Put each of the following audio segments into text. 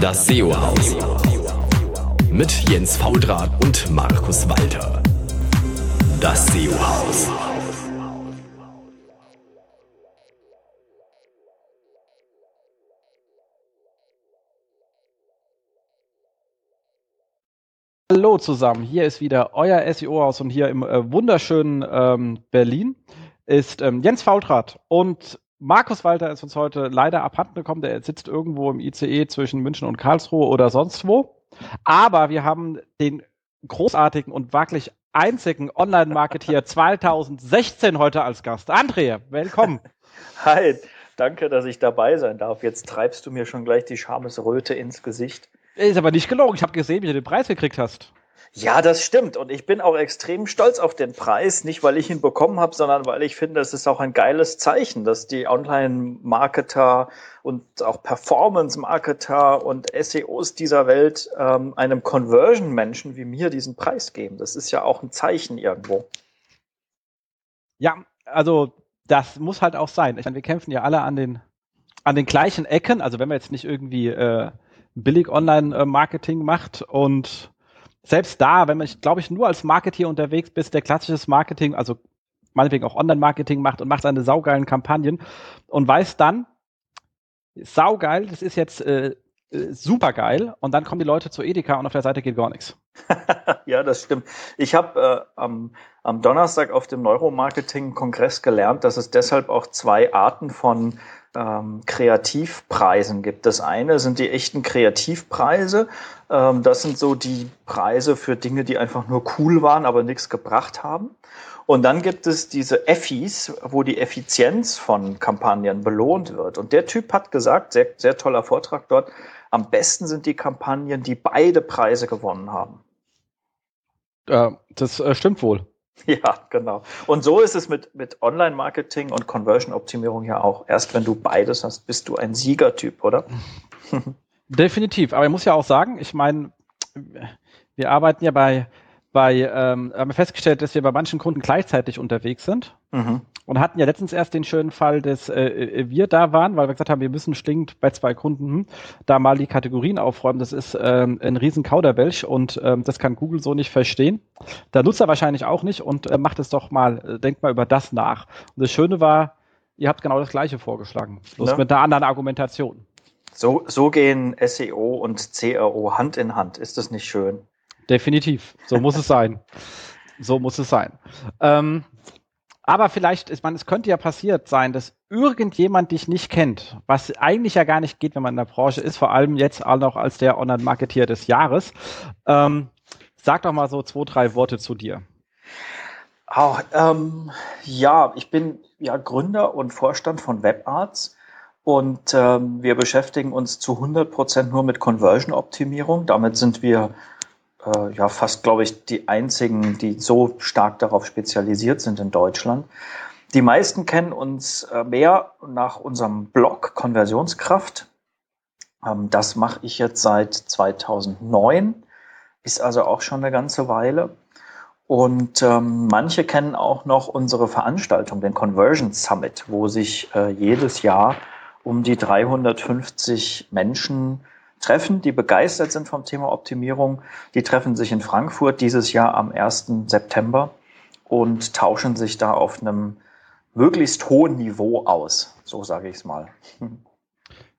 Das SEO-Haus. Mit Jens Faudrat und Markus Walter. Das SEO-Haus. Hallo zusammen, hier ist wieder euer SEO-Haus und hier im äh, wunderschönen ähm, Berlin ist ähm, Jens Faultrat und Markus Walter ist uns heute leider abhanden gekommen. Der sitzt irgendwo im ICE zwischen München und Karlsruhe oder sonst wo. Aber wir haben den großartigen und wirklich einzigen Online-Marketeer 2016 heute als Gast. André, willkommen. Hi, danke, dass ich dabei sein darf. Jetzt treibst du mir schon gleich die Schamesröte ins Gesicht. Ist aber nicht gelogen. Ich habe gesehen, wie du den Preis gekriegt hast. Ja, das stimmt. Und ich bin auch extrem stolz auf den Preis. Nicht, weil ich ihn bekommen habe, sondern weil ich finde, es ist auch ein geiles Zeichen, dass die Online-Marketer und auch Performance-Marketer und SEOs dieser Welt ähm, einem Conversion-Menschen wie mir diesen Preis geben. Das ist ja auch ein Zeichen irgendwo. Ja, also das muss halt auch sein. Ich meine, wir kämpfen ja alle an den, an den gleichen Ecken. Also wenn man jetzt nicht irgendwie äh, billig Online-Marketing macht und selbst da, wenn man, glaube ich, nur als Marketeer unterwegs bist, der klassisches Marketing, also meinetwegen auch Online-Marketing macht und macht seine saugeilen Kampagnen und weiß dann, saugeil, das ist jetzt äh, äh, super geil und dann kommen die Leute zu Edeka und auf der Seite geht gar nichts. ja, das stimmt. Ich habe äh, am, am Donnerstag auf dem Neuromarketing-Kongress gelernt, dass es deshalb auch zwei Arten von ähm, Kreativpreisen gibt. Das eine sind die echten Kreativpreise. Ähm, das sind so die Preise für Dinge, die einfach nur cool waren, aber nichts gebracht haben. Und dann gibt es diese Effis, wo die Effizienz von Kampagnen belohnt wird. Und der Typ hat gesagt, sehr, sehr toller Vortrag dort, am besten sind die Kampagnen, die beide Preise gewonnen haben. Äh, das äh, stimmt wohl. Ja, genau. Und so ist es mit, mit Online-Marketing und Conversion-Optimierung ja auch. Erst wenn du beides hast, bist du ein Siegertyp, oder? Definitiv. Aber ich muss ja auch sagen, ich meine, wir arbeiten ja bei, bei ähm, haben festgestellt, dass wir bei manchen Kunden gleichzeitig unterwegs sind. Mhm. Und hatten ja letztens erst den schönen Fall, dass äh, äh, wir da waren, weil wir gesagt haben, wir müssen stinkt bei zwei Kunden hm, da mal die Kategorien aufräumen. Das ist ähm, ein riesen Kauderwelsch und ähm, das kann Google so nicht verstehen. Der Nutzer wahrscheinlich auch nicht und äh, macht es doch mal, äh, denkt mal über das nach. Und das Schöne war, ihr habt genau das Gleiche vorgeschlagen, bloß ja. mit einer anderen Argumentation. So, so gehen SEO und CRO Hand in Hand. Ist das nicht schön? Definitiv. So muss es sein. So muss es sein. Ähm, aber vielleicht, ich meine, es könnte ja passiert sein, dass irgendjemand dich nicht kennt, was eigentlich ja gar nicht geht, wenn man in der Branche ist, vor allem jetzt auch noch als der Online-Marketeer des Jahres. Ähm, sag doch mal so zwei, drei Worte zu dir. Oh, ähm, ja, ich bin ja Gründer und Vorstand von WebArts und ähm, wir beschäftigen uns zu 100 Prozent nur mit Conversion-Optimierung. Damit sind wir äh, ja fast, glaube ich, die einzigen, die so stark darauf spezialisiert sind in Deutschland. Die meisten kennen uns äh, mehr nach unserem Blog Konversionskraft. Ähm, das mache ich jetzt seit 2009, ist also auch schon eine ganze Weile. Und ähm, manche kennen auch noch unsere Veranstaltung, den Conversion Summit, wo sich äh, jedes Jahr um die 350 Menschen treffen, die begeistert sind vom Thema Optimierung. Die treffen sich in Frankfurt dieses Jahr am 1. September und tauschen sich da auf einem möglichst hohen Niveau aus. So sage ich es mal.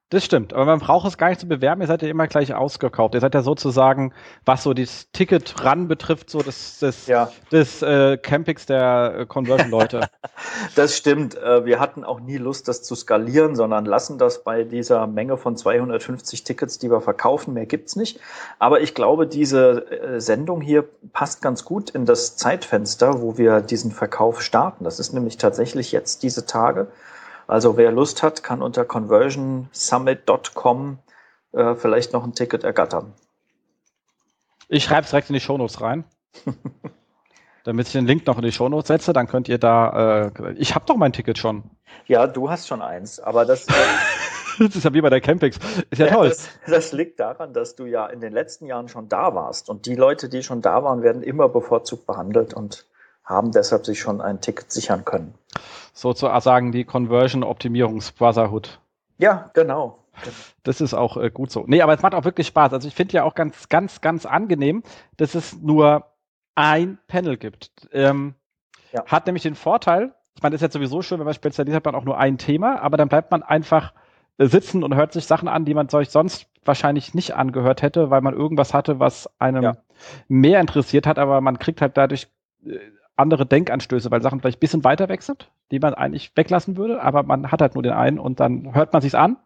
Das stimmt, aber man braucht es gar nicht zu bewerben, ihr seid ja immer gleich ausgekauft. Ihr seid ja sozusagen, was so das Ticket ran betrifft, so das, das, ja. des äh, Campings der äh, Conversion-Leute. das stimmt. Äh, wir hatten auch nie Lust, das zu skalieren, sondern lassen das bei dieser Menge von 250 Tickets, die wir verkaufen. Mehr gibt's nicht. Aber ich glaube, diese äh, Sendung hier passt ganz gut in das Zeitfenster, wo wir diesen Verkauf starten. Das ist nämlich tatsächlich jetzt diese Tage. Also wer Lust hat, kann unter conversionsummit.com äh, vielleicht noch ein Ticket ergattern. Ich schreibe es direkt in die Shownotes rein. damit ich den Link noch in die Shownotes setze, dann könnt ihr da. Äh, ich habe doch mein Ticket schon. Ja, du hast schon eins, aber das. Äh, das ist ja wie bei der Campix. Ist ja, ja toll. Das, das, liegt daran, dass du ja in den letzten Jahren schon da warst. Und die Leute, die schon da waren, werden immer bevorzugt behandelt und haben deshalb sich schon ein Ticket sichern können. Sozusagen die Conversion Optimierungs Brotherhood. Ja, genau. Das ist auch äh, gut so. Nee, aber es macht auch wirklich Spaß. Also ich finde ja auch ganz, ganz, ganz angenehm, dass es nur ein Panel gibt. Ähm, ja. Hat nämlich den Vorteil, ich meine, das ist jetzt sowieso schön, wenn man spezialisiert hat, man auch nur ein Thema, aber dann bleibt man einfach äh, sitzen und hört sich Sachen an, die man sich sonst wahrscheinlich nicht angehört hätte, weil man irgendwas hatte, was einem ja. mehr interessiert hat, aber man kriegt halt dadurch äh, andere Denkanstöße, weil Sachen vielleicht ein bisschen weiter weg sind, die man eigentlich weglassen würde, aber man hat halt nur den einen und dann hört man sich's an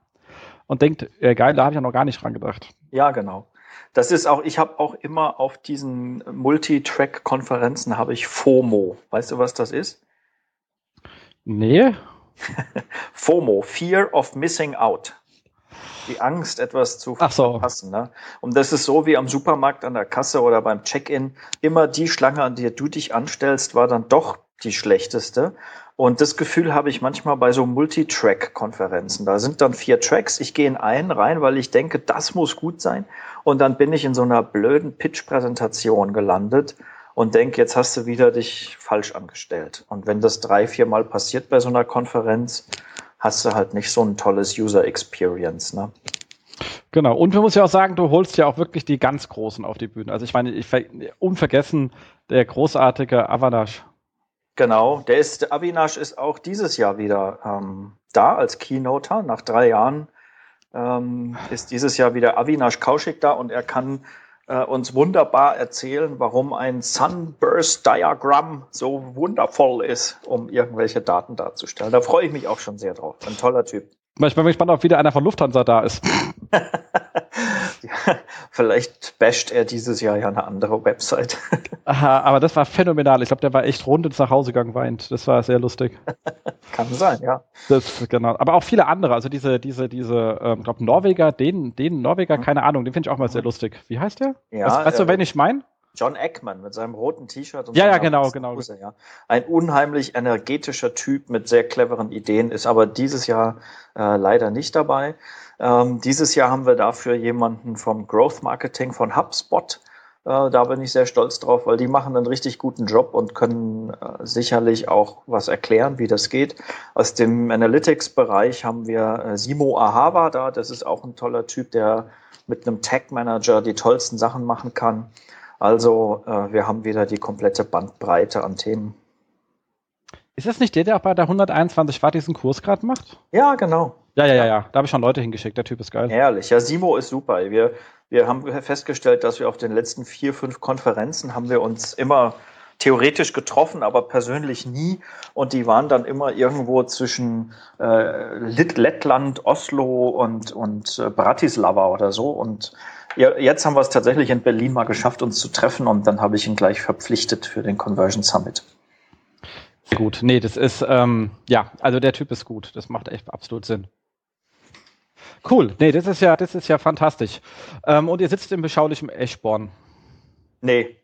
und denkt, äh, geil, da habe ich ja noch gar nicht dran gedacht. Ja, genau. Das ist auch, ich habe auch immer auf diesen Multitrack-Konferenzen habe ich FOMO. Weißt du, was das ist? Nee. FOMO, Fear of Missing Out. Die Angst, etwas zu Ach so. verpassen. Ne? Und das ist so wie am Supermarkt an der Kasse oder beim Check-in. Immer die Schlange, an der du dich anstellst, war dann doch die schlechteste. Und das Gefühl habe ich manchmal bei so Multitrack-Konferenzen. Da sind dann vier Tracks. Ich gehe in einen rein, weil ich denke, das muss gut sein. Und dann bin ich in so einer blöden Pitch-Präsentation gelandet und denke, jetzt hast du wieder dich falsch angestellt. Und wenn das drei, vier Mal passiert bei so einer Konferenz, hast du halt nicht so ein tolles User Experience. Ne? Genau, und man muss ja auch sagen, du holst ja auch wirklich die ganz Großen auf die Bühne. Also ich meine, ich, unvergessen der großartige Avanash. Genau, der ist, Avinash ist auch dieses Jahr wieder ähm, da als Keynoter. Nach drei Jahren ähm, ist dieses Jahr wieder Avinash Kaushik da und er kann äh, uns wunderbar erzählen, warum ein Sunburst Diagramm so wundervoll ist, um irgendwelche Daten darzustellen. Da freue ich mich auch schon sehr drauf. Ein toller Typ. Ich bin gespannt, ob wieder einer von Lufthansa da ist. vielleicht basht er dieses Jahr ja eine andere Website. Aha, aber das war phänomenal. Ich glaube, der war echt rund ins Nachhausegang weint. Das war sehr lustig. Kann sein, ja. Das, genau. Aber auch viele andere. Also diese, diese, diese, ähm, glaube Norweger, den, den Norweger, mhm. keine Ahnung, den finde ich auch mal sehr lustig. Wie heißt der? Ja, weißt, weißt äh, du, wen ich meine? John Eckman mit seinem roten T-Shirt und Ja, ja, genau, genau. Hose, ja. Ein unheimlich energetischer Typ mit sehr cleveren Ideen, ist aber dieses Jahr äh, leider nicht dabei. Ähm, dieses Jahr haben wir dafür jemanden vom Growth Marketing von HubSpot. Äh, da bin ich sehr stolz drauf, weil die machen einen richtig guten Job und können äh, sicherlich auch was erklären, wie das geht. Aus dem Analytics-Bereich haben wir äh, Simo Ahava da. Das ist auch ein toller Typ, der mit einem Tag Manager die tollsten Sachen machen kann. Also äh, wir haben wieder die komplette Bandbreite an Themen. Ist das nicht der, der auch bei der 121 Watt diesen Kurs gerade macht? Ja, genau. Ja, ja, ja, ja. Da habe ich schon Leute hingeschickt. Der Typ ist geil. Herrlich. Ja, Simo ist super. Wir, wir haben festgestellt, dass wir auf den letzten vier, fünf Konferenzen haben wir uns immer theoretisch getroffen, aber persönlich nie. Und die waren dann immer irgendwo zwischen äh, Lettland, Oslo und, und äh, Bratislava oder so. Und ja, jetzt haben wir es tatsächlich in Berlin mal geschafft, uns zu treffen und dann habe ich ihn gleich verpflichtet für den Conversion Summit. Gut, nee, das ist, ähm, ja, also der Typ ist gut. Das macht echt absolut Sinn. Cool, nee, das ist ja, das ist ja fantastisch. Ähm, und ihr sitzt im beschaulichen Eschborn. Nee.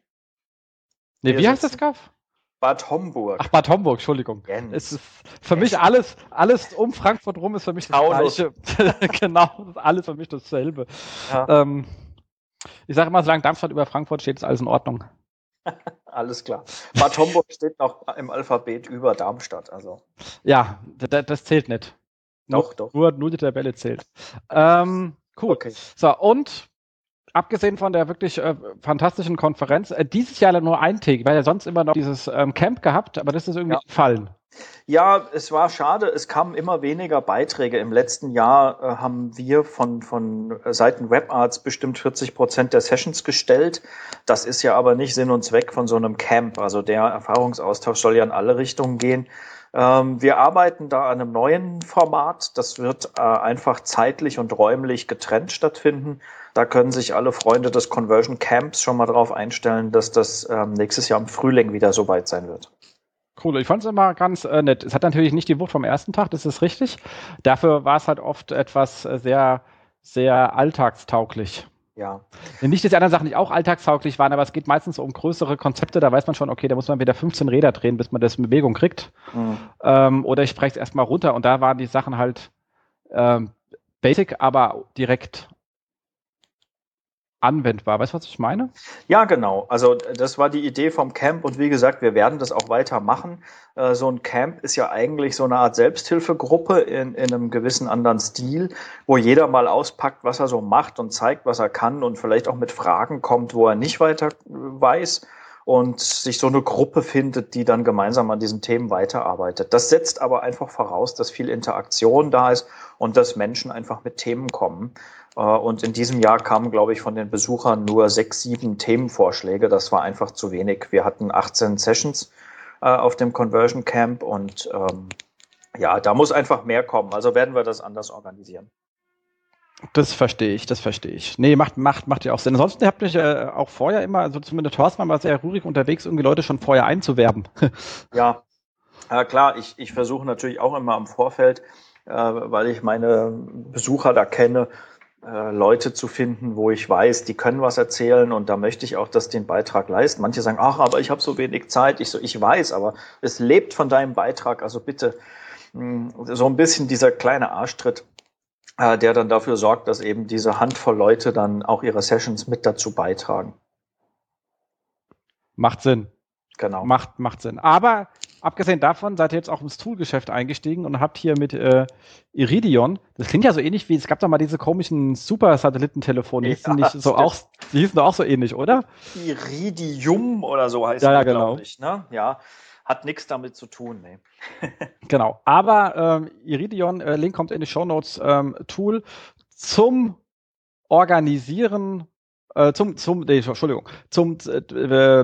Nee, wie heißt das Kaff? Bad Homburg. Ach, Bad Homburg, Entschuldigung. Jens. Es ist für Jens. mich alles, alles um Frankfurt rum ist für mich das Taunus. Gleiche. genau, alles für mich dasselbe. Ja. Ähm, ich sage immer, solange Darmstadt über Frankfurt steht, ist alles in Ordnung. Alles klar. Bad Homburg steht noch im Alphabet über Darmstadt, also. Ja, das zählt nicht. Doch, doch. Nur, nur die Tabelle zählt. Ähm, cool. Okay. So, und abgesehen von der wirklich äh, fantastischen Konferenz, äh, dieses Jahr nur ein Tag, weil ja sonst immer noch dieses ähm, Camp gehabt, aber das ist irgendwie ja. gefallen. Ja, es war schade. Es kamen immer weniger Beiträge. Im letzten Jahr äh, haben wir von, von Seiten WebArts bestimmt 40 Prozent der Sessions gestellt. Das ist ja aber nicht Sinn und Zweck von so einem Camp. Also der Erfahrungsaustausch soll ja in alle Richtungen gehen. Ähm, wir arbeiten da an einem neuen Format. Das wird äh, einfach zeitlich und räumlich getrennt stattfinden. Da können sich alle Freunde des Conversion Camps schon mal darauf einstellen, dass das ähm, nächstes Jahr im Frühling wieder soweit sein wird. Cool, ich fand es immer ganz äh, nett. Es hat natürlich nicht die Wucht vom ersten Tag, das ist richtig. Dafür war es halt oft etwas äh, sehr, sehr alltagstauglich. Ja. Nicht, dass die anderen Sachen nicht auch alltagstauglich waren, aber es geht meistens um größere Konzepte. Da weiß man schon, okay, da muss man wieder 15 Räder drehen, bis man das in Bewegung kriegt. Mhm. Ähm, oder ich spreche es erstmal runter und da waren die Sachen halt ähm, basic, aber direkt anwendbar. Weißt du, was ich meine? Ja, genau. Also das war die Idee vom Camp und wie gesagt, wir werden das auch weiter machen. Äh, so ein Camp ist ja eigentlich so eine Art Selbsthilfegruppe in, in einem gewissen anderen Stil, wo jeder mal auspackt, was er so macht und zeigt, was er kann und vielleicht auch mit Fragen kommt, wo er nicht weiter weiß und sich so eine Gruppe findet, die dann gemeinsam an diesen Themen weiterarbeitet. Das setzt aber einfach voraus, dass viel Interaktion da ist und dass Menschen einfach mit Themen kommen. Äh, und in diesem Jahr kamen, glaube ich, von den Besuchern nur sechs, sieben Themenvorschläge. Das war einfach zu wenig. Wir hatten 18 Sessions äh, auf dem Conversion Camp und ähm, ja, da muss einfach mehr kommen. Also werden wir das anders organisieren. Das verstehe ich, das verstehe ich. Nee, macht, macht, macht ja auch Sinn. Ansonsten habt ihr äh, auch vorher immer, also zumindest Thorsten war mal sehr ruhig unterwegs, irgendwie Leute schon vorher einzuwerben. ja, äh, klar, ich, ich versuche natürlich auch immer im Vorfeld, äh, weil ich meine Besucher da kenne, äh, Leute zu finden, wo ich weiß, die können was erzählen und da möchte ich auch, dass den Beitrag leisten. Manche sagen, ach, aber ich habe so wenig Zeit. Ich so, ich weiß, aber es lebt von deinem Beitrag. Also bitte mh, hm, so ein bisschen dieser kleine Arschtritt äh, der dann dafür sorgt, dass eben diese Handvoll Leute dann auch ihre Sessions mit dazu beitragen. Macht Sinn. Genau. Macht, macht Sinn. Aber abgesehen davon seid ihr jetzt auch ins Toolgeschäft eingestiegen und habt hier mit äh, Iridion, das klingt ja so ähnlich wie, es gab doch mal diese komischen Super-Satellitentelefone, die ja, nicht so auch, die hießen doch auch so ähnlich, oder? Iridium oder so heißt ja, ja, genau. ich, ne? Ja, hat nichts damit zu tun, nee. genau. Aber ähm, Iridion, äh, Link kommt in die Show Notes, ähm, Tool zum Organisieren äh, zum, zum, nee, Entschuldigung, zum, äh,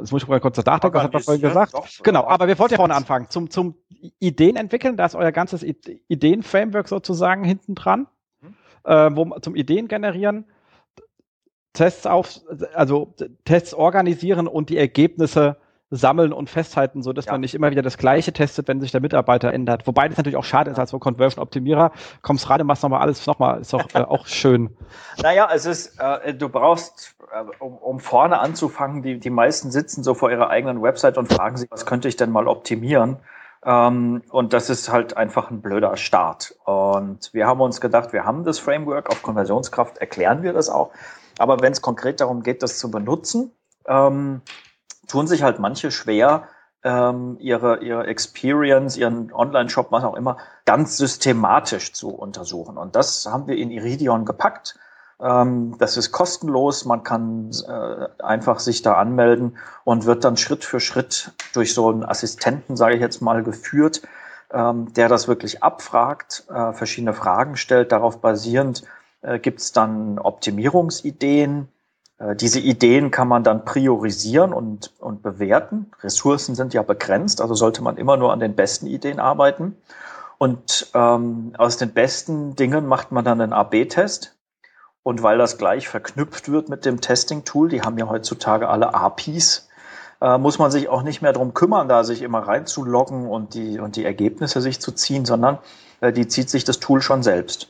jetzt muss ich mal kurz nachdenken, was hat man vorhin gesagt? Doch, genau, aber wir wollten ja vorne anfangen. Zum, zum Ideen entwickeln, da ist euer ganzes Ideen-Framework sozusagen hinten dran, mhm. äh, wo, zum Ideen generieren, Tests auf, also Tests organisieren und die Ergebnisse sammeln und festhalten, so dass ja. man nicht immer wieder das Gleiche testet, wenn sich der Mitarbeiter ändert. Wobei das natürlich auch schade ist als so Conversion-Optimierer. Kommst gerade, machst nochmal alles nochmal, ist doch äh, auch schön. Naja, es ist, äh, du brauchst, äh, um, um vorne anzufangen, die, die meisten sitzen so vor ihrer eigenen Website und fragen sich, was könnte ich denn mal optimieren? Ähm, und das ist halt einfach ein blöder Start. Und wir haben uns gedacht, wir haben das Framework auf Konversionskraft, erklären wir das auch. Aber wenn es konkret darum geht, das zu benutzen, ähm, tun sich halt manche schwer, ähm, ihre, ihre Experience, ihren Online-Shop, was auch immer, ganz systematisch zu untersuchen. Und das haben wir in Iridion gepackt. Ähm, das ist kostenlos, man kann äh, einfach sich da anmelden und wird dann Schritt für Schritt durch so einen Assistenten, sage ich jetzt mal, geführt, ähm, der das wirklich abfragt, äh, verschiedene Fragen stellt. Darauf basierend äh, gibt es dann Optimierungsideen, diese Ideen kann man dann priorisieren und, und bewerten. Ressourcen sind ja begrenzt, also sollte man immer nur an den besten Ideen arbeiten. Und ähm, aus den besten Dingen macht man dann einen AB-Test. Und weil das gleich verknüpft wird mit dem Testing-Tool, die haben ja heutzutage alle APIs, äh, muss man sich auch nicht mehr drum kümmern, da sich immer reinzuloggen und die, und die Ergebnisse sich zu ziehen, sondern äh, die zieht sich das Tool schon selbst.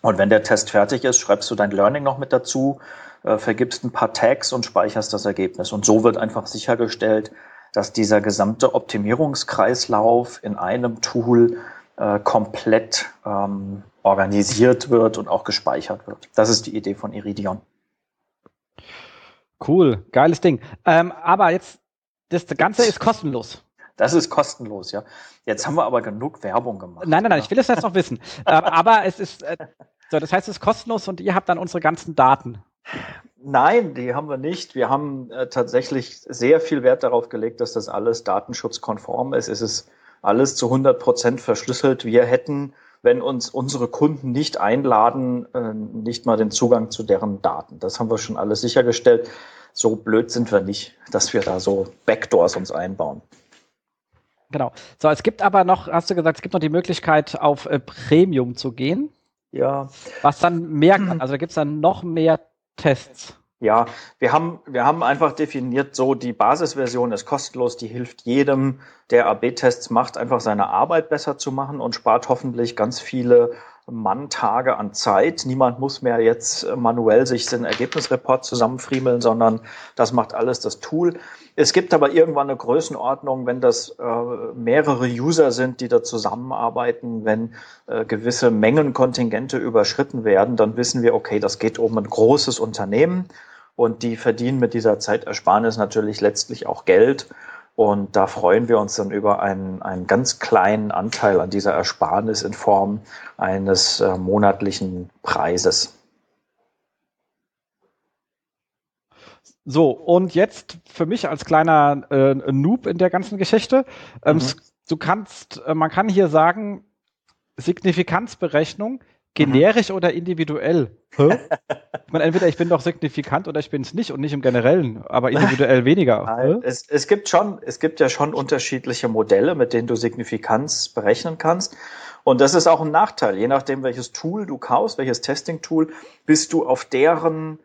Und wenn der Test fertig ist, schreibst du dein Learning noch mit dazu, äh, vergibst ein paar Tags und speicherst das Ergebnis. Und so wird einfach sichergestellt, dass dieser gesamte Optimierungskreislauf in einem Tool äh, komplett ähm, organisiert wird und auch gespeichert wird. Das ist die Idee von Iridion. Cool, geiles Ding. Ähm, aber jetzt, das Ganze ist kostenlos. Das ist kostenlos, ja. Jetzt haben wir aber genug Werbung gemacht. Nein, nein, nein, ich will es jetzt noch wissen. äh, aber es ist, äh, so, das heißt, es ist kostenlos und ihr habt dann unsere ganzen Daten. Nein, die haben wir nicht. Wir haben äh, tatsächlich sehr viel Wert darauf gelegt, dass das alles datenschutzkonform ist. Es ist alles zu 100 Prozent verschlüsselt. Wir hätten, wenn uns unsere Kunden nicht einladen, äh, nicht mal den Zugang zu deren Daten. Das haben wir schon alles sichergestellt. So blöd sind wir nicht, dass wir da so Backdoors uns einbauen. Genau. So, es gibt aber noch, hast du gesagt, es gibt noch die Möglichkeit, auf äh, Premium zu gehen. Ja. Was dann mehr kann. Also da gibt es dann noch mehr Tests? Ja, wir haben, wir haben einfach definiert, so die Basisversion ist kostenlos, die hilft jedem, der AB-Tests macht, einfach seine Arbeit besser zu machen und spart hoffentlich ganz viele Mann-Tage an Zeit. Niemand muss mehr jetzt manuell sich den Ergebnisreport zusammenfriemeln, sondern das macht alles das Tool. Es gibt aber irgendwann eine Größenordnung, wenn das äh, mehrere User sind, die da zusammenarbeiten, wenn äh, gewisse Mengenkontingente überschritten werden, dann wissen wir, okay, das geht um ein großes Unternehmen und die verdienen mit dieser Zeitersparnis natürlich letztlich auch Geld. Und da freuen wir uns dann über einen, einen ganz kleinen Anteil an dieser Ersparnis in Form eines äh, monatlichen Preises. So, und jetzt für mich als kleiner äh, Noob in der ganzen Geschichte, ähm, mhm. du kannst, äh, man kann hier sagen, Signifikanzberechnung generisch mhm. oder individuell? Hä? ich meine, entweder ich bin doch signifikant oder ich bin es nicht und nicht im Generellen, aber individuell weniger. Es, es, gibt schon, es gibt ja schon unterschiedliche Modelle, mit denen du Signifikanz berechnen kannst. Und das ist auch ein Nachteil. Je nachdem, welches Tool du kaufst, welches Testing-Tool, bist du auf deren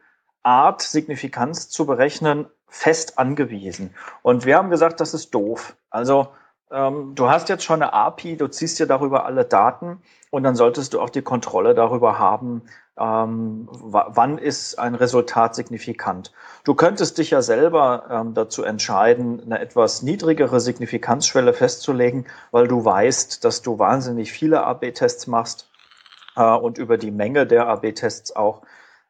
Art, Signifikanz zu berechnen, fest angewiesen. Und wir haben gesagt, das ist doof. Also ähm, du hast jetzt schon eine API, du ziehst dir darüber alle Daten und dann solltest du auch die Kontrolle darüber haben, ähm, wann ist ein Resultat signifikant. Du könntest dich ja selber ähm, dazu entscheiden, eine etwas niedrigere Signifikanzschwelle festzulegen, weil du weißt, dass du wahnsinnig viele AB-Tests machst äh, und über die Menge der AB-Tests auch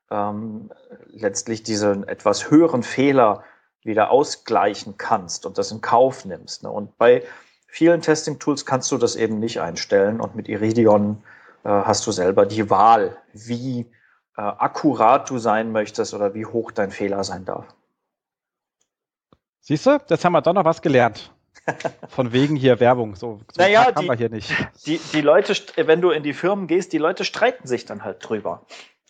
ähm, letztlich diesen etwas höheren Fehler wieder ausgleichen kannst und das in Kauf nimmst. Ne? Und bei vielen Testing-Tools kannst du das eben nicht einstellen und mit Iridion äh, hast du selber die Wahl, wie äh, akkurat du sein möchtest oder wie hoch dein Fehler sein darf. Siehst du, jetzt haben wir doch noch was gelernt. Von wegen hier Werbung. So, so naja, die, wir hier nicht. Die, die Leute, wenn du in die Firmen gehst, die Leute streiten sich dann halt drüber.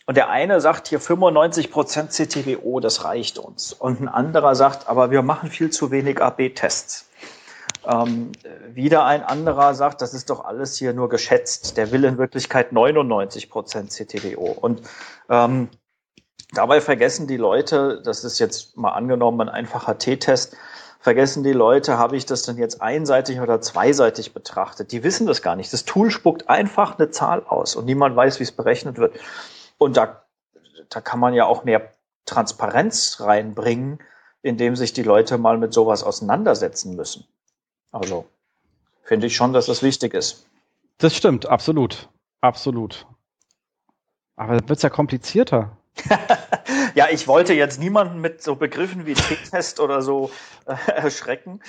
Und der eine sagt hier 95% CTWO, das reicht uns. Und ein anderer sagt, aber wir machen viel zu wenig AB-Tests. Ähm, wieder ein anderer sagt, das ist doch alles hier nur geschätzt. Der will in Wirklichkeit 99 Prozent CTDO. Und ähm, dabei vergessen die Leute, das ist jetzt mal angenommen ein einfacher T-Test, vergessen die Leute, habe ich das denn jetzt einseitig oder zweiseitig betrachtet? Die wissen das gar nicht. Das Tool spuckt einfach eine Zahl aus und niemand weiß, wie es berechnet wird. Und da, da kann man ja auch mehr Transparenz reinbringen, indem sich die Leute mal mit sowas auseinandersetzen müssen. Also finde ich schon, dass das wichtig ist. Das stimmt, absolut. Absolut. Aber dann wird es ja komplizierter. ja, ich wollte jetzt niemanden mit so Begriffen wie T-Test oder so äh, erschrecken.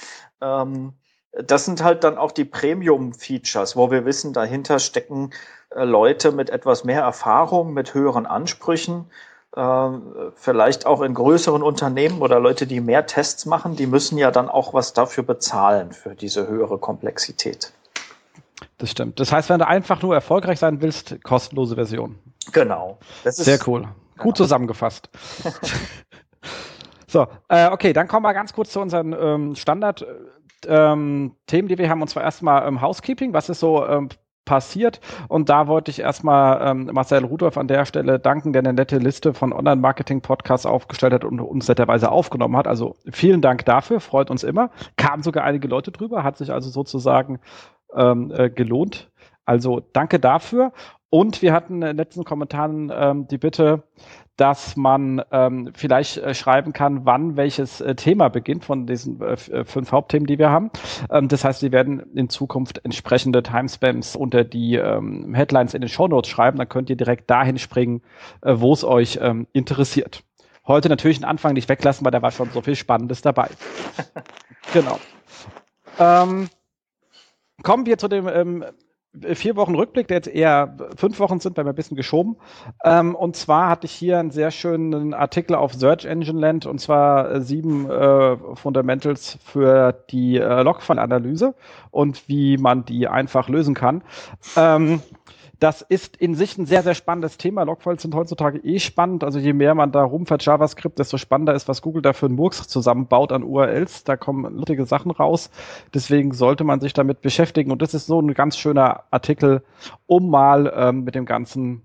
Ähm, das sind halt dann auch die Premium-Features, wo wir wissen, dahinter stecken äh, Leute mit etwas mehr Erfahrung, mit höheren Ansprüchen, vielleicht auch in größeren Unternehmen oder Leute, die mehr Tests machen, die müssen ja dann auch was dafür bezahlen, für diese höhere Komplexität. Das stimmt. Das heißt, wenn du einfach nur erfolgreich sein willst, kostenlose Version. Genau. Das ist, Sehr cool. Gut genau. zusammengefasst. so, äh, okay, dann kommen wir ganz kurz zu unseren ähm, Standard. Ähm, Themen, die wir haben, und zwar erstmal ähm, Housekeeping. Was ist so ähm, passiert. Und da wollte ich erstmal ähm, Marcel Rudolph an der Stelle danken, der eine nette Liste von Online-Marketing-Podcasts aufgestellt hat und uns netterweise aufgenommen hat. Also vielen Dank dafür, freut uns immer. Kamen sogar einige Leute drüber, hat sich also sozusagen ähm, äh, gelohnt. Also danke dafür. Und wir hatten in den letzten Kommentaren ähm, die Bitte, dass man ähm, vielleicht äh, schreiben kann, wann welches äh, Thema beginnt von diesen äh, äh fünf Hauptthemen, die wir haben. Ähm, das heißt, Sie werden in Zukunft entsprechende Timespams unter die ähm, Headlines in den Show Notes schreiben. Dann könnt ihr direkt dahin springen, äh, wo es euch ähm, interessiert. Heute natürlich den Anfang nicht weglassen, weil da war schon so viel Spannendes dabei. genau. Ähm, kommen wir zu dem ähm, vier Wochen Rückblick, der jetzt eher fünf Wochen sind, weil wir ein bisschen geschoben. Ähm, und zwar hatte ich hier einen sehr schönen Artikel auf Search Engine Land und zwar äh, sieben äh, Fundamentals für die äh, Logfile-Analyse und wie man die einfach lösen kann. Ähm, das ist in sich ein sehr, sehr spannendes Thema. Logfiles sind heutzutage eh spannend. Also je mehr man da rumfährt JavaScript, desto spannender ist, was Google da für einen Murks zusammenbaut an URLs. Da kommen lustige Sachen raus. Deswegen sollte man sich damit beschäftigen. Und das ist so ein ganz schöner Artikel, um mal ähm, mit dem ganzen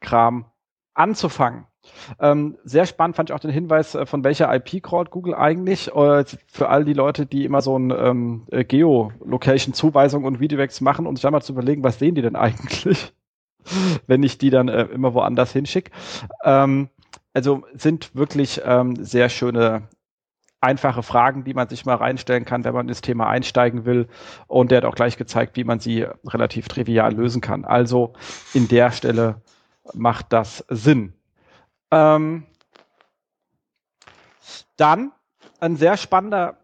Kram anzufangen. Ähm, sehr spannend fand ich auch den Hinweis, äh, von welcher IP crawlt Google eigentlich. Äh, für all die Leute, die immer so ein ähm, äh, Geolocation-Zuweisung und Videowex machen und sich einmal zu überlegen, was sehen die denn eigentlich? wenn ich die dann äh, immer woanders hinschicke. Ähm, also sind wirklich ähm, sehr schöne einfache Fragen, die man sich mal reinstellen kann, wenn man ins Thema einsteigen will. Und der hat auch gleich gezeigt, wie man sie relativ trivial lösen kann. Also in der Stelle macht das Sinn. Ähm, dann ein sehr spannender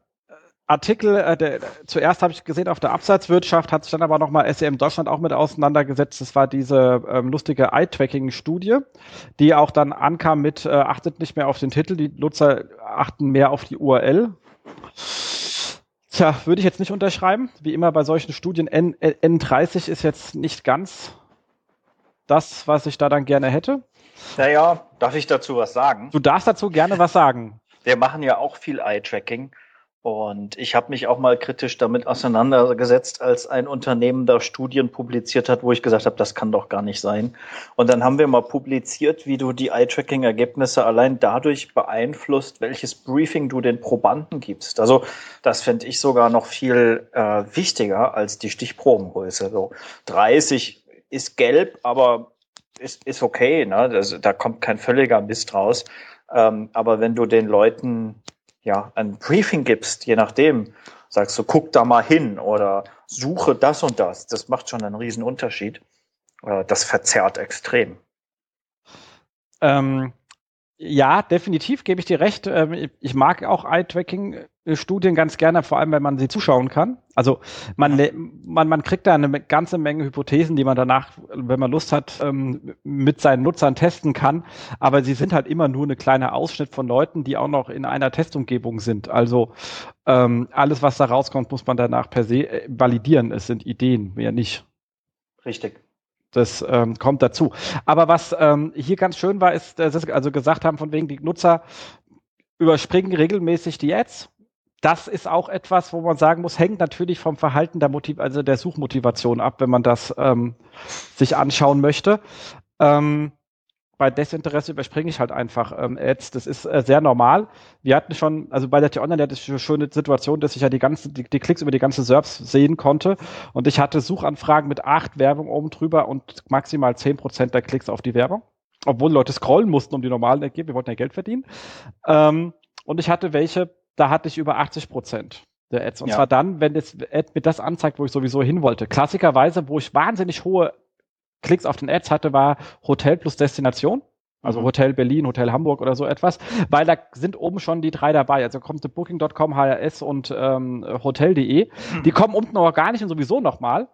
Artikel, äh, der, zuerst habe ich gesehen auf der Absatzwirtschaft, hat sich dann aber nochmal SEM Deutschland auch mit auseinandergesetzt. Das war diese ähm, lustige Eye-Tracking-Studie, die auch dann ankam mit, äh, achtet nicht mehr auf den Titel, die Nutzer achten mehr auf die URL. Tja, würde ich jetzt nicht unterschreiben. Wie immer bei solchen Studien, N, N30 ist jetzt nicht ganz das, was ich da dann gerne hätte. Naja, darf ich dazu was sagen? Du darfst dazu gerne was sagen. Wir machen ja auch viel Eye-Tracking. Und ich habe mich auch mal kritisch damit auseinandergesetzt, als ein Unternehmen da Studien publiziert hat, wo ich gesagt habe, das kann doch gar nicht sein. Und dann haben wir mal publiziert, wie du die Eye-Tracking-Ergebnisse allein dadurch beeinflusst, welches Briefing du den Probanden gibst. Also das fände ich sogar noch viel äh, wichtiger als die Stichprobengröße. So 30 ist gelb, aber ist, ist okay. Ne? Das, da kommt kein völliger Mist raus. Ähm, aber wenn du den Leuten ja, ein Briefing gibst, je nachdem, sagst du, guck da mal hin oder suche das und das, das macht schon einen riesen Unterschied. Äh, das verzerrt extrem. Ähm, ja, definitiv gebe ich dir recht. Ähm, ich mag auch Eye-Tracking-Studien ganz gerne, vor allem wenn man sie zuschauen kann. Also man, man, man kriegt da eine ganze Menge Hypothesen, die man danach, wenn man Lust hat, ähm, mit seinen Nutzern testen kann. Aber sie sind halt immer nur eine kleine Ausschnitt von Leuten, die auch noch in einer Testumgebung sind. Also ähm, alles, was da rauskommt, muss man danach per se äh, validieren. Es sind Ideen, mehr nicht. Richtig. Das ähm, kommt dazu. Aber was ähm, hier ganz schön war, ist, dass sie also gesagt haben, von wegen die Nutzer überspringen regelmäßig die Ads. Das ist auch etwas, wo man sagen muss, hängt natürlich vom Verhalten der Motiv also der Suchmotivation ab, wenn man das ähm, sich anschauen möchte. Ähm, bei Desinteresse überspringe ich halt einfach ähm, Ads. Das ist äh, sehr normal. Wir hatten schon, also bei der T-Online hatte ich eine schöne Situation, dass ich ja die ganzen, die, die, Klicks über die ganze SERPs sehen konnte. Und ich hatte Suchanfragen mit acht Werbung oben drüber und maximal zehn Prozent der Klicks auf die Werbung. Obwohl Leute scrollen mussten, um die normalen Ergebnisse. Wir wollten ja Geld verdienen. Ähm, und ich hatte welche, da hatte ich über 80 Prozent der Ads. Und ja. zwar dann, wenn das Ad mir das anzeigt, wo ich sowieso hin wollte. Klassikerweise, wo ich wahnsinnig hohe Klicks auf den Ads hatte, war Hotel plus Destination. Also mhm. Hotel Berlin, Hotel Hamburg oder so etwas, weil da sind oben schon die drei dabei. Also kommt Booking.com, HRS und ähm, Hotel.de. Mhm. Die kommen unten noch gar nicht und sowieso nochmal.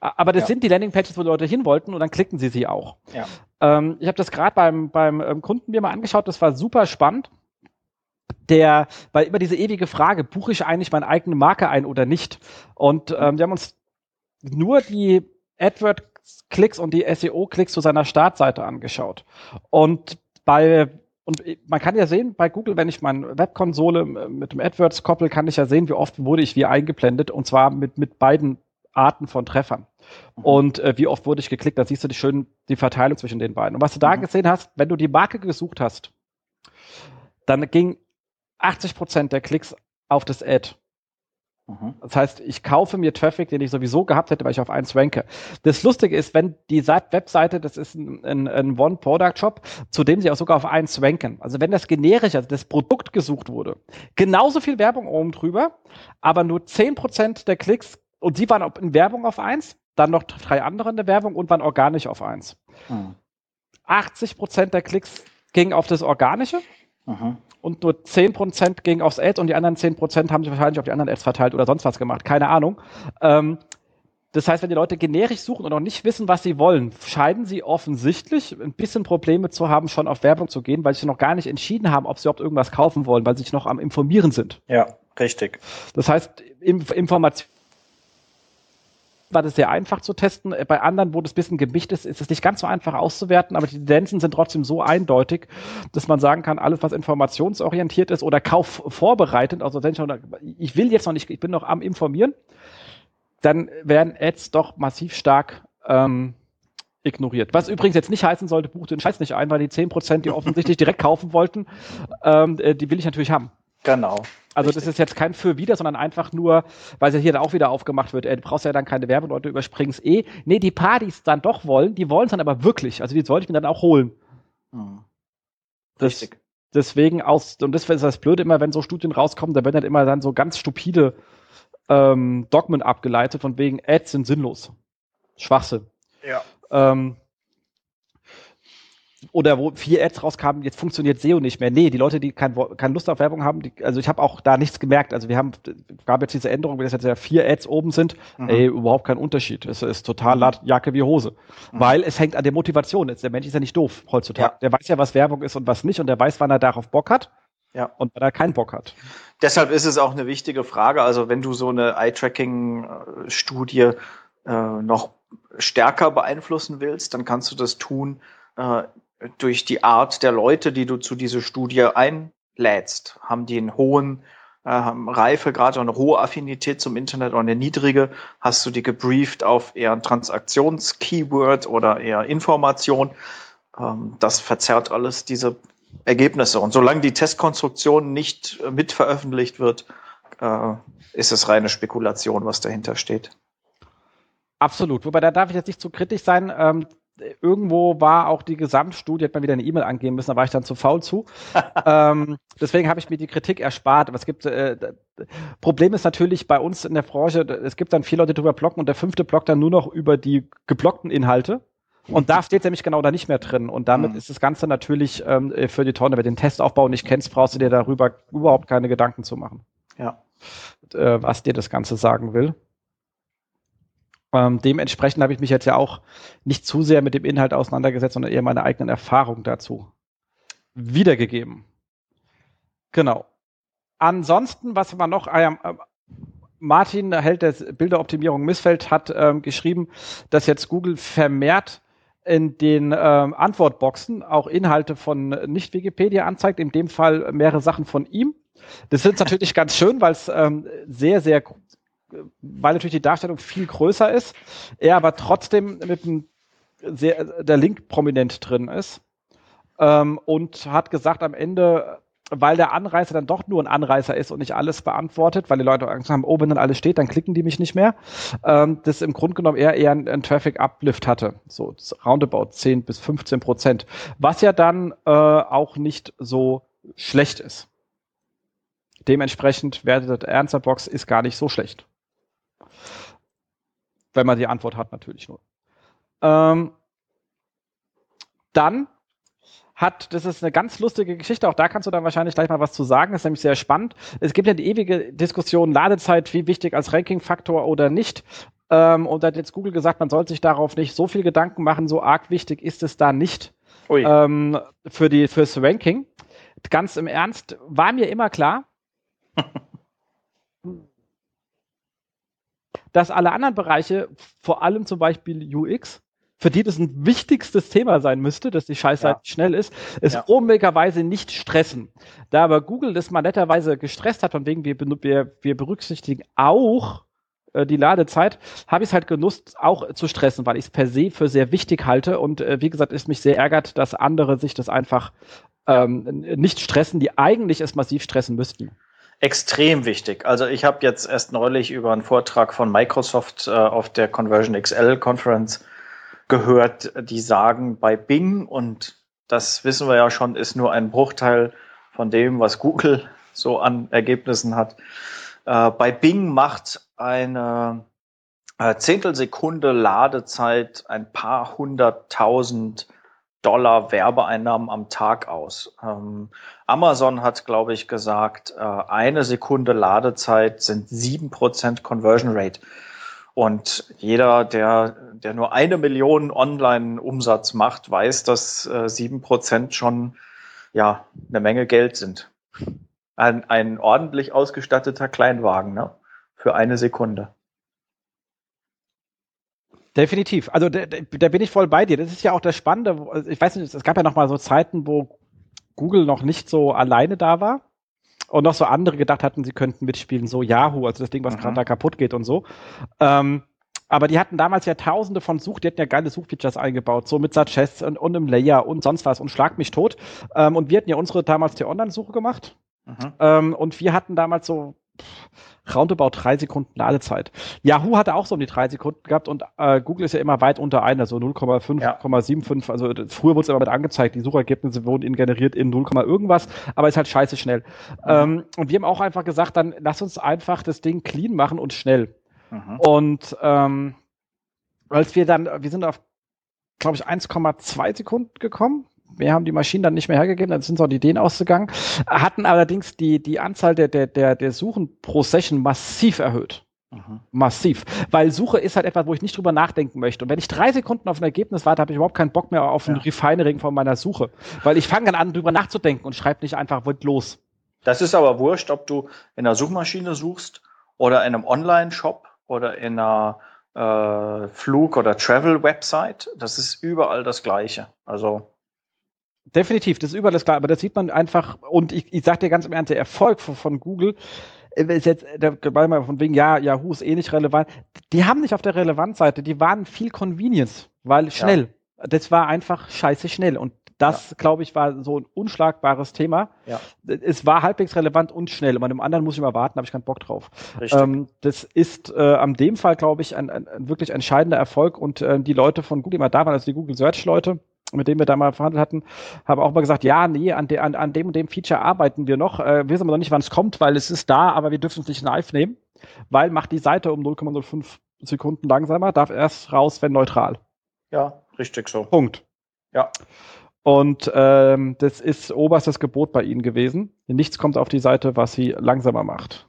Aber das ja. sind die Landingpages, wo Leute hin wollten und dann klicken sie sie auch. Ja. Ähm, ich habe das gerade beim, beim ähm, Kunden mir mal angeschaut, das war super spannend. Der, weil immer diese ewige Frage, buche ich eigentlich meine eigene Marke ein oder nicht? Und ähm, wir haben uns nur die AdWord Klicks und die SEO-Klicks zu seiner Startseite angeschaut. Und bei und man kann ja sehen, bei Google, wenn ich meine Webkonsole mit dem AdWords koppel, kann ich ja sehen, wie oft wurde ich wie eingeblendet und zwar mit, mit beiden Arten von Treffern. Mhm. Und äh, wie oft wurde ich geklickt, da siehst du die schön die Verteilung zwischen den beiden. Und was du da mhm. gesehen hast, wenn du die Marke gesucht hast, dann ging 80 Prozent der Klicks auf das Ad. Mhm. Das heißt, ich kaufe mir Traffic, den ich sowieso gehabt hätte, weil ich auf eins ranke. Das Lustige ist, wenn die Webseite, das ist ein, ein, ein One-Product-Shop, zu dem sie auch sogar auf eins ranken. Also wenn das generisch, also das Produkt gesucht wurde, genauso viel Werbung oben drüber, aber nur zehn Prozent der Klicks, und sie waren in Werbung auf eins, dann noch drei andere in der Werbung und waren organisch auf eins. Mhm. 80 Prozent der Klicks gingen auf das Organische. Mhm und nur 10% ging aufs Ads und die anderen 10% haben sich wahrscheinlich auf die anderen Ads verteilt oder sonst was gemacht. Keine Ahnung. Ähm, das heißt, wenn die Leute generisch suchen und noch nicht wissen, was sie wollen, scheiden sie offensichtlich ein bisschen Probleme zu haben, schon auf Werbung zu gehen, weil sie noch gar nicht entschieden haben, ob sie überhaupt irgendwas kaufen wollen, weil sie sich noch am Informieren sind. Ja, richtig. Das heißt, Information war das sehr einfach zu testen. Bei anderen, wo das bisschen gemischt ist, ist es nicht ganz so einfach auszuwerten, aber die Tendenzen sind trotzdem so eindeutig, dass man sagen kann, alles, was informationsorientiert ist oder kaufvorbereitend, also wenn ich, noch, ich will jetzt noch nicht, ich bin noch am Informieren, dann werden Ads doch massiv stark ähm, ignoriert. Was übrigens jetzt nicht heißen sollte, buch den Scheiß nicht ein, weil die 10%, die offensichtlich direkt kaufen wollten, ähm, äh, die will ich natürlich haben. Genau. Also Richtig. das ist jetzt kein für wieder, sondern einfach nur, weil es hier dann auch wieder aufgemacht wird, ey, du brauchst ja dann keine Werbung, Leute überspringen es eh. Nee, die Partys dann doch wollen, die wollen es dann aber wirklich. Also die sollte ich mir dann auch holen. Hm. Richtig. Das, deswegen aus, und das ist das Blöde immer, wenn so Studien rauskommen, da werden halt immer dann so ganz stupide ähm, Dogmen abgeleitet, von wegen Ads sind sinnlos. Schwachsinn. Ja. Ähm, oder wo vier Ads rauskamen, jetzt funktioniert SEO nicht mehr. Nee, die Leute, die kein, keine Lust auf Werbung haben, die, also ich habe auch da nichts gemerkt. Also wir haben, gab jetzt diese Änderung, wenn das jetzt ja vier Ads oben sind, mhm. ey, überhaupt kein Unterschied. Es ist total mhm. Jacke wie Hose. Mhm. Weil es hängt an der Motivation. Jetzt, der Mensch ist ja nicht doof heutzutage. Ja. Der weiß ja, was Werbung ist und was nicht und der weiß, wann er darauf Bock hat. Ja. Und wann er keinen Bock hat. Deshalb ist es auch eine wichtige Frage. Also wenn du so eine Eye-Tracking-Studie äh, noch stärker beeinflussen willst, dann kannst du das tun, äh, durch die Art der Leute, die du zu dieser Studie einlädst. Haben die einen hohen äh, Reifegrad oder eine hohe Affinität zum Internet oder eine niedrige? Hast du die gebrieft auf eher ein Transaktions-Keyword oder eher Information? Ähm, das verzerrt alles diese Ergebnisse. Und solange die Testkonstruktion nicht äh, mit wird, äh, ist es reine Spekulation, was dahinter steht. Absolut. Wobei da darf ich jetzt nicht zu kritisch sein. Ähm, irgendwo war auch die Gesamtstudie, hat man wieder eine E-Mail angeben müssen, da war ich dann zu faul zu. ähm, deswegen habe ich mir die Kritik erspart. Aber es gibt, äh, Problem ist natürlich bei uns in der Branche, es gibt dann vier Leute, die drüber blocken und der fünfte blockt dann nur noch über die geblockten Inhalte. Und da steht nämlich genau da nicht mehr drin. Und damit mhm. ist das Ganze natürlich ähm, für die Tonne. Wenn du den Testaufbau nicht kennst, brauchst du dir darüber überhaupt keine Gedanken zu machen. Ja. äh, was dir das Ganze sagen will. Ähm, dementsprechend habe ich mich jetzt ja auch nicht zu sehr mit dem Inhalt auseinandergesetzt, sondern eher meine eigenen Erfahrungen dazu wiedergegeben. Genau. Ansonsten, was war noch? Ah, äh, Martin, Held der Bilderoptimierung Missfeld, hat ähm, geschrieben, dass jetzt Google vermehrt in den ähm, Antwortboxen auch Inhalte von Nicht-Wikipedia anzeigt, in dem Fall mehrere Sachen von ihm. Das ist natürlich ganz schön, weil es ähm, sehr, sehr weil natürlich die Darstellung viel größer ist, er aber trotzdem mit dem sehr, der Link prominent drin ist. Ähm, und hat gesagt am Ende, weil der Anreißer dann doch nur ein Anreißer ist und nicht alles beantwortet, weil die Leute Angst haben, oh, wenn dann alles steht, dann klicken die mich nicht mehr, ähm, das im Grunde genommen eher eher ein, Traffic-Uplift hatte, so roundabout 10 bis 15 Prozent, was ja dann äh, auch nicht so schlecht ist. Dementsprechend wertet Ernster Box ist gar nicht so schlecht wenn man die Antwort hat, natürlich nur. Ähm, dann hat, das ist eine ganz lustige Geschichte, auch da kannst du dann wahrscheinlich gleich mal was zu sagen, das ist nämlich sehr spannend. Es gibt ja die ewige Diskussion, Ladezeit, wie wichtig als Ranking-Faktor oder nicht. Ähm, und da hat jetzt Google gesagt, man sollte sich darauf nicht so viel Gedanken machen, so arg wichtig ist es da nicht ähm, für die, fürs Ranking. Ganz im Ernst, war mir immer klar, dass alle anderen Bereiche, vor allem zum Beispiel UX, für die das ein wichtigstes Thema sein müsste, dass die Scheißseite ja. schnell ist, es ja. unmöglicherweise nicht stressen. Da aber Google das mal netterweise gestresst hat, von wegen wir, wir, wir berücksichtigen auch äh, die Ladezeit, habe ich es halt genutzt, auch zu stressen, weil ich es per se für sehr wichtig halte und äh, wie gesagt, ist mich sehr ärgert, dass andere sich das einfach ähm, nicht stressen, die eigentlich es massiv stressen müssten extrem wichtig. Also ich habe jetzt erst neulich über einen Vortrag von Microsoft äh, auf der Conversion XL Conference gehört, die sagen, bei Bing, und das wissen wir ja schon, ist nur ein Bruchteil von dem, was Google so an Ergebnissen hat. Äh, bei Bing macht eine äh, Zehntelsekunde Ladezeit ein paar hunderttausend Dollar Werbeeinnahmen am Tag aus. Ähm, Amazon hat, glaube ich, gesagt, äh, eine Sekunde Ladezeit sind sieben Prozent Conversion Rate. Und jeder, der, der nur eine Million Online-Umsatz macht, weiß, dass sieben äh, Prozent schon ja eine Menge Geld sind. Ein, ein ordentlich ausgestatteter Kleinwagen ne? für eine Sekunde. Definitiv. Also da, da, bin ich voll bei dir. Das ist ja auch das Spannende. Also, ich weiß nicht, es gab ja noch mal so Zeiten, wo Google noch nicht so alleine da war und noch so andere gedacht hatten, sie könnten mitspielen, so Yahoo, also das Ding, was mhm. gerade da kaputt geht und so. Ähm, aber die hatten damals ja tausende von Such, die hatten ja geile Suchfeatures eingebaut, so mit Suggest und, und im Layer und sonst was und schlag mich tot. Ähm, und wir hatten ja unsere damals die Online-Suche gemacht. Mhm. Ähm, und wir hatten damals so roundabout drei Sekunden Ladezeit. Yahoo hatte auch so um die drei Sekunden gehabt und äh, Google ist ja immer weit unter einer, so 0,5, ja. 0,75. Also früher wurde es immer mit angezeigt, die Suchergebnisse wurden ihnen generiert in 0, irgendwas, aber ist halt scheiße schnell. Mhm. Ähm, und wir haben auch einfach gesagt, dann lass uns einfach das Ding clean machen und schnell. Mhm. Und ähm, als wir dann, wir sind auf, glaube ich, 1,2 Sekunden gekommen, wir haben die Maschinen dann nicht mehr hergegeben, dann sind so die Ideen ausgegangen, hatten allerdings die, die Anzahl der, der, der, der Suchen pro Session massiv erhöht. Mhm. Massiv. Weil Suche ist halt etwas, wo ich nicht drüber nachdenken möchte. Und wenn ich drei Sekunden auf ein Ergebnis warte, habe ich überhaupt keinen Bock mehr auf ein ja. Refining von meiner Suche. Weil ich fange dann an, drüber nachzudenken und schreibe nicht einfach wild los. Das ist aber wurscht, ob du in einer Suchmaschine suchst oder in einem Online-Shop oder in einer äh, Flug- oder Travel-Website. Das ist überall das Gleiche. Also Definitiv, das ist überall das klar, aber das sieht man einfach, und ich, ich sag dir ganz im Ernst, der Erfolg von, von Google äh, ist jetzt, der, mal von wegen, ja, Yahoo ist eh nicht relevant. Die haben nicht auf der Relevanzseite, die waren viel Convenience, weil schnell. Ja. Das war einfach scheiße schnell. Und das, ja. glaube ich, war so ein unschlagbares Thema. Ja. Es war halbwegs relevant und schnell. Bei dem anderen muss ich mal warten, habe ich keinen Bock drauf. Ähm, das ist äh, an dem Fall, glaube ich, ein, ein, ein, wirklich entscheidender Erfolg. Und äh, die Leute von Google, die mal da waren, also die Google Search Leute, mit dem wir da mal verhandelt hatten, haben auch mal gesagt, ja, nee, an, de, an, an dem und dem Feature arbeiten wir noch. Äh, wissen aber noch nicht, wann es kommt, weil es ist da, aber wir dürfen es nicht live nehmen, weil macht die Seite um 0,05 Sekunden langsamer, darf erst raus, wenn neutral. Ja, richtig so. Punkt. Ja. Und ähm, das ist oberstes Gebot bei Ihnen gewesen. Nichts kommt auf die Seite, was sie langsamer macht.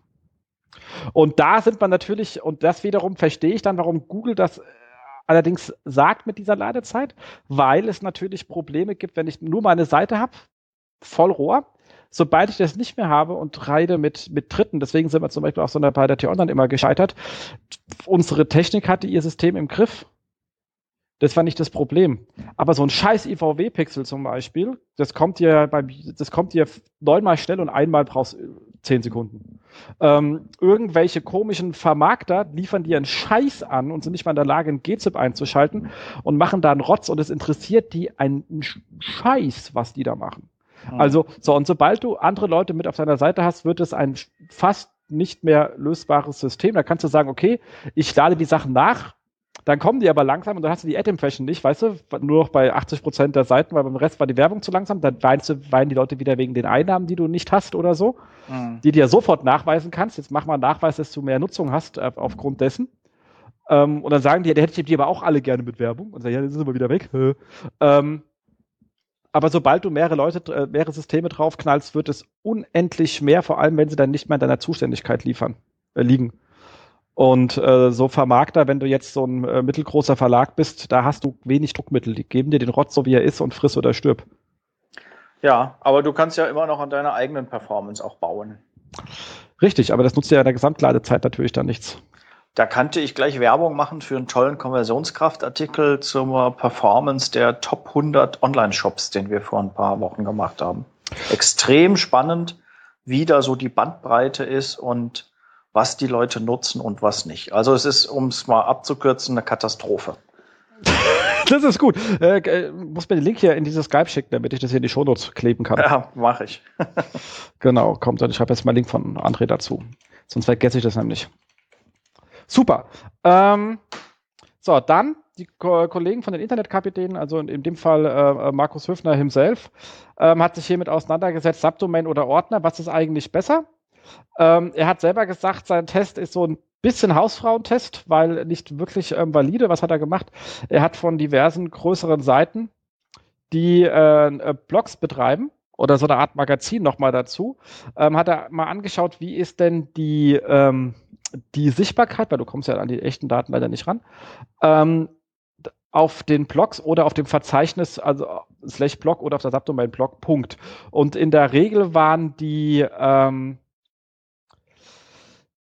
Und da sind man natürlich, und das wiederum verstehe ich dann, warum Google das allerdings sagt mit dieser Ladezeit, weil es natürlich Probleme gibt, wenn ich nur meine Seite habe, voll Rohr. Sobald ich das nicht mehr habe und reide mit, mit Dritten, deswegen sind wir zum Beispiel auch so bei der T-Online immer gescheitert, unsere Technik hatte ihr System im Griff. Das war nicht das Problem. Aber so ein scheiß IVW-Pixel zum Beispiel, das kommt dir bei, das kommt dir neunmal schnell und einmal brauchst zehn Sekunden. Ähm, irgendwelche komischen Vermarkter liefern dir einen Scheiß an und sind nicht mal in der Lage, ein GZIP einzuschalten und machen da einen Rotz und es interessiert die einen Scheiß, was die da machen. Mhm. Also, so, und sobald du andere Leute mit auf deiner Seite hast, wird es ein fast nicht mehr lösbares System. Da kannst du sagen, okay, ich lade die Sachen nach, dann kommen die aber langsam und dann hast du die Ad-Impression nicht, weißt du, nur noch bei 80 Prozent der Seiten, weil beim Rest war die Werbung zu langsam. Dann weinst du, weinen die Leute wieder wegen den Einnahmen, die du nicht hast oder so, mhm. die du ja sofort nachweisen kannst. Jetzt mach mal einen Nachweis, dass du mehr Nutzung hast äh, aufgrund dessen. Ähm, und dann sagen die, der hätte ich die aber auch alle gerne mit Werbung. Und sagen, ja, dann sind wir wieder weg. ähm, aber sobald du mehrere Leute, äh, mehrere Systeme draufknallst, wird es unendlich mehr, vor allem wenn sie dann nicht mehr in deiner Zuständigkeit liefern, äh, liegen. Und äh, so Vermarkter, wenn du jetzt so ein äh, mittelgroßer Verlag bist, da hast du wenig Druckmittel. Die geben dir den Rotz so wie er ist und friss oder stirb. Ja, aber du kannst ja immer noch an deiner eigenen Performance auch bauen. Richtig, aber das nutzt ja in der Gesamtladezeit natürlich dann nichts. Da kannte ich gleich Werbung machen für einen tollen Konversionskraftartikel zur Performance der Top 100 Online-Shops, den wir vor ein paar Wochen gemacht haben. Extrem spannend, wie da so die Bandbreite ist und was die Leute nutzen und was nicht. Also es ist, um es mal abzukürzen, eine Katastrophe. das ist gut. Äh, äh, muss mir den Link hier in dieses Skype schicken, damit ich das hier in die Shownotes kleben kann. Ja, mache ich. genau, kommt dann. Ich habe jetzt mal einen Link von André dazu. Sonst vergesse ich das nämlich. Super. Ähm, so, dann die Ko Kollegen von den Internetkapitänen, also in, in dem Fall äh, äh Markus Höfner himself, ähm, hat sich hiermit auseinandergesetzt, Subdomain oder Ordner, was ist eigentlich besser? Ähm, er hat selber gesagt, sein Test ist so ein bisschen Hausfrauentest, weil nicht wirklich ähm, valide. Was hat er gemacht? Er hat von diversen größeren Seiten, die äh, äh Blogs betreiben, oder so eine Art Magazin nochmal dazu, ähm, hat er mal angeschaut, wie ist denn die, ähm, die Sichtbarkeit, weil du kommst ja an die echten Daten leider nicht ran, ähm, auf den Blogs oder auf dem Verzeichnis, also slash Blog oder auf der Subdomain Blog, Punkt. Und in der Regel waren die, ähm,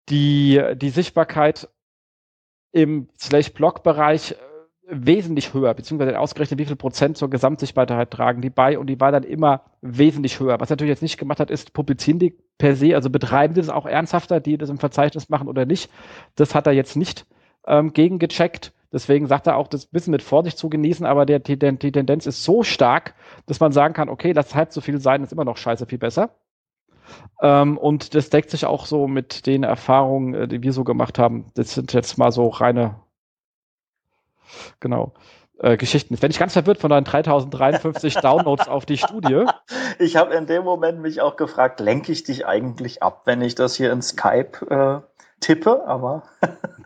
die, die Sichtbarkeit im Slash-Blog-Bereich äh, wesentlich höher, beziehungsweise ausgerechnet, wie viel Prozent zur Gesamtsichtbarkeit tragen die bei und die war dann immer wesentlich höher. Was natürlich jetzt nicht gemacht hat, ist, publizieren die per se, also betreiben die das auch ernsthafter, die das im Verzeichnis machen oder nicht. Das hat er jetzt nicht ähm, gegengecheckt. Deswegen sagt er auch, das bisschen mit Vorsicht zu genießen, aber der, die, die Tendenz ist so stark, dass man sagen kann, okay, lass halb so viel sein, ist immer noch scheiße viel besser. Ähm, und das deckt sich auch so mit den Erfahrungen, äh, die wir so gemacht haben. Das sind jetzt mal so reine, genau, äh, Geschichten. Jetzt bin ich ganz verwirrt von deinen 3053 Downloads auf die Studie. Ich habe in dem Moment mich auch gefragt, lenke ich dich eigentlich ab, wenn ich das hier in Skype äh, tippe, aber.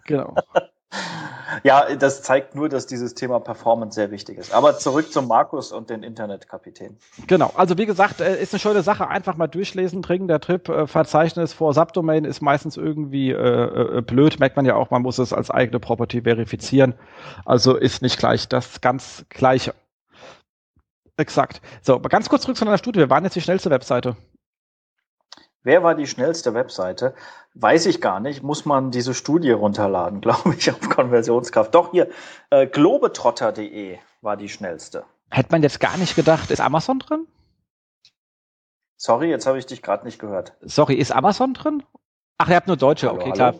genau. Ja, das zeigt nur, dass dieses Thema Performance sehr wichtig ist. Aber zurück zum Markus und den Internetkapitän. Genau, also wie gesagt, äh, ist eine schöne Sache. Einfach mal durchlesen, dringender Trip. Äh, Verzeichnis vor Subdomain ist meistens irgendwie äh, äh, blöd. Merkt man ja auch, man muss es als eigene Property verifizieren. Also ist nicht gleich das ganz gleiche. Exakt. So, aber ganz kurz zurück zu einer Studie. Wir waren jetzt die schnellste Webseite. Wer war die schnellste Webseite? Weiß ich gar nicht. Muss man diese Studie runterladen, glaube ich, auf Konversionskraft. Doch hier, äh, globetrotter.de war die schnellste. Hätte man jetzt gar nicht gedacht. Ist Amazon drin? Sorry, jetzt habe ich dich gerade nicht gehört. Sorry, ist Amazon drin? Ach, ihr habt nur Deutsche. Hallo, okay, hallo. klar.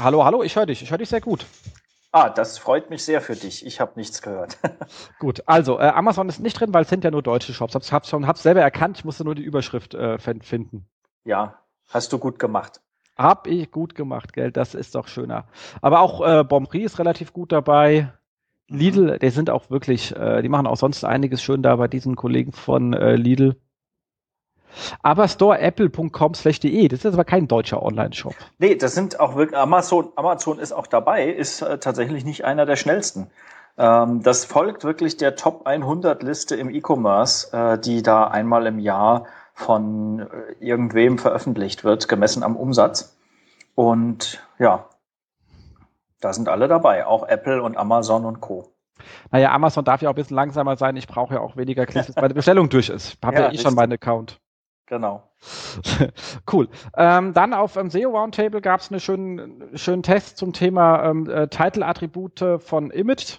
Hallo, hallo, ich höre dich. Ich höre dich sehr gut. Ah, das freut mich sehr für dich. Ich habe nichts gehört. Gut, also äh, Amazon ist nicht drin, weil es sind ja nur deutsche Shops. Hab's, hab's schon, hab's selber erkannt. Ich musste nur die Überschrift äh, finden. Ja, hast du gut gemacht. Hab ich gut gemacht, gell? Das ist doch schöner. Aber auch äh, Bonprix ist relativ gut dabei. Lidl, die sind auch wirklich, äh, die machen auch sonst einiges schön da bei diesen Kollegen von äh, Lidl. Aber storeapple.com slash.de, das ist aber kein deutscher Online-Shop. Nee, das sind auch wirklich, Amazon, Amazon ist auch dabei, ist äh, tatsächlich nicht einer der schnellsten. Ähm, das folgt wirklich der Top 100 Liste im E-Commerce, äh, die da einmal im Jahr von äh, irgendwem veröffentlicht wird, gemessen am Umsatz. Und ja, da sind alle dabei, auch Apple und Amazon und Co. Naja, Amazon darf ja auch ein bisschen langsamer sein. Ich brauche ja auch weniger Klicks, bis meine Bestellung durch ist. Ich habe ja, ja eh schon meinen Account. Genau. cool. Ähm, dann auf dem SEO Roundtable gab es einen schönen, schönen Test zum Thema ähm, äh, Title-Attribute von Image.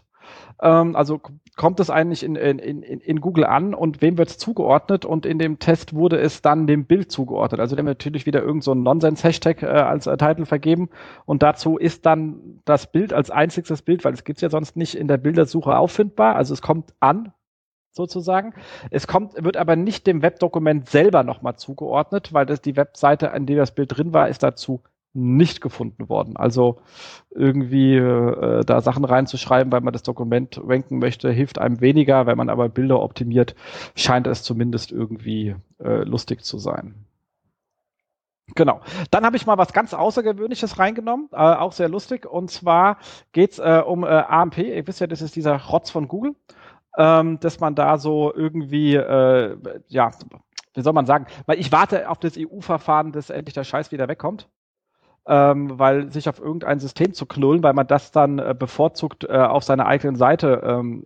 Ähm, also kommt es eigentlich in, in, in, in Google an und wem wird es zugeordnet? Und in dem Test wurde es dann dem Bild zugeordnet. Also dem natürlich wieder irgend so Nonsens-Hashtag äh, als äh, Titel vergeben. Und dazu ist dann das Bild als einziges Bild, weil es gibt ja sonst nicht in der Bildersuche auffindbar. Also es kommt an sozusagen. Es kommt, wird aber nicht dem Webdokument selber nochmal zugeordnet, weil das die Webseite, an der das Bild drin war, ist dazu nicht gefunden worden. Also irgendwie äh, da Sachen reinzuschreiben, weil man das Dokument ranken möchte, hilft einem weniger. Wenn man aber Bilder optimiert, scheint es zumindest irgendwie äh, lustig zu sein. Genau. Dann habe ich mal was ganz Außergewöhnliches reingenommen, äh, auch sehr lustig. Und zwar geht's äh, um äh, AMP. Ihr wisst ja, das ist dieser Rotz von Google ähm, dass man da so irgendwie, äh, ja, wie soll man sagen, weil ich warte auf das EU-Verfahren, dass endlich der Scheiß wieder wegkommt. Ähm, weil sich auf irgendein System zu knullen, weil man das dann äh, bevorzugt äh, auf seiner eigenen Seite ähm,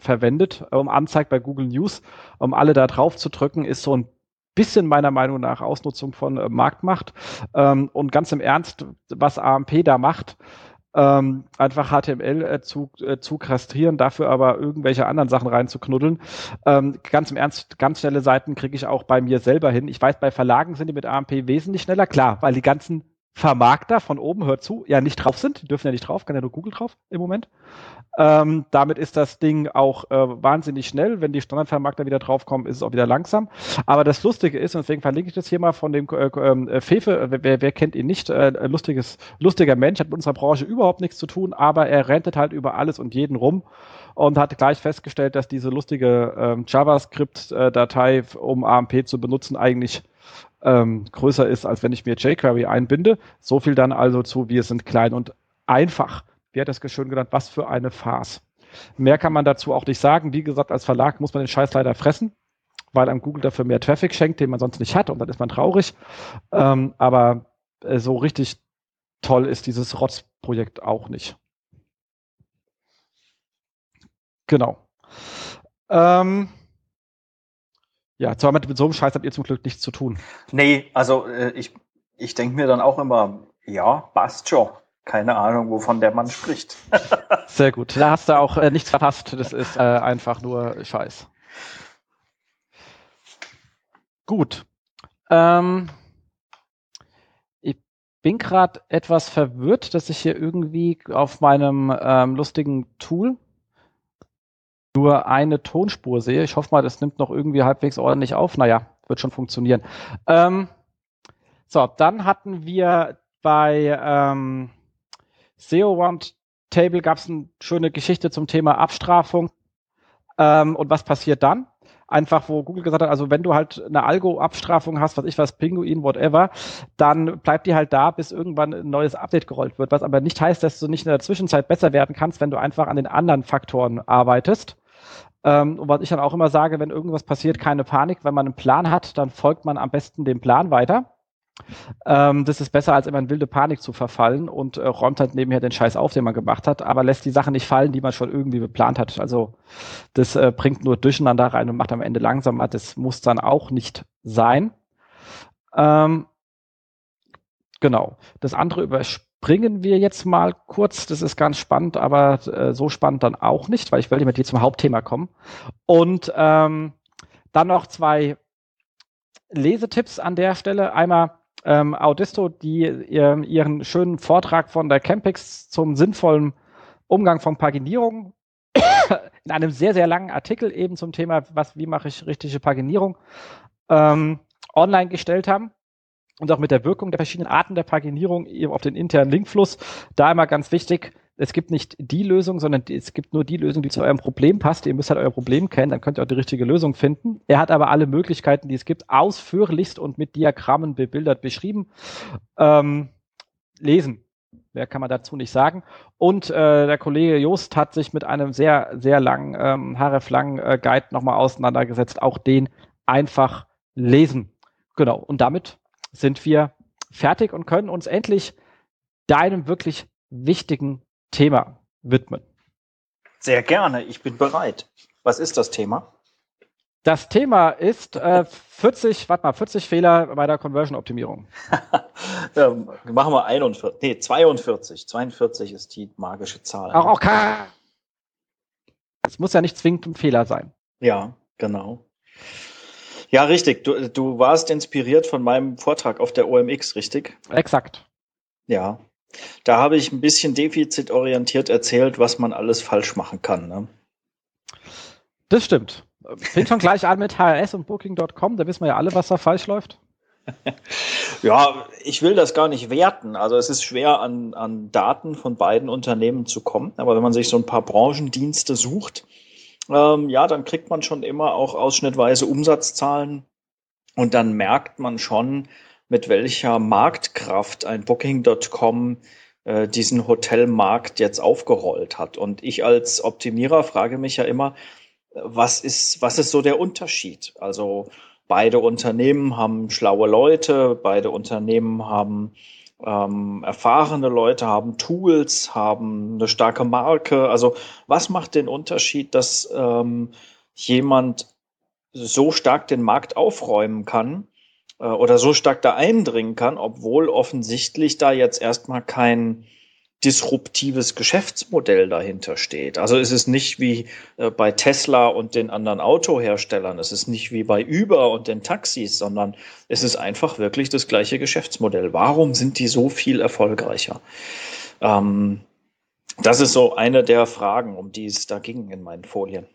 verwendet, um anzeigt bei Google News, um alle da drauf zu drücken, ist so ein bisschen meiner Meinung nach Ausnutzung von äh, Marktmacht. Ähm, und ganz im Ernst, was AMP da macht, ähm, einfach HTML äh, zu, äh, zu kastrieren, dafür aber irgendwelche anderen Sachen reinzuknuddeln. Ähm, ganz im Ernst, ganz schnelle Seiten kriege ich auch bei mir selber hin. Ich weiß, bei Verlagen sind die mit AMP wesentlich schneller, klar, weil die ganzen Vermarkter von oben, hört zu, ja nicht drauf sind, die dürfen ja nicht drauf, kann ja nur Google drauf im Moment. Ähm, damit ist das Ding auch äh, wahnsinnig schnell. Wenn die Standardvermarkter wieder draufkommen, ist es auch wieder langsam. Aber das Lustige ist, und deswegen verlinke ich das hier mal von dem äh, äh, Fefe, wer, wer kennt ihn nicht, äh, lustiges, lustiger Mensch, hat mit unserer Branche überhaupt nichts zu tun, aber er rentet halt über alles und jeden rum und hat gleich festgestellt, dass diese lustige ähm, JavaScript-Datei, um AMP zu benutzen, eigentlich ähm, größer ist, als wenn ich mir jQuery einbinde. So viel dann also zu, wir sind klein und einfach. Wie hat das schön genannt? Was für eine Farce. Mehr kann man dazu auch nicht sagen. Wie gesagt, als Verlag muss man den Scheiß leider fressen, weil einem Google dafür mehr Traffic schenkt, den man sonst nicht hat und dann ist man traurig. Ähm, aber äh, so richtig toll ist dieses Rotz-Projekt auch nicht. Genau. Ähm, ja, zwar mit, mit so einem Scheiß habt ihr zum Glück nichts zu tun. Nee, also äh, ich, ich denke mir dann auch immer, ja, passt schon. Keine Ahnung, wovon der Mann spricht. Sehr gut. Da hast du auch äh, nichts verpasst. Das ist äh, einfach nur Scheiß. Gut. Ähm, ich bin gerade etwas verwirrt, dass ich hier irgendwie auf meinem ähm, lustigen Tool nur eine Tonspur sehe. Ich hoffe mal, das nimmt noch irgendwie halbwegs ordentlich auf. Naja, wird schon funktionieren. Ähm, so, dann hatten wir bei ähm, SEO Roundtable gab es eine schöne Geschichte zum Thema Abstrafung. Ähm, und was passiert dann? Einfach, wo Google gesagt hat, also wenn du halt eine Algo-Abstrafung hast, was ich was, Pinguin, whatever, dann bleibt die halt da, bis irgendwann ein neues Update gerollt wird, was aber nicht heißt, dass du nicht in der Zwischenzeit besser werden kannst, wenn du einfach an den anderen Faktoren arbeitest. Ähm, und was ich dann auch immer sage, wenn irgendwas passiert, keine Panik. Wenn man einen Plan hat, dann folgt man am besten dem Plan weiter. Ähm, das ist besser, als immer in wilde Panik zu verfallen und äh, räumt halt nebenher den Scheiß auf, den man gemacht hat, aber lässt die Sachen nicht fallen, die man schon irgendwie geplant hat. Also das äh, bringt nur Durcheinander rein und macht am Ende langsamer. Das muss dann auch nicht sein. Ähm, genau. Das andere überspringen wir jetzt mal kurz. Das ist ganz spannend, aber äh, so spannend dann auch nicht, weil ich will mit dir zum Hauptthema kommen. Und ähm, dann noch zwei Lesetipps an der Stelle. Einmal ähm, Audisto, die ihr, ihren schönen Vortrag von der Campix zum sinnvollen Umgang von Paginierung in einem sehr, sehr langen Artikel eben zum Thema, was, wie mache ich richtige Paginierung, ähm, online gestellt haben und auch mit der Wirkung der verschiedenen Arten der Paginierung eben auf den internen Linkfluss. Da immer ganz wichtig, es gibt nicht die Lösung, sondern es gibt nur die Lösung, die zu eurem Problem passt. Ihr müsst halt euer Problem kennen, dann könnt ihr auch die richtige Lösung finden. Er hat aber alle Möglichkeiten, die es gibt, ausführlichst und mit Diagrammen bebildert beschrieben. Ähm, lesen. Mehr kann man dazu nicht sagen. Und äh, der Kollege Jost hat sich mit einem sehr, sehr langen, ähm, href-langen äh, Guide nochmal auseinandergesetzt. Auch den einfach lesen. Genau. Und damit sind wir fertig und können uns endlich deinem wirklich wichtigen Thema widmen. Sehr gerne, ich bin bereit. Was ist das Thema? Das Thema ist äh, 40, warte mal, 40 Fehler bei der Conversion-Optimierung. ja, machen wir 41, nee, 42. 42 ist die magische Zahl. Auch, okay. Es muss ja nicht zwingend ein Fehler sein. Ja, genau. Ja, richtig. Du, du warst inspiriert von meinem Vortrag auf der OMX, richtig? Exakt. Ja, da habe ich ein bisschen defizitorientiert erzählt, was man alles falsch machen kann. Ne? Das stimmt. Fängt schon gleich an mit HRS und Booking.com, da wissen wir ja alle, was da falsch läuft. ja, ich will das gar nicht werten. Also es ist schwer, an, an Daten von beiden Unternehmen zu kommen. Aber wenn man sich so ein paar Branchendienste sucht, ähm, ja, dann kriegt man schon immer auch ausschnittweise Umsatzzahlen. Und dann merkt man schon, mit welcher Marktkraft ein Booking.com äh, diesen Hotelmarkt jetzt aufgerollt hat. Und ich als Optimierer frage mich ja immer, was ist, was ist so der Unterschied? Also beide Unternehmen haben schlaue Leute, beide Unternehmen haben ähm, erfahrene Leute, haben Tools, haben eine starke Marke. Also was macht den Unterschied, dass ähm, jemand so stark den Markt aufräumen kann äh, oder so stark da eindringen kann, obwohl offensichtlich da jetzt erstmal kein disruptives Geschäftsmodell dahinter steht. Also es ist nicht wie äh, bei Tesla und den anderen Autoherstellern, es ist nicht wie bei Uber und den Taxis, sondern es ist einfach wirklich das gleiche Geschäftsmodell. Warum sind die so viel erfolgreicher? Ähm, das ist so eine der Fragen, um die es da ging in meinen Folien.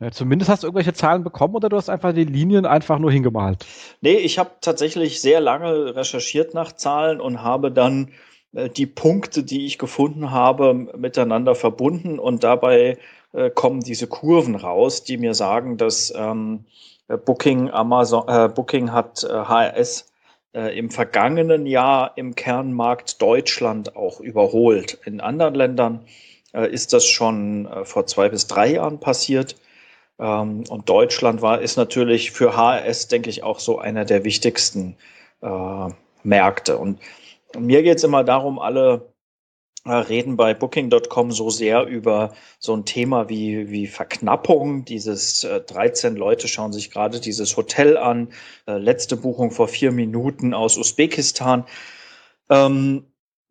Ja, zumindest hast du irgendwelche Zahlen bekommen oder du hast einfach die Linien einfach nur hingemalt? Nee, ich habe tatsächlich sehr lange recherchiert nach Zahlen und habe dann äh, die Punkte, die ich gefunden habe, miteinander verbunden und dabei äh, kommen diese Kurven raus, die mir sagen, dass ähm, Booking, Amazon, äh, Booking hat äh, HRS äh, im vergangenen Jahr im Kernmarkt Deutschland auch überholt. In anderen Ländern äh, ist das schon äh, vor zwei bis drei Jahren passiert. Ähm, und Deutschland war, ist natürlich für HRS, denke ich, auch so einer der wichtigsten äh, Märkte. Und mir geht es immer darum, alle äh, reden bei Booking.com so sehr über so ein Thema wie, wie Verknappung. Dieses äh, 13 Leute schauen sich gerade dieses Hotel an. Äh, letzte Buchung vor vier Minuten aus Usbekistan. Ähm,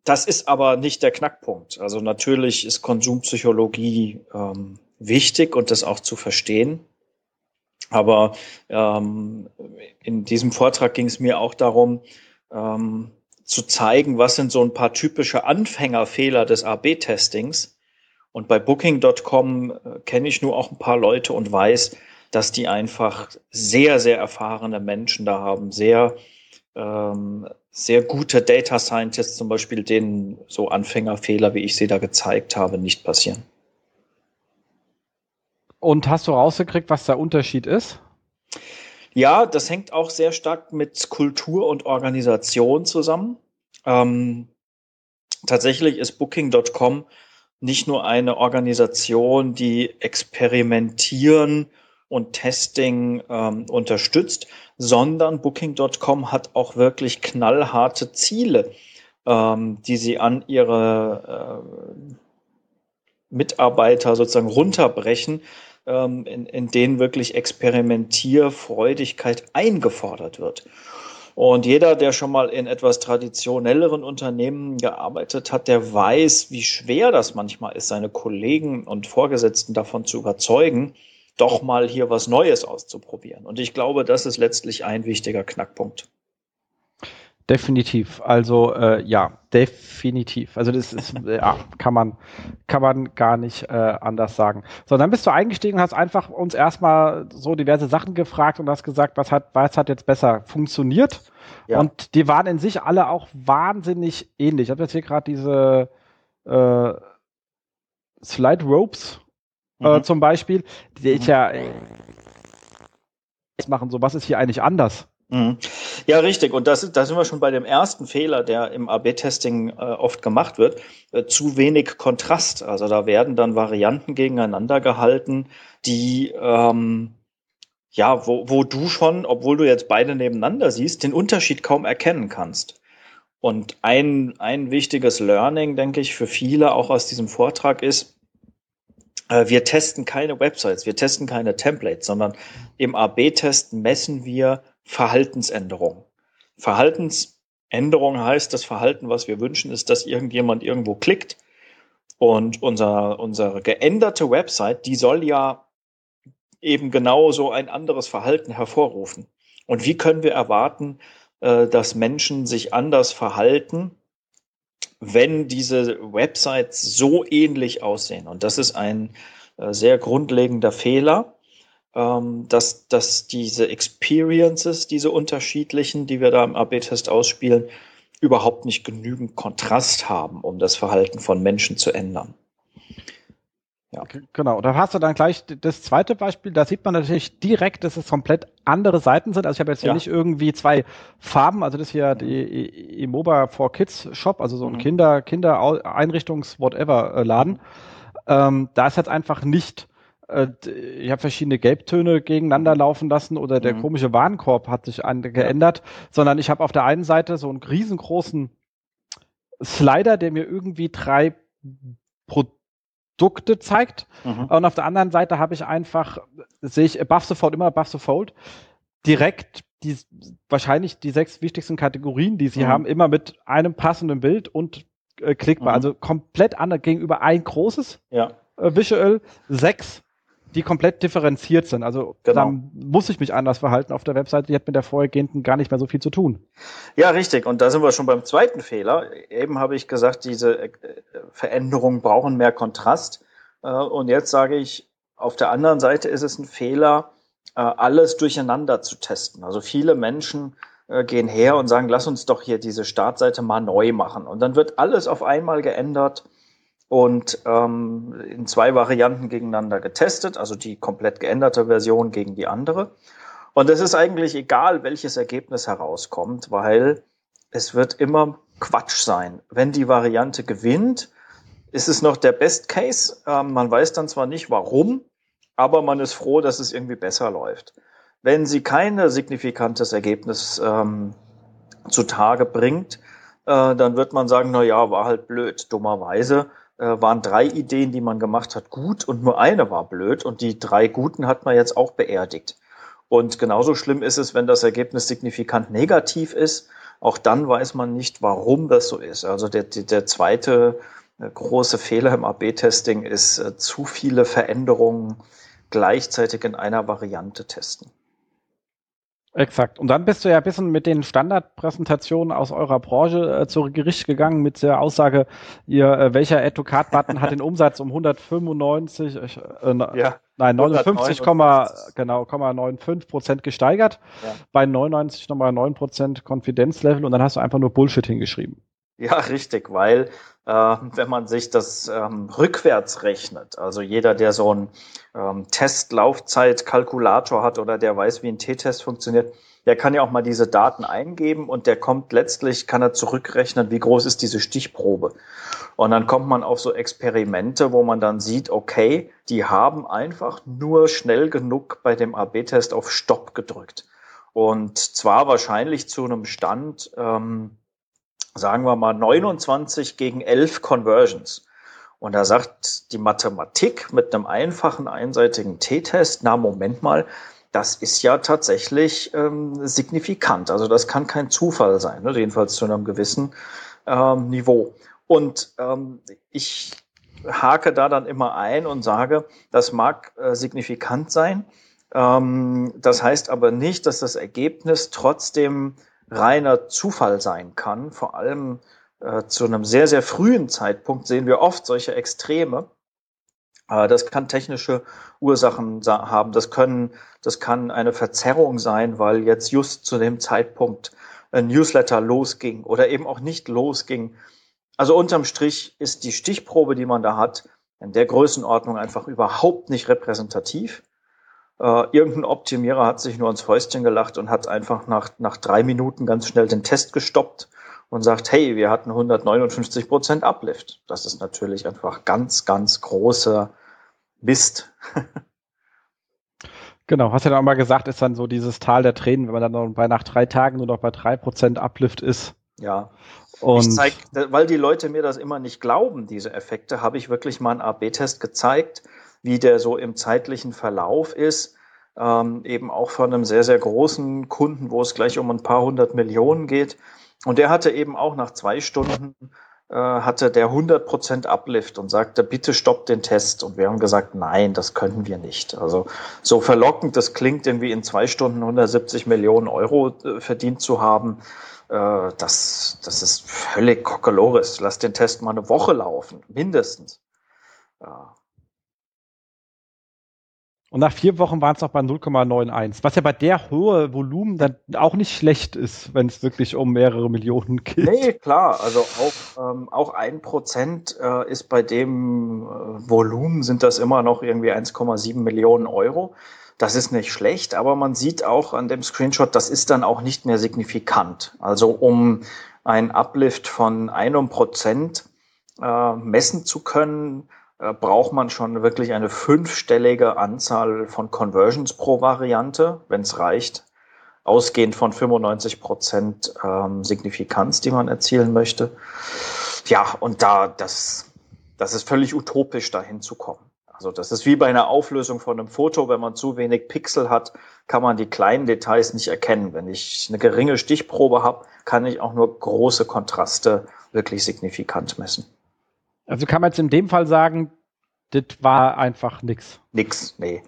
das ist aber nicht der Knackpunkt. Also natürlich ist Konsumpsychologie ähm, wichtig und das auch zu verstehen. Aber ähm, in diesem Vortrag ging es mir auch darum, ähm, zu zeigen, was sind so ein paar typische Anfängerfehler des AB-Testings. Und bei Booking.com äh, kenne ich nur auch ein paar Leute und weiß, dass die einfach sehr, sehr erfahrene Menschen da haben, sehr, ähm, sehr gute Data Scientists zum Beispiel, denen so Anfängerfehler, wie ich sie da gezeigt habe, nicht passieren. Und hast du rausgekriegt, was der Unterschied ist? Ja, das hängt auch sehr stark mit Kultur und Organisation zusammen. Ähm, tatsächlich ist Booking.com nicht nur eine Organisation, die Experimentieren und Testing ähm, unterstützt, sondern Booking.com hat auch wirklich knallharte Ziele, ähm, die sie an ihre äh, Mitarbeiter sozusagen runterbrechen, ähm, in, in denen wirklich Experimentierfreudigkeit eingefordert wird. Und jeder, der schon mal in etwas traditionelleren Unternehmen gearbeitet hat, der weiß, wie schwer das manchmal ist, seine Kollegen und Vorgesetzten davon zu überzeugen, doch mal hier was Neues auszuprobieren. Und ich glaube, das ist letztlich ein wichtiger Knackpunkt. Definitiv. Also äh, ja, definitiv. Also das ist, ja, kann man, kann man gar nicht äh, anders sagen. So, dann bist du eingestiegen und hast einfach uns erstmal so diverse Sachen gefragt und hast gesagt, was hat, was hat jetzt besser funktioniert? Ja. Und die waren in sich alle auch wahnsinnig ähnlich. Ich habe jetzt hier gerade diese äh, Slide Ropes äh, mhm. zum Beispiel, die mhm. ich ja äh, machen, so was ist hier eigentlich anders? Mhm. Ja, richtig. Und das, da sind wir schon bei dem ersten Fehler, der im AB-Testing äh, oft gemacht wird. Äh, zu wenig Kontrast. Also da werden dann Varianten gegeneinander gehalten, die ähm, ja, wo, wo du schon, obwohl du jetzt beide nebeneinander siehst, den Unterschied kaum erkennen kannst. Und ein, ein wichtiges Learning, denke ich, für viele auch aus diesem Vortrag ist, äh, wir testen keine Websites, wir testen keine Templates, sondern im AB-Test messen wir Verhaltensänderung. Verhaltensänderung heißt, das Verhalten, was wir wünschen, ist, dass irgendjemand irgendwo klickt. Und unser, unsere geänderte Website, die soll ja eben genau so ein anderes Verhalten hervorrufen. Und wie können wir erwarten, äh, dass Menschen sich anders verhalten, wenn diese Websites so ähnlich aussehen? Und das ist ein äh, sehr grundlegender Fehler dass, dass diese Experiences, diese unterschiedlichen, die wir da im AB-Test ausspielen, überhaupt nicht genügend Kontrast haben, um das Verhalten von Menschen zu ändern. Ja. Genau, da hast du dann gleich das zweite Beispiel, da sieht man natürlich direkt, dass es komplett andere Seiten sind. Also ich habe jetzt hier ja. nicht irgendwie zwei Farben, also das hier die Imoba for Kids Shop, also so ein mhm. Kinder, Kindereinrichtungs-Whatever-Laden. Mhm. Ähm, da ist jetzt einfach nicht äh, ich habe verschiedene Gelbtöne gegeneinander laufen lassen oder der mhm. komische Warenkorb hat sich an, geändert, sondern ich habe auf der einen Seite so einen riesengroßen Slider, der mir irgendwie drei Produkte zeigt. Mhm. Und auf der anderen Seite habe ich einfach, sehe ich above the fold, immer above the fold, direkt die, wahrscheinlich die sechs wichtigsten Kategorien, die sie mhm. haben, immer mit einem passenden Bild und äh, klickbar. Mhm. Also komplett anders gegenüber ein großes ja. äh, Visual, sechs die komplett differenziert sind. Also genau. dann muss ich mich anders verhalten auf der Webseite, die hat mit der vorhergehenden gar nicht mehr so viel zu tun. Ja, richtig. Und da sind wir schon beim zweiten Fehler. Eben habe ich gesagt, diese äh, Veränderungen brauchen mehr Kontrast. Äh, und jetzt sage ich, auf der anderen Seite ist es ein Fehler, äh, alles durcheinander zu testen. Also viele Menschen gehen her und sagen, lass uns doch hier diese Startseite mal neu machen. Und dann wird alles auf einmal geändert und ähm, in zwei Varianten gegeneinander getestet, also die komplett geänderte Version gegen die andere. Und es ist eigentlich egal, welches Ergebnis herauskommt, weil es wird immer Quatsch sein. Wenn die Variante gewinnt, ist es noch der Best Case. Ähm, man weiß dann zwar nicht warum, aber man ist froh, dass es irgendwie besser läuft. Wenn sie kein signifikantes Ergebnis ähm, zutage bringt, äh, dann wird man sagen, na ja, war halt blöd, dummerweise waren drei Ideen, die man gemacht hat, gut und nur eine war blöd und die drei guten hat man jetzt auch beerdigt. Und genauso schlimm ist es, wenn das Ergebnis signifikant negativ ist. Auch dann weiß man nicht, warum das so ist. Also der, der zweite äh, große Fehler im AB-Testing ist äh, zu viele Veränderungen gleichzeitig in einer Variante testen. Exakt. Und dann bist du ja ein bisschen mit den Standardpräsentationen aus eurer Branche äh, zu Gericht gegangen mit der Aussage, ihr, äh, welcher Add-to-Card-Button hat den Umsatz um 195, äh, ja, nein, 59, genau, 95 Prozent gesteigert, ja. bei 99,9 Prozent Konfidenzlevel und dann hast du einfach nur Bullshit hingeschrieben. Ja, richtig, weil äh, wenn man sich das ähm, rückwärts rechnet, also jeder, der so einen ähm, Testlaufzeitkalkulator hat oder der weiß, wie ein T-Test funktioniert, der kann ja auch mal diese Daten eingeben und der kommt letztlich, kann er zurückrechnen, wie groß ist diese Stichprobe. Und dann kommt man auf so Experimente, wo man dann sieht, okay, die haben einfach nur schnell genug bei dem AB-Test auf Stopp gedrückt. Und zwar wahrscheinlich zu einem Stand, ähm, sagen wir mal 29 gegen 11 Conversions. Und da sagt die Mathematik mit einem einfachen einseitigen T-Test, na Moment mal, das ist ja tatsächlich ähm, signifikant. Also das kann kein Zufall sein, ne? jedenfalls zu einem gewissen ähm, Niveau. Und ähm, ich hake da dann immer ein und sage, das mag äh, signifikant sein. Ähm, das heißt aber nicht, dass das Ergebnis trotzdem reiner Zufall sein kann. Vor allem äh, zu einem sehr, sehr frühen Zeitpunkt sehen wir oft solche Extreme. Äh, das kann technische Ursachen haben. Das können, das kann eine Verzerrung sein, weil jetzt just zu dem Zeitpunkt ein Newsletter losging oder eben auch nicht losging. Also unterm Strich ist die Stichprobe, die man da hat, in der Größenordnung einfach überhaupt nicht repräsentativ. Äh, irgendein Optimierer hat sich nur ins Fäustchen gelacht und hat einfach nach, nach drei Minuten ganz schnell den Test gestoppt und sagt, hey, wir hatten 159 Prozent Uplift. Das ist natürlich einfach ganz, ganz großer Mist. genau, hast ja dann auch mal gesagt, ist dann so dieses Tal der Tränen, wenn man dann noch bei nach drei Tagen nur noch bei drei Prozent Uplift ist. Ja. Und ich zeig, weil die Leute mir das immer nicht glauben, diese Effekte, habe ich wirklich mal einen AB-Test gezeigt wie der so im zeitlichen Verlauf ist. Ähm, eben auch von einem sehr, sehr großen Kunden, wo es gleich um ein paar hundert Millionen geht. Und der hatte eben auch nach zwei Stunden äh, hatte der 100% Uplift und sagte, bitte stoppt den Test. Und wir haben gesagt, nein, das können wir nicht. Also so verlockend das klingt, irgendwie in zwei Stunden 170 Millionen Euro äh, verdient zu haben, äh, das, das ist völlig kokolores. Lass den Test mal eine Woche laufen, mindestens. Ja. Und nach vier Wochen waren es noch bei 0,91, was ja bei der hohe Volumen dann auch nicht schlecht ist, wenn es wirklich um mehrere Millionen geht. Nee, klar. Also auch, ähm, auch ein Prozent äh, ist bei dem äh, Volumen sind das immer noch irgendwie 1,7 Millionen Euro. Das ist nicht schlecht, aber man sieht auch an dem Screenshot, das ist dann auch nicht mehr signifikant. Also um ein Uplift von einem Prozent äh, messen zu können, braucht man schon wirklich eine fünfstellige Anzahl von Conversions pro Variante, wenn es reicht, ausgehend von 95 Prozent ähm, Signifikanz, die man erzielen möchte. Ja, und da, das, das ist völlig utopisch, dahin zu kommen. Also das ist wie bei einer Auflösung von einem Foto, wenn man zu wenig Pixel hat, kann man die kleinen Details nicht erkennen. Wenn ich eine geringe Stichprobe habe, kann ich auch nur große Kontraste wirklich signifikant messen. Also kann man jetzt in dem Fall sagen, das war einfach nix. Nix, nee.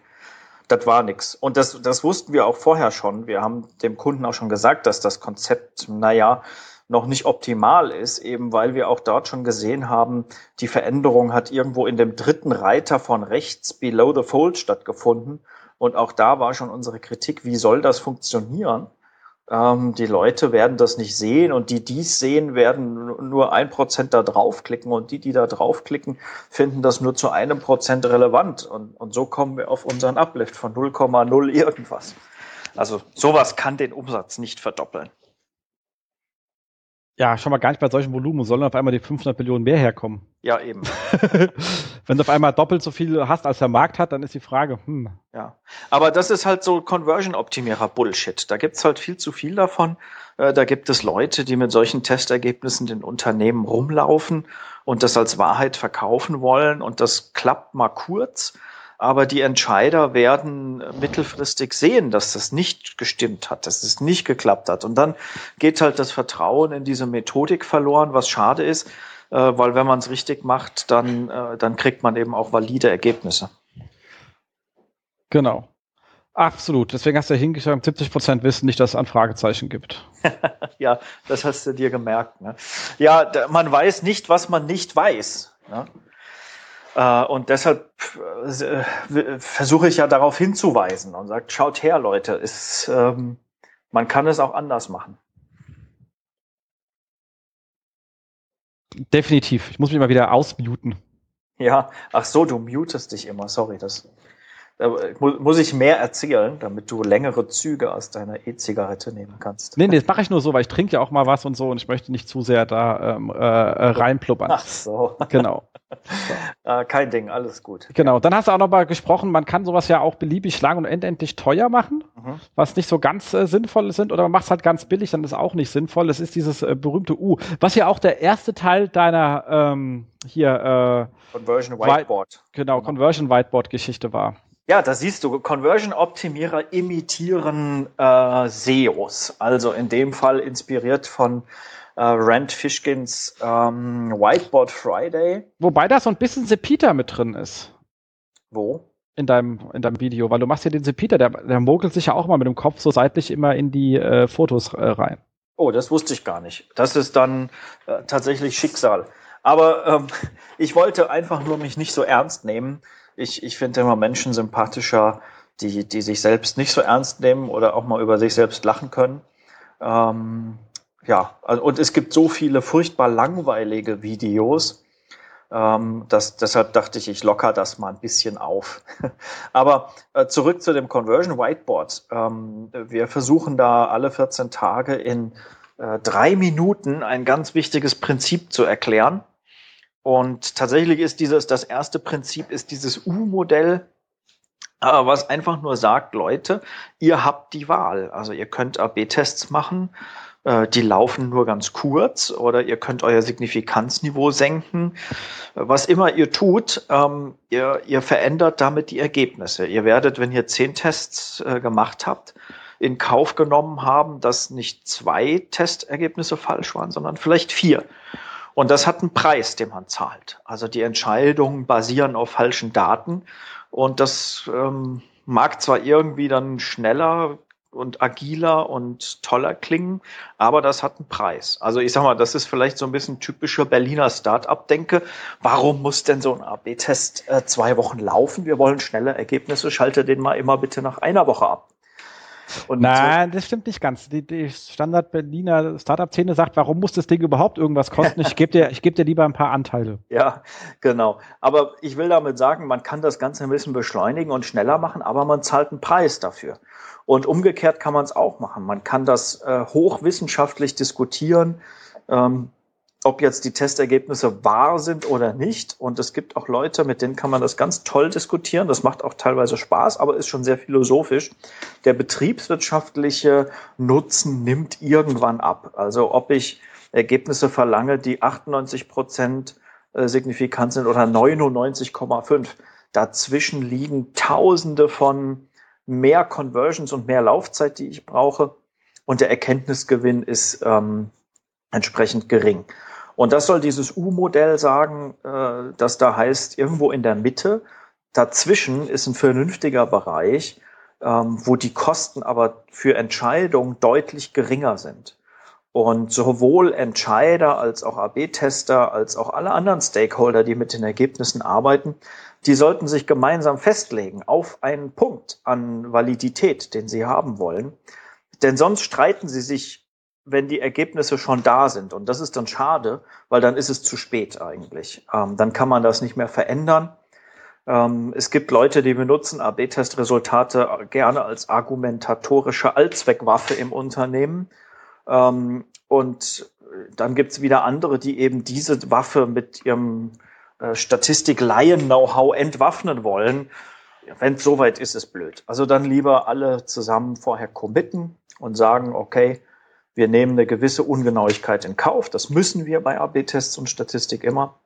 Das war nix. Und das, das wussten wir auch vorher schon. Wir haben dem Kunden auch schon gesagt, dass das Konzept, naja, noch nicht optimal ist, eben weil wir auch dort schon gesehen haben, die Veränderung hat irgendwo in dem dritten Reiter von rechts below the fold stattgefunden. Und auch da war schon unsere Kritik, wie soll das funktionieren? Ähm, die Leute werden das nicht sehen und die dies sehen, werden nur ein Prozent da draufklicken und die, die da draufklicken, finden das nur zu einem Prozent relevant. Und, und so kommen wir auf unseren Uplift von 0,0 irgendwas. Also sowas kann den Umsatz nicht verdoppeln. Ja, schon mal gar nicht bei solchen Volumen, sollen auf einmal die 500 Millionen mehr herkommen. Ja, eben. Wenn du auf einmal doppelt so viel hast, als der Markt hat, dann ist die Frage, hm. Ja, aber das ist halt so Conversion-Optimierer-Bullshit. Da gibt's halt viel zu viel davon. Äh, da gibt es Leute, die mit solchen Testergebnissen den Unternehmen rumlaufen und das als Wahrheit verkaufen wollen und das klappt mal kurz aber die Entscheider werden mittelfristig sehen, dass das nicht gestimmt hat, dass es nicht geklappt hat. Und dann geht halt das Vertrauen in diese Methodik verloren, was schade ist, äh, weil wenn man es richtig macht, dann, äh, dann kriegt man eben auch valide Ergebnisse. Genau. Absolut. Deswegen hast du ja hingeschrieben, 70 Prozent wissen nicht, dass es ein Fragezeichen gibt. ja, das hast du dir gemerkt. Ne? Ja, man weiß nicht, was man nicht weiß. Ne? Äh, und deshalb äh, versuche ich ja darauf hinzuweisen und sagt, schaut her, Leute, ist, ähm, man kann es auch anders machen. Definitiv. Ich muss mich mal wieder ausmuten. Ja, ach so, du mutest dich immer. Sorry, das muss ich mehr erzählen, damit du längere Züge aus deiner E-Zigarette nehmen kannst. Nee, nee, das mache ich nur so, weil ich trinke ja auch mal was und so und ich möchte nicht zu sehr da ähm, äh, reinpluppern. Ach so. Genau. äh, kein Ding, alles gut. Genau, dann hast du auch noch mal gesprochen, man kann sowas ja auch beliebig lang und endendlich teuer machen, mhm. was nicht so ganz äh, sinnvoll ist, oder man macht es halt ganz billig, dann ist auch nicht sinnvoll. Das ist dieses äh, berühmte U, was ja auch der erste Teil deiner ähm, hier äh, Conversion Whiteboard. Genau, genau, Conversion Whiteboard Geschichte war. Ja, da siehst du, Conversion-Optimierer imitieren äh, SEOs. Also in dem Fall inspiriert von äh, Rand Fishkins ähm, Whiteboard Friday. Wobei da so ein bisschen Sepita mit drin ist. Wo? In deinem, in deinem Video, weil du machst ja den Sepita, der, der mogelt sich ja auch mal mit dem Kopf so seitlich immer in die äh, Fotos äh, rein. Oh, das wusste ich gar nicht. Das ist dann äh, tatsächlich Schicksal. Aber ähm, ich wollte einfach nur mich nicht so ernst nehmen ich, ich finde immer Menschen sympathischer, die, die sich selbst nicht so ernst nehmen oder auch mal über sich selbst lachen können. Ähm, ja, also, und es gibt so viele furchtbar langweilige Videos. Ähm, das, deshalb dachte ich, ich locker das mal ein bisschen auf. Aber äh, zurück zu dem Conversion Whiteboard. Ähm, wir versuchen da alle 14 Tage in äh, drei Minuten ein ganz wichtiges Prinzip zu erklären. Und tatsächlich ist dieses, das erste Prinzip ist dieses U-Modell, was einfach nur sagt, Leute, ihr habt die Wahl. Also ihr könnt AB-Tests machen, äh, die laufen nur ganz kurz oder ihr könnt euer Signifikanzniveau senken. Was immer ihr tut, ähm, ihr, ihr verändert damit die Ergebnisse. Ihr werdet, wenn ihr zehn Tests äh, gemacht habt, in Kauf genommen haben, dass nicht zwei Testergebnisse falsch waren, sondern vielleicht vier. Und das hat einen Preis, den man zahlt. Also die Entscheidungen basieren auf falschen Daten. Und das ähm, mag zwar irgendwie dann schneller und agiler und toller klingen, aber das hat einen Preis. Also ich sag mal, das ist vielleicht so ein bisschen typischer Berliner Start-up-Denke. Warum muss denn so ein AB-Test äh, zwei Wochen laufen? Wir wollen schnelle Ergebnisse, schalte den mal immer bitte nach einer Woche ab. Und Nein, das stimmt nicht ganz. Die, die Standard-Berliner Startup-Szene sagt, warum muss das Ding überhaupt irgendwas kosten? Ich gebe dir, ich geb dir lieber ein paar Anteile. Ja, genau. Aber ich will damit sagen, man kann das Ganze ein bisschen beschleunigen und schneller machen, aber man zahlt einen Preis dafür. Und umgekehrt kann man es auch machen. Man kann das äh, hochwissenschaftlich diskutieren. Ähm, ob jetzt die Testergebnisse wahr sind oder nicht. Und es gibt auch Leute, mit denen kann man das ganz toll diskutieren. Das macht auch teilweise Spaß, aber ist schon sehr philosophisch. Der betriebswirtschaftliche Nutzen nimmt irgendwann ab. Also ob ich Ergebnisse verlange, die 98 Prozent äh, signifikant sind oder 99,5. Dazwischen liegen Tausende von mehr Conversions und mehr Laufzeit, die ich brauche. Und der Erkenntnisgewinn ist ähm, entsprechend gering. Und das soll dieses U-Modell sagen, äh, dass da heißt, irgendwo in der Mitte, dazwischen ist ein vernünftiger Bereich, ähm, wo die Kosten aber für Entscheidungen deutlich geringer sind. Und sowohl Entscheider als auch AB-Tester als auch alle anderen Stakeholder, die mit den Ergebnissen arbeiten, die sollten sich gemeinsam festlegen auf einen Punkt an Validität, den sie haben wollen. Denn sonst streiten sie sich wenn die Ergebnisse schon da sind. Und das ist dann schade, weil dann ist es zu spät eigentlich. Ähm, dann kann man das nicht mehr verändern. Ähm, es gibt Leute, die benutzen AB-Test-Resultate gerne als argumentatorische Allzweckwaffe im Unternehmen. Ähm, und dann gibt es wieder andere, die eben diese Waffe mit ihrem äh, Statistik-Laien-Know-how entwaffnen wollen. Wenn es soweit ist, ist blöd. Also dann lieber alle zusammen vorher committen und sagen, okay, wir nehmen eine gewisse Ungenauigkeit in Kauf. Das müssen wir bei AB-Tests und Statistik immer.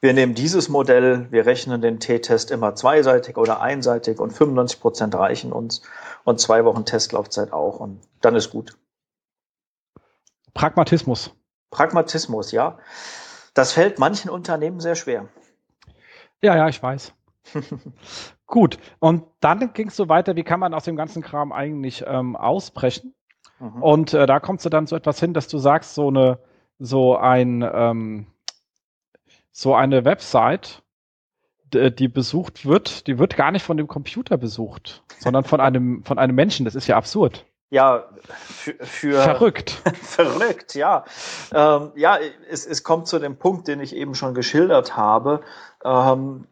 Wir nehmen dieses Modell, wir rechnen den T-Test immer zweiseitig oder einseitig und 95 Prozent reichen uns und zwei Wochen Testlaufzeit auch und dann ist gut. Pragmatismus. Pragmatismus, ja. Das fällt manchen Unternehmen sehr schwer. Ja, ja, ich weiß. Gut, und dann ging es so weiter, wie kann man aus dem ganzen Kram eigentlich ähm, ausbrechen? Mhm. Und äh, da kommst du dann so etwas hin, dass du sagst, so eine, so ein, ähm, so eine Website, die besucht wird, die wird gar nicht von dem Computer besucht, sondern von einem, von einem Menschen. Das ist ja absurd. Ja, für, für verrückt. verrückt, ja. Ähm, ja, es, es kommt zu dem Punkt, den ich eben schon geschildert habe. Ähm,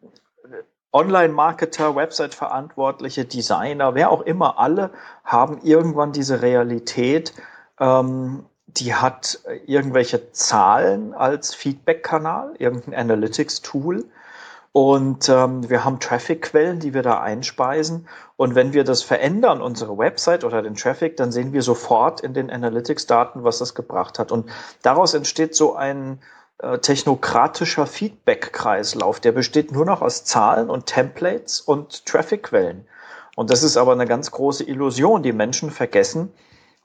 Online-Marketer, Website-Verantwortliche, Designer, wer auch immer, alle haben irgendwann diese Realität, ähm, die hat irgendwelche Zahlen als Feedback-Kanal, irgendein Analytics-Tool. Und ähm, wir haben Traffic-Quellen, die wir da einspeisen. Und wenn wir das verändern, unsere Website oder den Traffic, dann sehen wir sofort in den Analytics-Daten, was das gebracht hat. Und daraus entsteht so ein technokratischer Feedback-Kreislauf. Der besteht nur noch aus Zahlen und Templates und Traffic-Quellen. Und das ist aber eine ganz große Illusion. Die Menschen vergessen,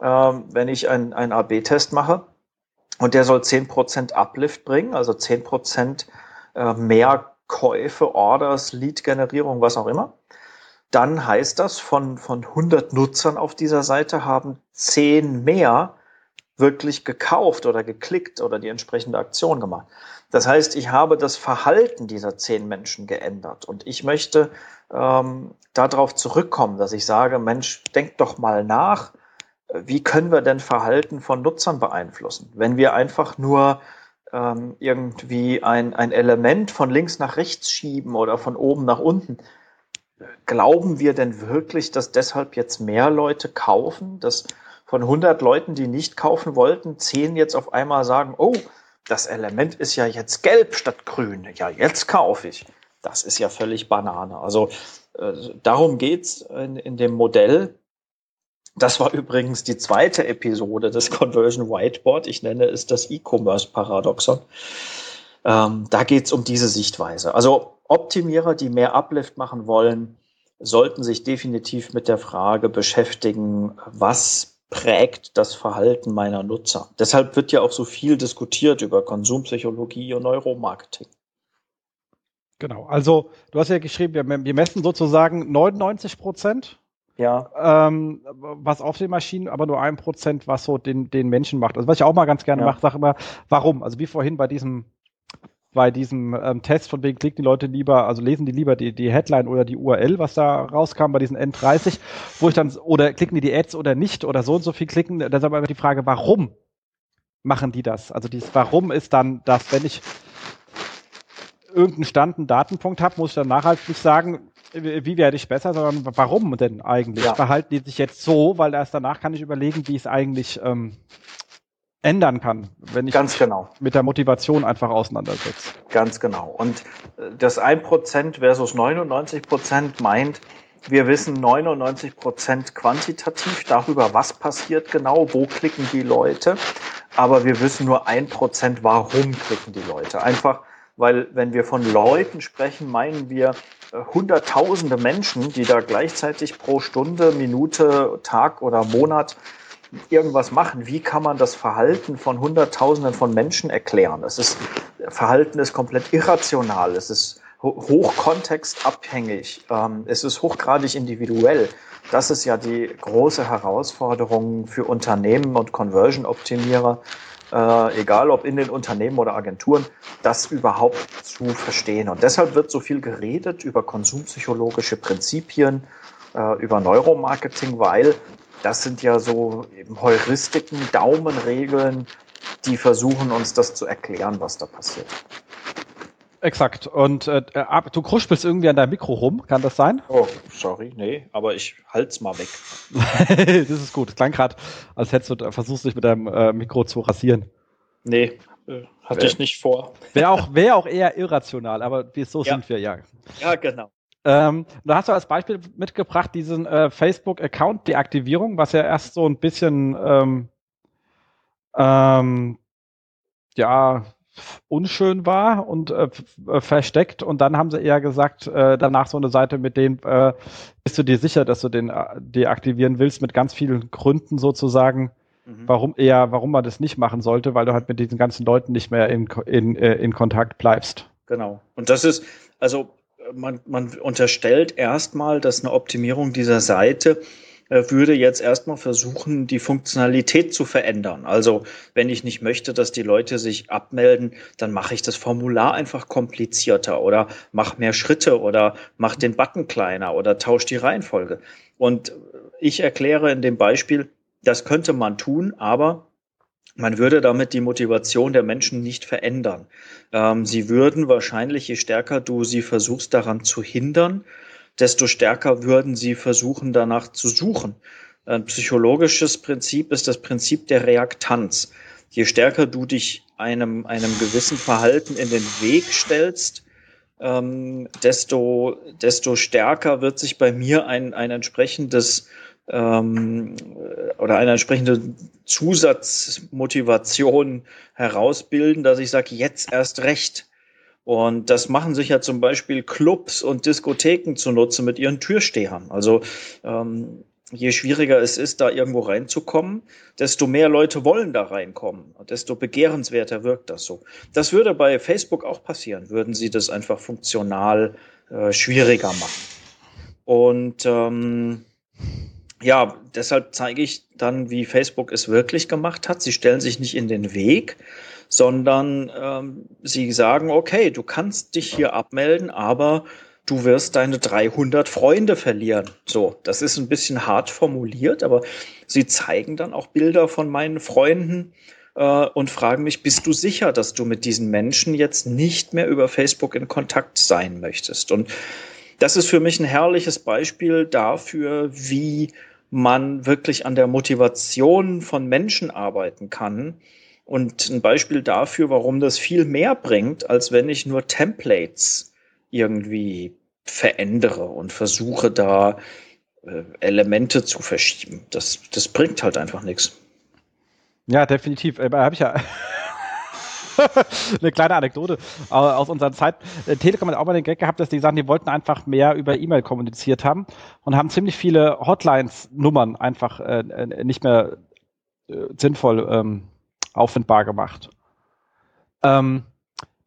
äh, wenn ich einen AB-Test mache und der soll 10% Uplift bringen, also 10% äh, mehr Käufe, Orders, Lead-Generierung, was auch immer, dann heißt das, von, von 100 Nutzern auf dieser Seite haben 10 mehr wirklich gekauft oder geklickt oder die entsprechende Aktion gemacht. Das heißt, ich habe das Verhalten dieser 10 Menschen geändert und ich möchte ähm, darauf zurückkommen, dass ich sage, Mensch, denk doch mal nach, wie können wir denn Verhalten von Nutzern beeinflussen? Wenn wir einfach nur ähm, irgendwie ein, ein Element von links nach rechts schieben oder von oben nach unten. Glauben wir denn wirklich, dass deshalb jetzt mehr Leute kaufen, dass von 100 Leuten, die nicht kaufen wollten, 10 jetzt auf einmal sagen, oh, das Element ist ja jetzt gelb statt grün. Ja, jetzt kaufe ich. Das ist ja völlig Banane. Also äh, darum geht's in, in dem Modell, das war übrigens die zweite Episode des Conversion Whiteboard. Ich nenne es das E-Commerce-Paradoxon. Ähm, da geht es um diese Sichtweise. Also Optimierer, die mehr Uplift machen wollen, sollten sich definitiv mit der Frage beschäftigen, was prägt das Verhalten meiner Nutzer. Deshalb wird ja auch so viel diskutiert über Konsumpsychologie und Neuromarketing. Genau, also du hast ja geschrieben, wir, messen sozusagen 99 Prozent ja. Ähm, was auf den Maschinen, aber nur ein Prozent, was so den, den Menschen macht. Also was ich auch mal ganz gerne ja. mache, sage immer, warum? Also wie vorhin bei diesem bei diesem ähm, Test, von wegen klicken die Leute lieber, also lesen die lieber die, die Headline oder die URL, was da rauskam bei diesen N30, wo ich dann, oder klicken die die Ads oder nicht oder so und so viel klicken, da ist aber immer die Frage, warum machen die das? Also dieses Warum ist dann das, wenn ich irgendeinen Stand, einen Datenpunkt habe, muss ich dann nachhaltig nicht sagen, wie werde ich besser, sondern warum denn eigentlich? Ja. Verhalten die sich jetzt so, weil erst danach kann ich überlegen, wie ich es eigentlich ähm, ändern kann, wenn ich Ganz genau. mit der Motivation einfach auseinandersetze. Ganz genau. Und äh, das 1% versus 99% meint, wir wissen 99% quantitativ darüber, was passiert genau, wo klicken die Leute, aber wir wissen nur 1%, warum klicken die Leute. Einfach, weil wenn wir von Leuten sprechen, meinen wir hunderttausende Menschen, die da gleichzeitig pro Stunde, Minute, Tag oder Monat irgendwas machen. Wie kann man das Verhalten von Hunderttausenden von Menschen erklären? Es ist, Verhalten ist komplett irrational. Es ist hochkontextabhängig. Ähm, es ist hochgradig individuell. Das ist ja die große Herausforderung für Unternehmen und Conversion-Optimierer, äh, egal ob in den Unternehmen oder Agenturen, das überhaupt zu verstehen. Und deshalb wird so viel geredet über konsumpsychologische Prinzipien, äh, über Neuromarketing, weil das sind ja so eben Heuristiken, Daumenregeln, die versuchen uns das zu erklären, was da passiert. Exakt. Und äh, du kruspelst irgendwie an deinem Mikro rum, kann das sein? Oh, sorry, nee, aber ich halt's mal weg. das ist gut. Es klang gerade, als hättest du versuchst, dich mit deinem äh, Mikro zu rasieren. Nee, äh, hatte äh, ich nicht vor. Wäre auch, wär auch eher irrational, aber so ja. sind wir, ja. Ja, genau. Ähm, da hast du als Beispiel mitgebracht diesen äh, Facebook-Account-Deaktivierung, was ja erst so ein bisschen ähm, ähm, ja unschön war und äh, äh, versteckt und dann haben sie eher gesagt, äh, danach so eine Seite mit denen, äh, bist du dir sicher, dass du den äh, deaktivieren willst, mit ganz vielen Gründen sozusagen, mhm. warum eher, warum man das nicht machen sollte, weil du halt mit diesen ganzen Leuten nicht mehr in, in, äh, in Kontakt bleibst. Genau. Und das ist, also man, man unterstellt erstmal, dass eine Optimierung dieser Seite äh, würde jetzt erstmal versuchen, die Funktionalität zu verändern. Also wenn ich nicht möchte, dass die Leute sich abmelden, dann mache ich das Formular einfach komplizierter oder mache mehr Schritte oder mache den Button kleiner oder tausche die Reihenfolge. Und ich erkläre in dem Beispiel, das könnte man tun, aber man würde damit die Motivation der Menschen nicht verändern. Ähm, sie würden wahrscheinlich, je stärker du sie versuchst daran zu hindern, desto stärker würden sie versuchen, danach zu suchen. Ein psychologisches Prinzip ist das Prinzip der Reaktanz. Je stärker du dich einem, einem gewissen Verhalten in den Weg stellst, ähm, desto, desto stärker wird sich bei mir ein, ein entsprechendes ähm, oder eine entsprechende Zusatzmotivation herausbilden, dass ich sage, jetzt erst recht. Und das machen sich ja zum Beispiel Clubs und Diskotheken zunutze mit ihren Türstehern. Also ähm, je schwieriger es ist, da irgendwo reinzukommen, desto mehr Leute wollen da reinkommen, desto begehrenswerter wirkt das so. Das würde bei Facebook auch passieren, würden sie das einfach funktional äh, schwieriger machen. Und ähm, ja, deshalb zeige ich dann, wie Facebook es wirklich gemacht hat. Sie stellen sich nicht in den Weg, sondern ähm, sie sagen, okay, du kannst dich hier abmelden, aber du wirst deine 300 Freunde verlieren. So, das ist ein bisschen hart formuliert, aber sie zeigen dann auch Bilder von meinen Freunden äh, und fragen mich, bist du sicher, dass du mit diesen Menschen jetzt nicht mehr über Facebook in Kontakt sein möchtest? Und das ist für mich ein herrliches Beispiel dafür, wie man wirklich an der Motivation von Menschen arbeiten kann. Und ein Beispiel dafür, warum das viel mehr bringt, als wenn ich nur Templates irgendwie verändere und versuche da äh, Elemente zu verschieben. Das, das bringt halt einfach nichts. Ja, definitiv. Äh, habe ich ja eine kleine Anekdote aus unserer Zeit. Äh, Telekom hat auch mal den Gag gehabt, dass die sagen, die wollten einfach mehr über E-Mail kommuniziert haben und haben ziemlich viele Hotlines-Nummern einfach äh, äh, nicht mehr äh, sinnvoll ähm, auffindbar gemacht. Ähm,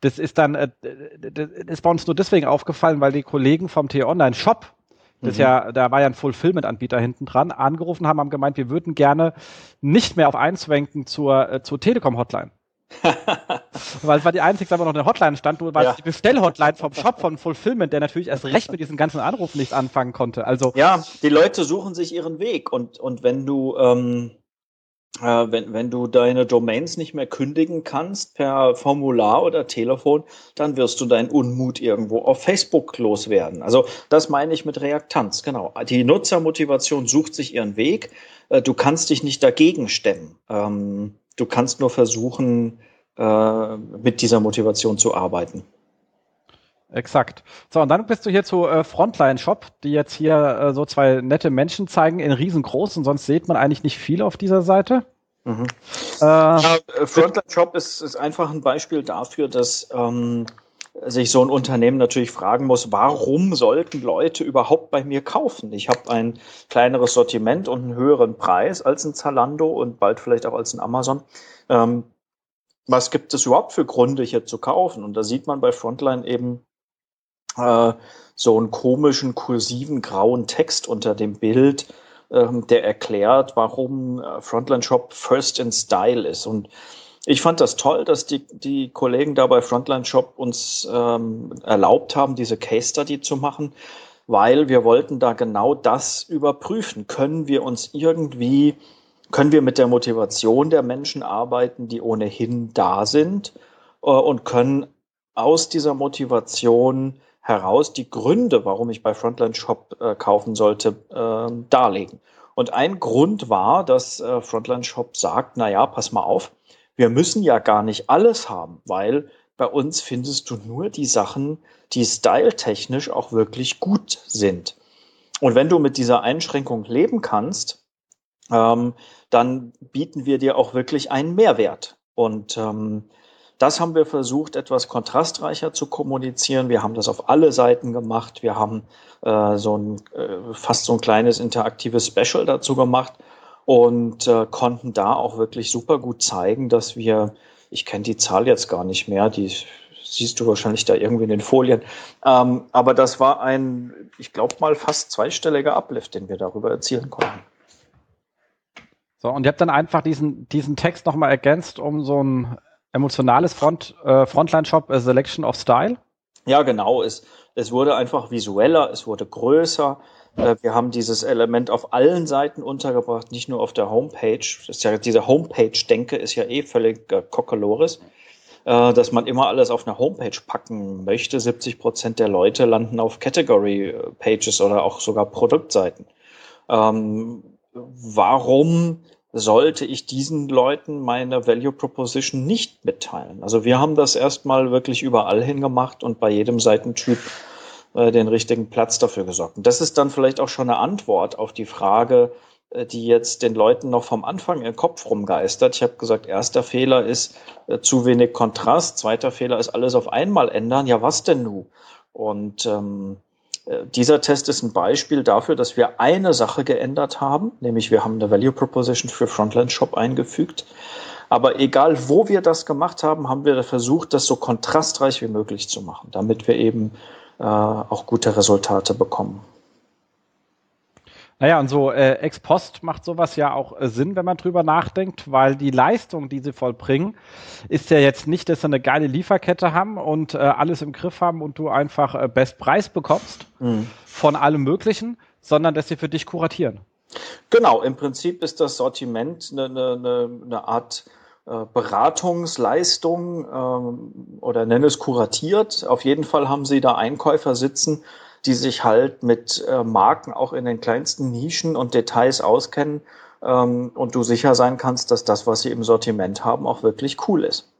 das ist dann, äh, das ist bei uns nur deswegen aufgefallen, weil die Kollegen vom T-Online-Shop das mhm. ja, da war ja ein Fulfillment-Anbieter hinten dran, angerufen haben, haben gemeint, wir würden gerne nicht mehr auf einschwenken zur, äh, zur Telekom-Hotline. Weil es war die einzige, aber noch eine Hotline stand, nur weil ja. die Bestellhotline vom Shop von Fulfillment, der natürlich erst recht mit diesen ganzen Anrufen nicht anfangen konnte. Also ja, die Leute suchen sich ihren Weg und und wenn du ähm, äh, wenn, wenn du deine Domains nicht mehr kündigen kannst per Formular oder Telefon, dann wirst du deinen Unmut irgendwo auf Facebook loswerden. Also das meine ich mit Reaktanz, genau. Die Nutzermotivation sucht sich ihren Weg. Äh, du kannst dich nicht dagegen stemmen. Ähm, du kannst nur versuchen, äh, mit dieser Motivation zu arbeiten. Exakt. So, und dann bist du hier zu äh, Frontline Shop, die jetzt hier äh, so zwei nette Menschen zeigen in riesengroß und sonst sieht man eigentlich nicht viel auf dieser Seite. Mhm. Äh, ja, äh, Frontline Shop ist, ist einfach ein Beispiel dafür, dass ähm, sich so ein Unternehmen natürlich fragen muss, warum sollten Leute überhaupt bei mir kaufen? Ich habe ein kleineres Sortiment und einen höheren Preis als ein Zalando und bald vielleicht auch als ein Amazon. Ähm, was gibt es überhaupt für Gründe, hier zu kaufen? Und da sieht man bei Frontline eben äh, so einen komischen, kursiven, grauen Text unter dem Bild, ähm, der erklärt, warum äh, Frontline Shop First in Style ist. Und ich fand das toll, dass die, die Kollegen da bei Frontline Shop uns ähm, erlaubt haben, diese Case Study zu machen, weil wir wollten da genau das überprüfen. Können wir uns irgendwie, können wir mit der Motivation der Menschen arbeiten, die ohnehin da sind äh, und können aus dieser Motivation heraus die Gründe, warum ich bei Frontline Shop äh, kaufen sollte, äh, darlegen. Und ein Grund war, dass äh, Frontline Shop sagt, na ja, pass mal auf, wir müssen ja gar nicht alles haben, weil bei uns findest du nur die Sachen, die styletechnisch auch wirklich gut sind. Und wenn du mit dieser Einschränkung leben kannst, ähm, dann bieten wir dir auch wirklich einen Mehrwert. Und ähm, das haben wir versucht, etwas kontrastreicher zu kommunizieren. Wir haben das auf alle Seiten gemacht. Wir haben äh, so ein äh, fast so ein kleines interaktives Special dazu gemacht und äh, konnten da auch wirklich super gut zeigen, dass wir, ich kenne die Zahl jetzt gar nicht mehr, die siehst du wahrscheinlich da irgendwie in den Folien. Ähm, aber das war ein, ich glaube mal, fast zweistelliger Uplift, den wir darüber erzielen konnten. So, und ihr habt dann einfach diesen, diesen Text nochmal ergänzt um so ein emotionales Front, äh, Frontline-Shop äh, Selection of Style? Ja, genau. Es, es wurde einfach visueller, es wurde größer. Äh, wir haben dieses Element auf allen Seiten untergebracht, nicht nur auf der Homepage. Das ist ja, diese Homepage-Denke ist ja eh völlig äh, Kokolores, äh, dass man immer alles auf eine Homepage packen möchte. 70 Prozent der Leute landen auf Category-Pages oder auch sogar Produktseiten. Ähm, warum sollte ich diesen Leuten meine Value Proposition nicht mitteilen? Also wir haben das erstmal wirklich überall hingemacht und bei jedem Seitentyp äh, den richtigen Platz dafür gesorgt. Und das ist dann vielleicht auch schon eine Antwort auf die Frage, äh, die jetzt den Leuten noch vom Anfang im Kopf rumgeistert. Ich habe gesagt, erster Fehler ist äh, zu wenig Kontrast, zweiter Fehler ist alles auf einmal ändern. Ja, was denn nu? Und ähm, äh, dieser Test ist ein Beispiel dafür, dass wir eine Sache geändert haben, nämlich wir haben eine Value Proposition für Frontline Shop eingefügt. Aber egal, wo wir das gemacht haben, haben wir versucht, das so kontrastreich wie möglich zu machen, damit wir eben auch gute Resultate bekommen. Naja, und so äh, ex post macht sowas ja auch äh, Sinn, wenn man drüber nachdenkt, weil die Leistung, die sie vollbringen, ist ja jetzt nicht, dass sie eine geile Lieferkette haben und äh, alles im Griff haben und du einfach äh, Best Preis bekommst mhm. von allem Möglichen, sondern dass sie für dich kuratieren. Genau, im Prinzip ist das Sortiment eine, eine, eine Art äh, Beratungsleistung ähm, oder nenne es kuratiert. Auf jeden Fall haben sie da Einkäufer sitzen, die sich halt mit äh, Marken auch in den kleinsten Nischen und Details auskennen ähm, und du sicher sein kannst, dass das, was sie im Sortiment haben, auch wirklich cool ist.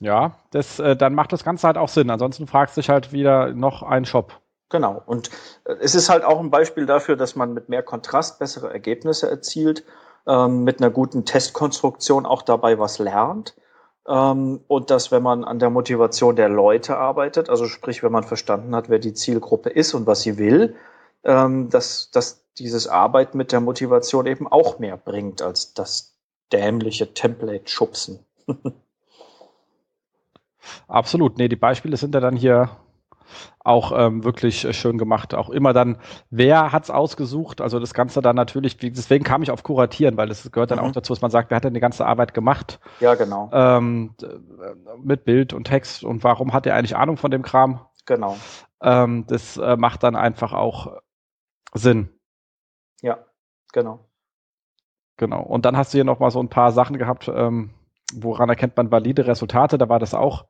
Ja, das, äh, dann macht das Ganze halt auch Sinn. Ansonsten fragst du dich halt wieder noch einen Shop. Genau. Und äh, es ist halt auch ein Beispiel dafür, dass man mit mehr Kontrast bessere Ergebnisse erzielt, ähm, mit einer guten Testkonstruktion auch dabei was lernt ähm, und dass, wenn man an der Motivation der Leute arbeitet, also sprich, wenn man verstanden hat, wer die Zielgruppe ist und was sie will, ähm, dass, dass dieses Arbeiten mit der Motivation eben auch mehr bringt als das dämliche Template-Schubsen. Absolut. Nee, die Beispiele sind ja dann hier auch ähm, wirklich äh, schön gemacht. Auch immer dann, wer hat's ausgesucht? Also das Ganze dann natürlich, deswegen kam ich auf Kuratieren, weil das gehört dann mhm. auch dazu, dass man sagt, wer hat denn die ganze Arbeit gemacht? Ja, genau. Ähm, mit Bild und Text und warum hat er eigentlich Ahnung von dem Kram? Genau. Ähm, das äh, macht dann einfach auch Sinn. Ja, genau. Genau. Und dann hast du hier noch mal so ein paar Sachen gehabt, ähm, woran erkennt man valide Resultate? Da war das auch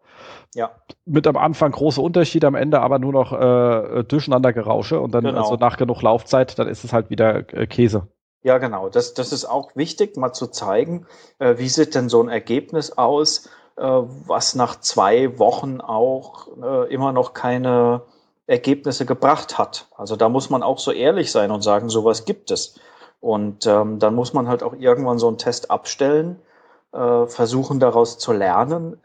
ja. mit am Anfang große Unterschiede, am Ende aber nur noch äh, durcheinander Gerausche und dann genau. also nach genug Laufzeit, dann ist es halt wieder äh, Käse. Ja, genau. Das, das ist auch wichtig, mal zu zeigen, äh, wie sieht denn so ein Ergebnis aus, äh, was nach zwei Wochen auch äh, immer noch keine Ergebnisse gebracht hat. Also da muss man auch so ehrlich sein und sagen, sowas gibt es. Und ähm, dann muss man halt auch irgendwann so einen Test abstellen äh, versuchen daraus zu lernen.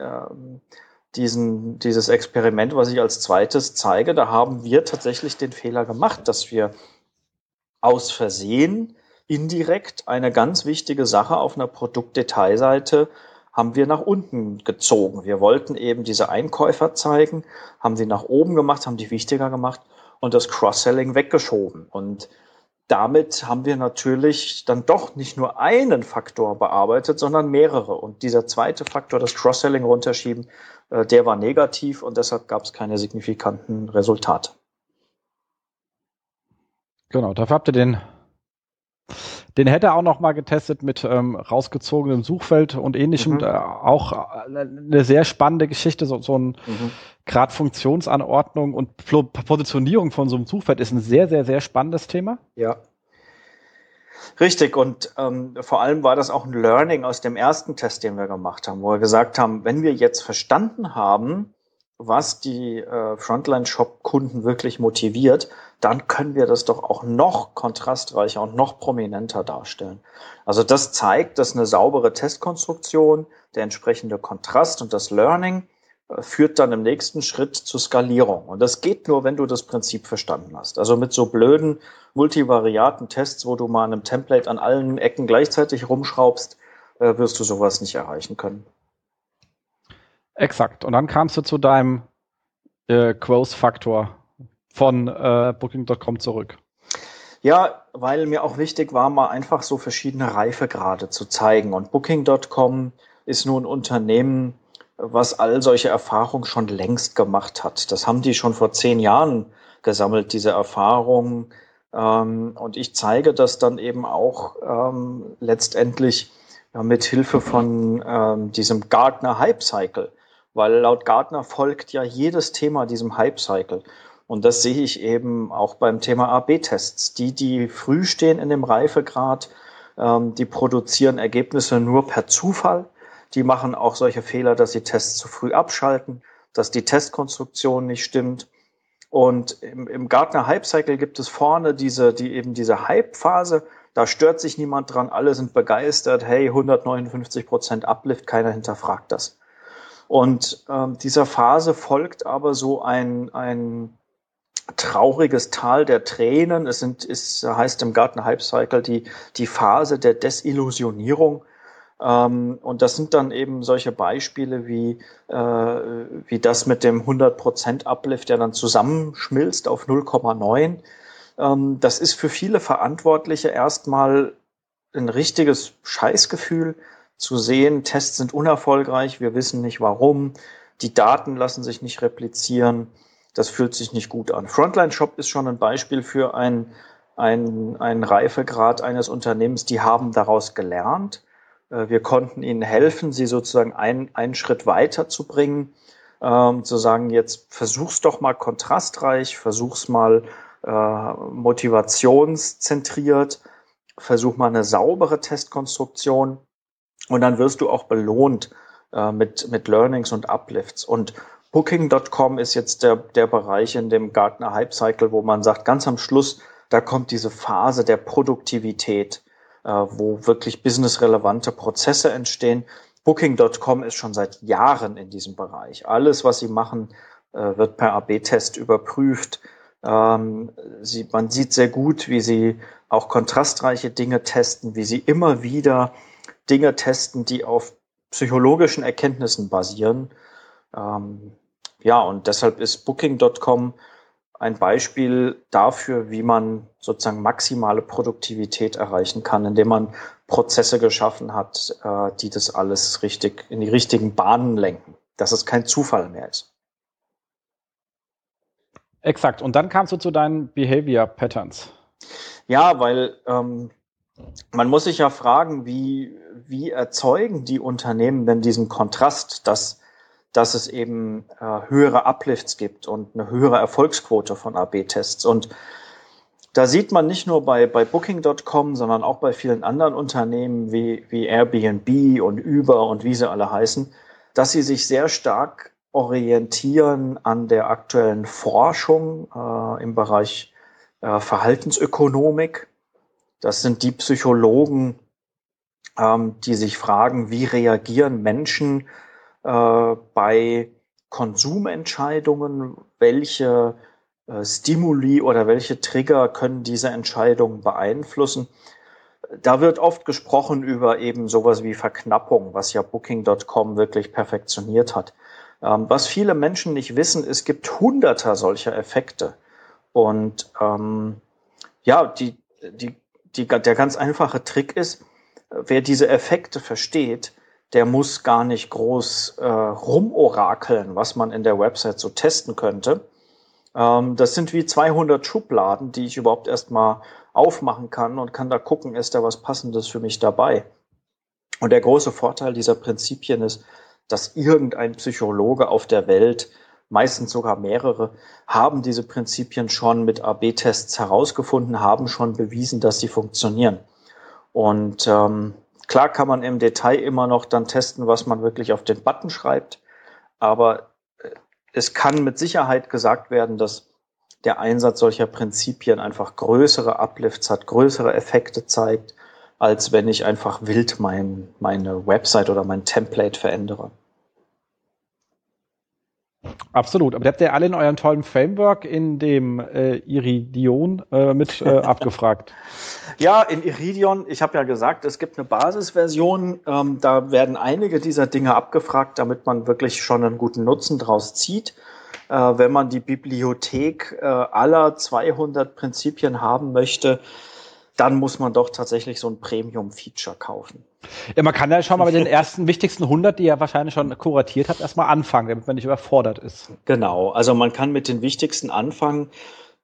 Diesen, dieses Experiment, was ich als zweites zeige, da haben wir tatsächlich den Fehler gemacht, dass wir aus Versehen indirekt eine ganz wichtige Sache auf einer Produktdetailseite haben wir nach unten gezogen. Wir wollten eben diese Einkäufer zeigen, haben sie nach oben gemacht, haben die wichtiger gemacht und das Cross-Selling weggeschoben. Und damit haben wir natürlich dann doch nicht nur einen Faktor bearbeitet, sondern mehrere. Und dieser zweite Faktor, das Cross-Selling runterschieben, der war negativ und deshalb gab es keine signifikanten Resultate. Genau, dafür habt ihr den, den hätte auch noch mal getestet mit ähm, rausgezogenem Suchfeld und ähnlichem. Mhm. Äh, auch äh, eine sehr spannende Geschichte, so, so ein mhm. Grad Funktionsanordnung und Positionierung von so einem Suchfeld ist ein sehr, sehr, sehr spannendes Thema. Ja. Richtig, und ähm, vor allem war das auch ein Learning aus dem ersten Test, den wir gemacht haben, wo wir gesagt haben, wenn wir jetzt verstanden haben, was die äh, Frontline-Shop-Kunden wirklich motiviert, dann können wir das doch auch noch kontrastreicher und noch prominenter darstellen. Also das zeigt, dass eine saubere Testkonstruktion, der entsprechende Kontrast und das Learning führt dann im nächsten Schritt zur Skalierung. Und das geht nur, wenn du das Prinzip verstanden hast. Also mit so blöden multivariaten Tests, wo du mal einem Template an allen Ecken gleichzeitig rumschraubst, äh, wirst du sowas nicht erreichen können. Exakt. Und dann kamst du zu deinem äh, Growth-Faktor von äh, Booking.com zurück. Ja, weil mir auch wichtig war, mal einfach so verschiedene Reifegrade zu zeigen. Und Booking.com ist nun ein Unternehmen, was all solche Erfahrungen schon längst gemacht hat. Das haben die schon vor zehn Jahren gesammelt, diese Erfahrungen. Ähm, und ich zeige das dann eben auch ähm, letztendlich ja, mit Hilfe von ähm, diesem Gartner Hype Cycle. Weil laut Gartner folgt ja jedes Thema diesem Hype Cycle. Und das sehe ich eben auch beim Thema AB-Tests. Die, die früh stehen in dem Reifegrad, ähm, die produzieren Ergebnisse nur per Zufall. Die machen auch solche Fehler, dass sie Tests zu früh abschalten, dass die Testkonstruktion nicht stimmt. Und im, im Gartner Hype Cycle gibt es vorne diese, die eben diese Hype-Phase. Da stört sich niemand dran. Alle sind begeistert. Hey, 159 Prozent Uplift. Keiner hinterfragt das. Und ähm, dieser Phase folgt aber so ein, ein trauriges Tal der Tränen. Es sind, es heißt im Garten Hype Cycle die, die Phase der Desillusionierung. Ähm, und das sind dann eben solche Beispiele wie, äh, wie das mit dem 100% Uplift, der dann zusammenschmilzt auf 0,9. Ähm, das ist für viele Verantwortliche erstmal ein richtiges Scheißgefühl zu sehen, Tests sind unerfolgreich, wir wissen nicht warum, die Daten lassen sich nicht replizieren das fühlt sich nicht gut an. Frontline Shop ist schon ein Beispiel für ein, ein, ein Reifegrad eines Unternehmens. Die haben daraus gelernt. Äh, wir konnten ihnen helfen, sie sozusagen einen, einen Schritt weiter zu bringen, ähm, zu sagen, jetzt versuch's doch mal kontrastreich, versuch's mal äh, motivationszentriert, versuch mal eine saubere Testkonstruktion und dann wirst du auch belohnt äh, mit, mit Learnings und Uplifts. Und Booking.com ist jetzt der, der Bereich in dem Gartner Hype Cycle, wo man sagt, ganz am Schluss, da kommt diese Phase der Produktivität, wo wirklich businessrelevante Prozesse entstehen. Booking.com ist schon seit Jahren in diesem Bereich. Alles, was sie machen, äh, wird per AB-Test überprüft. Ähm, sie, man sieht sehr gut, wie sie auch kontrastreiche Dinge testen, wie sie immer wieder Dinge testen, die auf psychologischen Erkenntnissen basieren ähm, ja, und deshalb ist Booking.com ein Beispiel dafür, wie man sozusagen maximale Produktivität erreichen kann, indem man Prozesse geschaffen hat, äh, die das alles richtig in die richtigen Bahnen lenken, dass es kein Zufall mehr ist. Exakt. Und dann kamst du zu deinen Behavior Patterns. Ja, weil ähm, man muss sich ja fragen, wie, wie erzeugen die Unternehmen denn diesen Kontrast, dass dass es eben äh, höhere Uplifts gibt und eine höhere Erfolgsquote von AB-Tests. Und da sieht man nicht nur bei, bei Booking.com, sondern auch bei vielen anderen Unternehmen wie, wie Airbnb und Uber und wie sie alle heißen, dass sie sich sehr stark orientieren an der aktuellen Forschung äh, im Bereich äh, Verhaltensökonomik. Das sind die Psychologen, ähm, die sich fragen, wie reagieren Menschen äh, bei Konsumentscheidungen, welche äh, Stimuli oder welche Trigger können diese Entscheidungen beeinflussen. Da wird oft gesprochen über eben sowas wie Verknappung, was ja Booking.com wirklich perfektioniert hat. Ähm, was viele Menschen nicht wissen, es gibt hunderter solcher Effekte. Und ähm, ja, die, die, die, der ganz einfache Trick ist, wer diese Effekte versteht, der muss gar nicht groß äh, rumorakeln, was man in der Website so testen könnte. Ähm, das sind wie 200 Schubladen, die ich überhaupt erstmal aufmachen kann und kann da gucken, ist da was Passendes für mich dabei. Und der große Vorteil dieser Prinzipien ist, dass irgendein Psychologe auf der Welt, meistens sogar mehrere, haben diese Prinzipien schon mit AB-Tests herausgefunden, haben schon bewiesen, dass sie funktionieren. Und ähm, Klar kann man im Detail immer noch dann testen, was man wirklich auf den Button schreibt, aber äh, es kann mit Sicherheit gesagt werden, dass der Einsatz solcher Prinzipien einfach größere Uplifts hat, größere Effekte zeigt, als wenn ich einfach wild mein, meine Website oder mein Template verändere. Absolut, aber ihr habt ja alle in eurem tollen Framework in dem äh, Iridion äh, mit äh, abgefragt. Ja, in Iridion, ich habe ja gesagt, es gibt eine Basisversion, ähm, da werden einige dieser Dinge abgefragt, damit man wirklich schon einen guten Nutzen draus zieht. Äh, wenn man die Bibliothek äh, aller 200 Prinzipien haben möchte, dann muss man doch tatsächlich so ein Premium-Feature kaufen. Ja, man kann ja schon mal mit den ersten wichtigsten 100, die ihr wahrscheinlich schon kuratiert habt, erstmal anfangen, damit man nicht überfordert ist. Genau, also man kann mit den wichtigsten anfangen.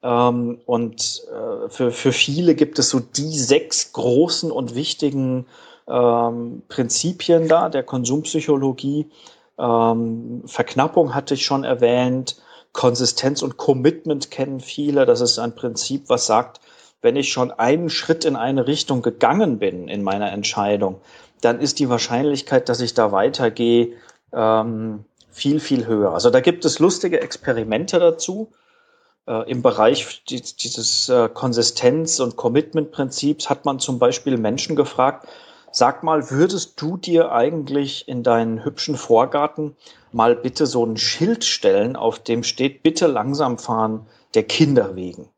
Ähm, und äh, für, für viele gibt es so die sechs großen und wichtigen ähm, Prinzipien da der Konsumpsychologie. Ähm, Verknappung hatte ich schon erwähnt. Konsistenz und Commitment kennen viele. Das ist ein Prinzip, was sagt, wenn ich schon einen Schritt in eine Richtung gegangen bin in meiner Entscheidung, dann ist die Wahrscheinlichkeit, dass ich da weitergehe, ähm, viel, viel höher. Also da gibt es lustige Experimente dazu. Äh, Im Bereich dieses äh, Konsistenz- und Commitment-Prinzips hat man zum Beispiel Menschen gefragt, sag mal, würdest du dir eigentlich in deinen hübschen Vorgarten mal bitte so ein Schild stellen, auf dem steht, bitte langsam fahren der Kinder wegen?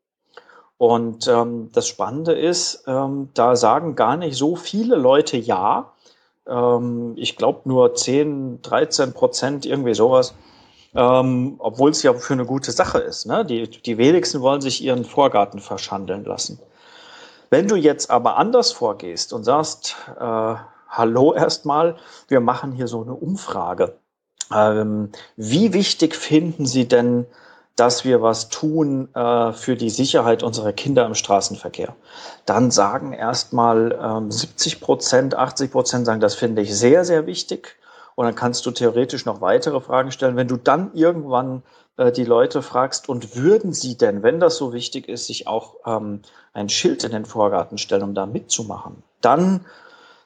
Und ähm, das Spannende ist, ähm, da sagen gar nicht so viele Leute ja. Ähm, ich glaube nur 10, 13 Prozent, irgendwie sowas. Ähm, Obwohl es ja für eine gute Sache ist. Ne? Die, die wenigsten wollen sich ihren Vorgarten verschandeln lassen. Wenn du jetzt aber anders vorgehst und sagst, äh, hallo erstmal, wir machen hier so eine Umfrage. Ähm, wie wichtig finden Sie denn dass wir was tun äh, für die Sicherheit unserer Kinder im Straßenverkehr. Dann sagen erstmal ähm, 70 Prozent, 80 Prozent sagen, das finde ich sehr, sehr wichtig. Und dann kannst du theoretisch noch weitere Fragen stellen. Wenn du dann irgendwann äh, die Leute fragst, und würden sie denn, wenn das so wichtig ist, sich auch ähm, ein Schild in den Vorgarten stellen, um da mitzumachen, dann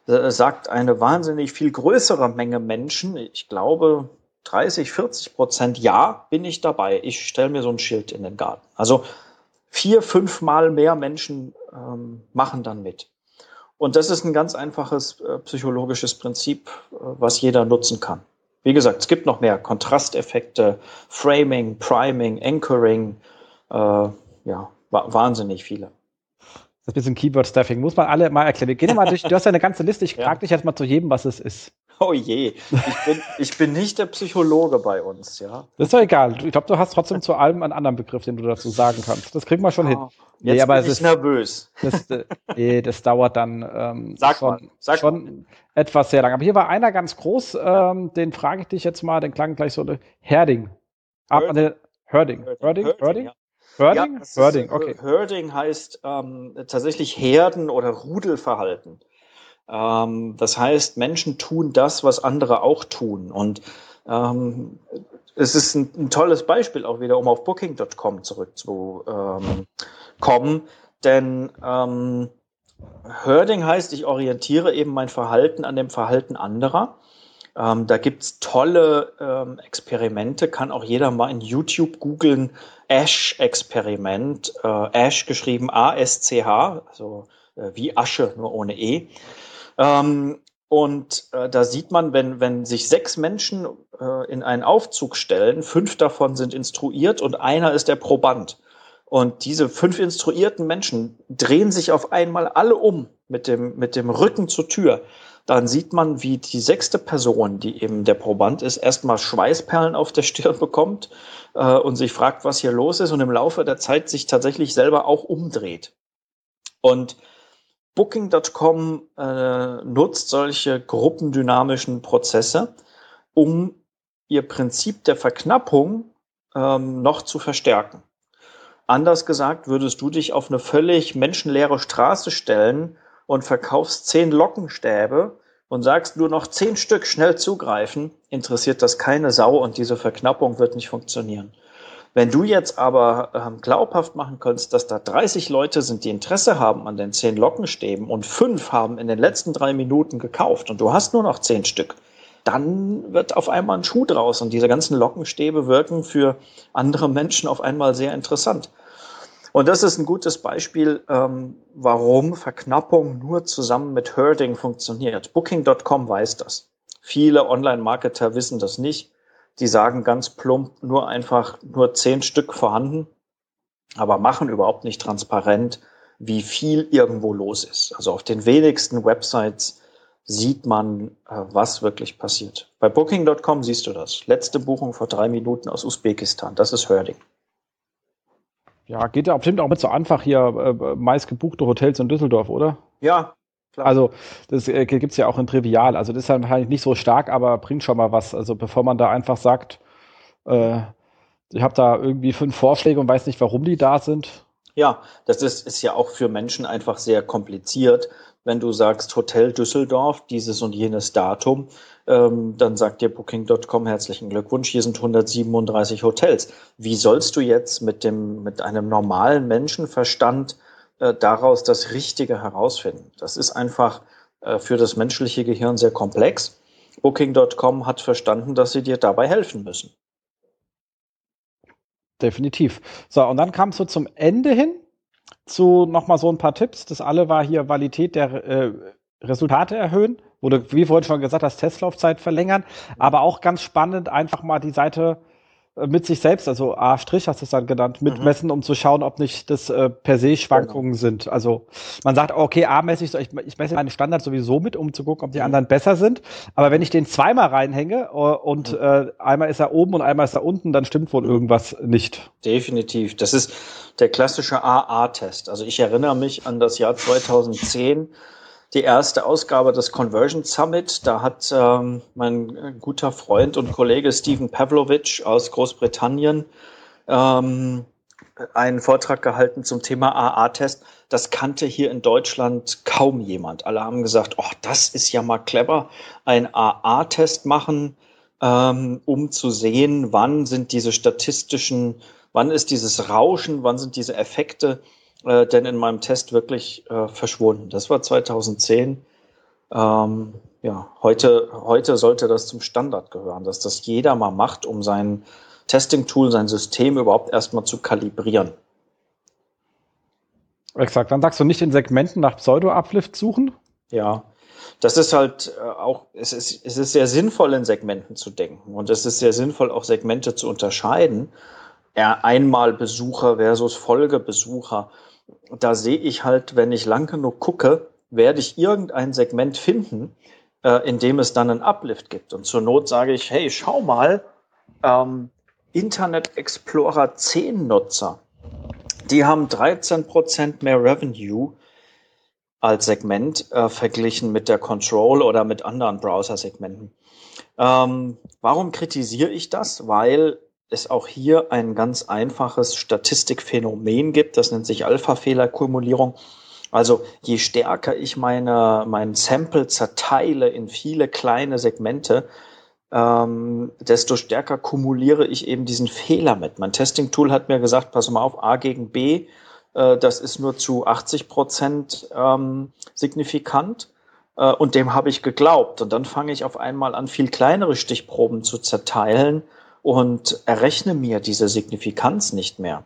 äh, sagt eine wahnsinnig viel größere Menge Menschen, ich glaube 30, 40 Prozent, ja, bin ich dabei. Ich stelle mir so ein Schild in den Garten. Also vier, fünfmal mehr Menschen ähm, machen dann mit. Und das ist ein ganz einfaches äh, psychologisches Prinzip, äh, was jeder nutzen kann. Wie gesagt, es gibt noch mehr Kontrasteffekte, Framing, Priming, Anchoring, äh, ja, wahnsinnig viele. Das ist ein bisschen Keyword-Stuffing. Muss man alle mal erklären. Wir gehen mal durch. Du hast ja eine ganze Liste. Ich frage dich jetzt mal zu jedem, was es ist. Oh je, ich bin, ich bin nicht der Psychologe bei uns, ja. Das ist doch egal. Ich glaube, du hast trotzdem zu allem einen anderen Begriff, den du dazu sagen kannst. Das kriegen wir schon oh, hin. Jetzt nee, aber bin ich ist, nervös. Das, äh, nee, das dauert dann ähm, sag schon, mal, sag schon mal. etwas sehr lang. Aber hier war einer ganz groß, ähm, den frage ich dich jetzt mal, den klang gleich so, Herding. Ab an der Herding. Herding? Herding? Herding? Herding, okay. Herding heißt ähm, tatsächlich Herden- oder Rudelverhalten. Ähm, das heißt, Menschen tun das, was andere auch tun. Und ähm, es ist ein, ein, tolles Beispiel auch wieder, um auf Booking.com zurückzukommen. Denn ähm, Herding heißt, ich orientiere eben mein Verhalten an dem Verhalten anderer. Ähm, da gibt's tolle ähm, Experimente, kann auch jeder mal in YouTube googeln, Ash-Experiment, äh, Ash geschrieben A-S-C-H, also äh, wie Asche, nur ohne E. Ähm, und äh, da sieht man, wenn, wenn sich sechs Menschen äh, in einen Aufzug stellen, fünf davon sind instruiert und einer ist der Proband. Und diese fünf instruierten Menschen drehen sich auf einmal alle um mit dem, mit dem Rücken zur Tür. Dann sieht man, wie die sechste Person, die eben der Proband ist, erstmal Schweißperlen auf der Stirn bekommt äh, und sich fragt, was hier los ist und im Laufe der Zeit sich tatsächlich selber auch umdreht. Und Booking.com äh, nutzt solche gruppendynamischen Prozesse, um ihr Prinzip der Verknappung ähm, noch zu verstärken. Anders gesagt, würdest du dich auf eine völlig menschenleere Straße stellen und verkaufst zehn Lockenstäbe und sagst nur noch zehn Stück schnell zugreifen, interessiert das keine Sau und diese Verknappung wird nicht funktionieren. Wenn du jetzt aber ähm, glaubhaft machen kannst, dass da 30 Leute sind, die Interesse haben an den 10 Lockenstäben und fünf haben in den letzten drei Minuten gekauft und du hast nur noch 10 Stück, dann wird auf einmal ein Schuh draus und diese ganzen Lockenstäbe wirken für andere Menschen auf einmal sehr interessant. Und das ist ein gutes Beispiel, ähm, warum Verknappung nur zusammen mit Herding funktioniert. Booking.com weiß das. Viele Online-Marketer wissen das nicht. Die sagen ganz plump nur einfach nur zehn Stück vorhanden, aber machen überhaupt nicht transparent, wie viel irgendwo los ist. Also auf den wenigsten Websites sieht man, äh, was wirklich passiert. Bei Booking.com siehst du das. Letzte Buchung vor drei Minuten aus Usbekistan. Das ist Herding. Ja, geht ja bestimmt auch mit so einfach hier äh, meist gebuchte Hotels in Düsseldorf, oder? Ja, Klar. Also das äh, gibt es ja auch in Trivial. Also das ist halt wahrscheinlich nicht so stark, aber bringt schon mal was. Also bevor man da einfach sagt, äh, ich habe da irgendwie fünf Vorschläge und weiß nicht, warum die da sind. Ja, das ist, ist ja auch für Menschen einfach sehr kompliziert. Wenn du sagst Hotel Düsseldorf, dieses und jenes Datum, ähm, dann sagt dir Booking.com herzlichen Glückwunsch, hier sind 137 Hotels. Wie sollst du jetzt mit dem, mit einem normalen Menschenverstand äh, daraus das Richtige herausfinden? Das ist einfach äh, für das menschliche Gehirn sehr komplex. Booking.com hat verstanden, dass sie dir dabei helfen müssen. Definitiv. So, und dann kam es so zum Ende hin zu nochmal so ein paar Tipps. Das alle war hier Qualität der äh, Resultate erhöhen, wurde, wie vorhin schon gesagt, das Testlaufzeit verlängern, aber auch ganz spannend, einfach mal die Seite mit sich selbst, also A' hast du es dann genannt, mitmessen, mhm. um zu schauen, ob nicht das äh, per se Schwankungen genau. sind. Also man sagt, okay, A messe ich, ich, ich messe meine Standards sowieso mit, um zu gucken, ob die mhm. anderen besser sind. Aber wenn ich den zweimal reinhänge uh, und mhm. äh, einmal ist er oben und einmal ist er unten, dann stimmt wohl irgendwas nicht. Definitiv. Das ist der klassische AA-Test. Also ich erinnere mich an das Jahr 2010 die erste Ausgabe des Conversion Summit. Da hat ähm, mein guter Freund und Kollege Stephen Pavlovich aus Großbritannien ähm, einen Vortrag gehalten zum Thema AA-Test. Das kannte hier in Deutschland kaum jemand. Alle haben gesagt, oh, das ist ja mal clever, ein AA-Test machen, ähm, um zu sehen, wann sind diese statistischen, wann ist dieses Rauschen, wann sind diese Effekte äh, denn in meinem Test wirklich äh, verschwunden. Das war 2010. Ähm, ja, heute, heute sollte das zum Standard gehören, dass das jeder mal macht, um sein Testing-Tool, sein System überhaupt erstmal zu kalibrieren. Exakt. Dann sagst du nicht in Segmenten nach Pseudo-Uplift suchen? Ja, das ist halt äh, auch, es ist, es ist sehr sinnvoll, in Segmenten zu denken. Und es ist sehr sinnvoll, auch Segmente zu unterscheiden. Einmal Besucher versus Folgebesucher da sehe ich halt, wenn ich lang genug gucke, werde ich irgendein Segment finden, äh, in dem es dann einen Uplift gibt. Und zur Not sage ich, hey, schau mal, ähm, Internet Explorer 10 Nutzer, die haben 13% mehr Revenue als Segment äh, verglichen mit der Control oder mit anderen Browser-Segmenten. Ähm, warum kritisiere ich das? Weil es auch hier ein ganz einfaches Statistikphänomen gibt, das nennt sich Alpha-Fehlerkumulierung. Also je stärker ich meine, mein Sample zerteile in viele kleine Segmente, ähm, desto stärker kumuliere ich eben diesen Fehler mit. Mein Testing-Tool hat mir gesagt, pass mal auf, A gegen B, äh, das ist nur zu 80 Prozent ähm, signifikant. Äh, und dem habe ich geglaubt. Und dann fange ich auf einmal an, viel kleinere Stichproben zu zerteilen und errechne mir diese Signifikanz nicht mehr.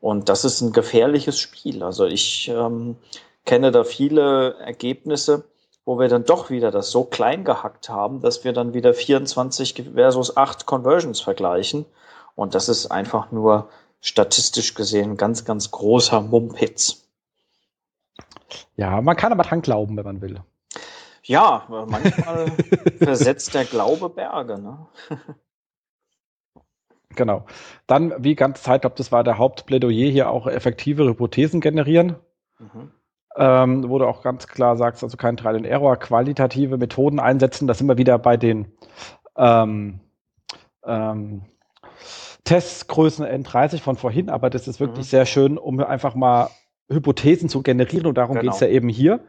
Und das ist ein gefährliches Spiel. Also ich ähm, kenne da viele Ergebnisse, wo wir dann doch wieder das so klein gehackt haben, dass wir dann wieder 24 versus 8 Conversions vergleichen. Und das ist einfach nur statistisch gesehen ganz, ganz großer Mumpitz. Ja, man kann aber dran glauben, wenn man will. Ja, manchmal versetzt der Glaube Berge. Ne? Genau. Dann, wie ganz Zeit, glaube das war der Hauptplädoyer hier auch effektive Hypothesen generieren. Mhm. Ähm, wo du auch ganz klar sagst, also kein Trial and Error, qualitative Methoden einsetzen. Das sind wir wieder bei den ähm, ähm, Testgrößen N30 von vorhin, aber das ist wirklich mhm. sehr schön, um einfach mal Hypothesen zu generieren und darum genau. geht's ja eben hier.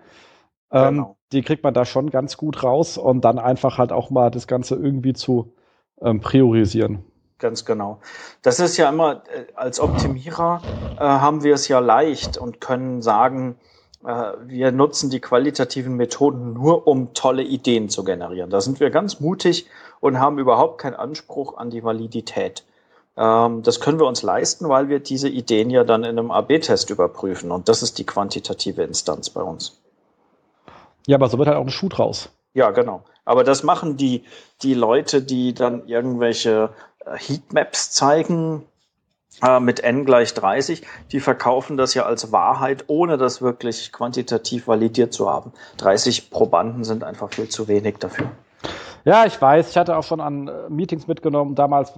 Ähm, genau. Die kriegt man da schon ganz gut raus und dann einfach halt auch mal das Ganze irgendwie zu ähm, priorisieren. Ganz genau. Das ist ja immer, äh, als Optimierer äh, haben wir es ja leicht und können sagen, äh, wir nutzen die qualitativen Methoden nur, um tolle Ideen zu generieren. Da sind wir ganz mutig und haben überhaupt keinen Anspruch an die Validität. Ähm, das können wir uns leisten, weil wir diese Ideen ja dann in einem AB-Test überprüfen. Und das ist die quantitative Instanz bei uns. Ja, aber so wird halt auch ein Schuh draus. Ja, genau. Aber das machen die, die Leute, die dann irgendwelche Heatmaps zeigen äh, mit n gleich 30, die verkaufen das ja als Wahrheit, ohne das wirklich quantitativ validiert zu haben. 30 Probanden sind einfach viel zu wenig dafür. Ja, ich weiß. Ich hatte auch schon an äh, Meetings mitgenommen, damals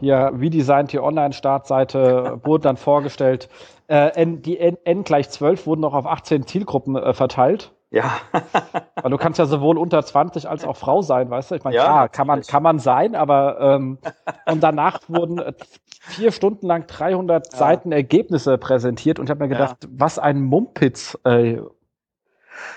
hier Redesign, die Online-Startseite wurde dann vorgestellt. Äh, N, die N, N, gleich 12 wurden noch auf 18 Zielgruppen äh, verteilt. Ja. Weil du kannst ja sowohl unter 20 als auch Frau sein, weißt du? Ich meine, ja, klar, kann man, kann man sein, aber ähm, und danach wurden äh, vier Stunden lang 300 ja. Seiten Ergebnisse präsentiert und ich habe mir gedacht, ja. was ein Mumpitz. Ey.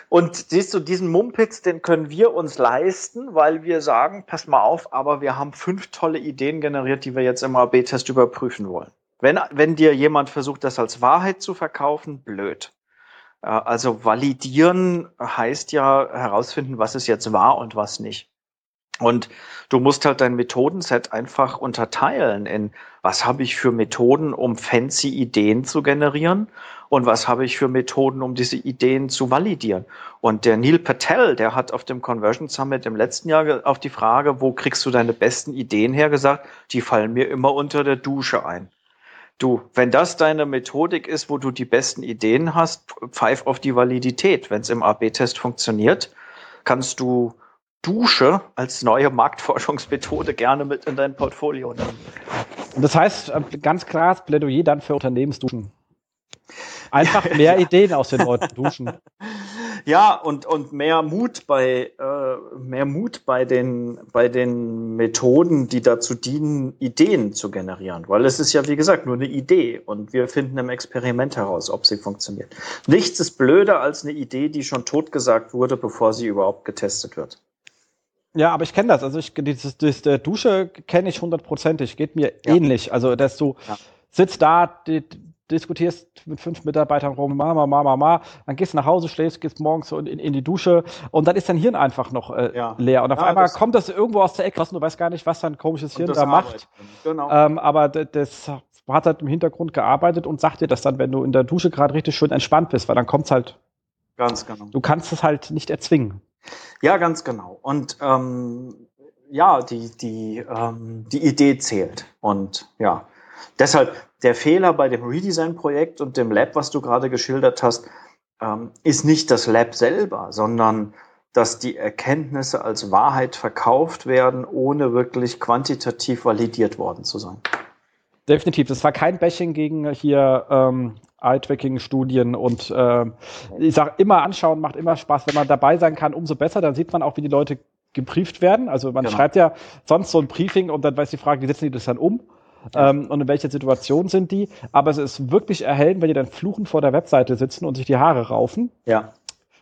Und siehst du, diesen Mumpitz, den können wir uns leisten, weil wir sagen, pass mal auf, aber wir haben fünf tolle Ideen generiert, die wir jetzt im AB-Test überprüfen wollen. Wenn, wenn dir jemand versucht, das als Wahrheit zu verkaufen, blöd. Äh, also validieren heißt ja herausfinden, was ist jetzt wahr und was nicht. Und du musst halt dein Methodenset einfach unterteilen in, was habe ich für Methoden, um fancy Ideen zu generieren und was habe ich für Methoden, um diese Ideen zu validieren. Und der Neil Patel, der hat auf dem Conversion Summit im letzten Jahr auf die Frage, wo kriegst du deine besten Ideen her, gesagt, die fallen mir immer unter der Dusche ein. Du, wenn das deine Methodik ist, wo du die besten Ideen hast, pfeif auf die Validität. Wenn es im AB-Test funktioniert, kannst du Dusche als neue Marktforschungsmethode gerne mit in dein Portfolio nehmen. Das heißt, äh, ganz klar Plädoyer dann für Unternehmensduschen. Einfach mehr. Ideen aus den Leuten duschen. Ja, und, und mehr Mut bei, äh, mehr Mut bei den, bei den Methoden, die dazu dienen, Ideen zu generieren. Weil es ist ja, wie gesagt, nur eine Idee und wir finden im Experiment heraus, ob sie funktioniert. Nichts ist blöder als eine Idee, die schon totgesagt wurde, bevor sie überhaupt getestet wird. Ja, aber ich kenne das. Also ich dieses, das, der Dusche kenne ich hundertprozentig. Geht mir ja. ähnlich. Also dass du ja. sitzt da, die, diskutierst mit fünf Mitarbeitern rum, Mama, Mama, Mama, dann gehst du nach Hause, schläfst, gehst morgens so in, in, die Dusche und dann ist dein Hirn einfach noch äh, ja. leer. Und auf einmal das kommt das irgendwo aus der Ecke raus und du weißt gar nicht, was dein komisches Hirn da macht. Genau. Ähm, aber das hat halt im Hintergrund gearbeitet und sagt dir das dann, wenn du in der Dusche gerade richtig schön entspannt bist, weil dann kommt's halt. Ganz genau. Du kannst es halt nicht erzwingen. Ja, ganz genau. Und ähm, ja, die, die, ähm, die Idee zählt. Und ja, deshalb der Fehler bei dem Redesign-Projekt und dem Lab, was du gerade geschildert hast, ähm, ist nicht das Lab selber, sondern dass die Erkenntnisse als Wahrheit verkauft werden, ohne wirklich quantitativ validiert worden zu sein. Definitiv. Das war kein Bashing gegen hier ähm, Eye-Tracking-Studien und äh, ich sage immer anschauen, macht immer Spaß. Wenn man dabei sein kann, umso besser. Dann sieht man auch, wie die Leute gebrieft werden. Also man genau. schreibt ja sonst so ein Briefing und dann weiß die Frage, wie setzen die das dann um? Ähm, und in welcher Situation sind die? Aber es ist wirklich erhellend, wenn die dann fluchen vor der Webseite sitzen und sich die Haare raufen. Ja.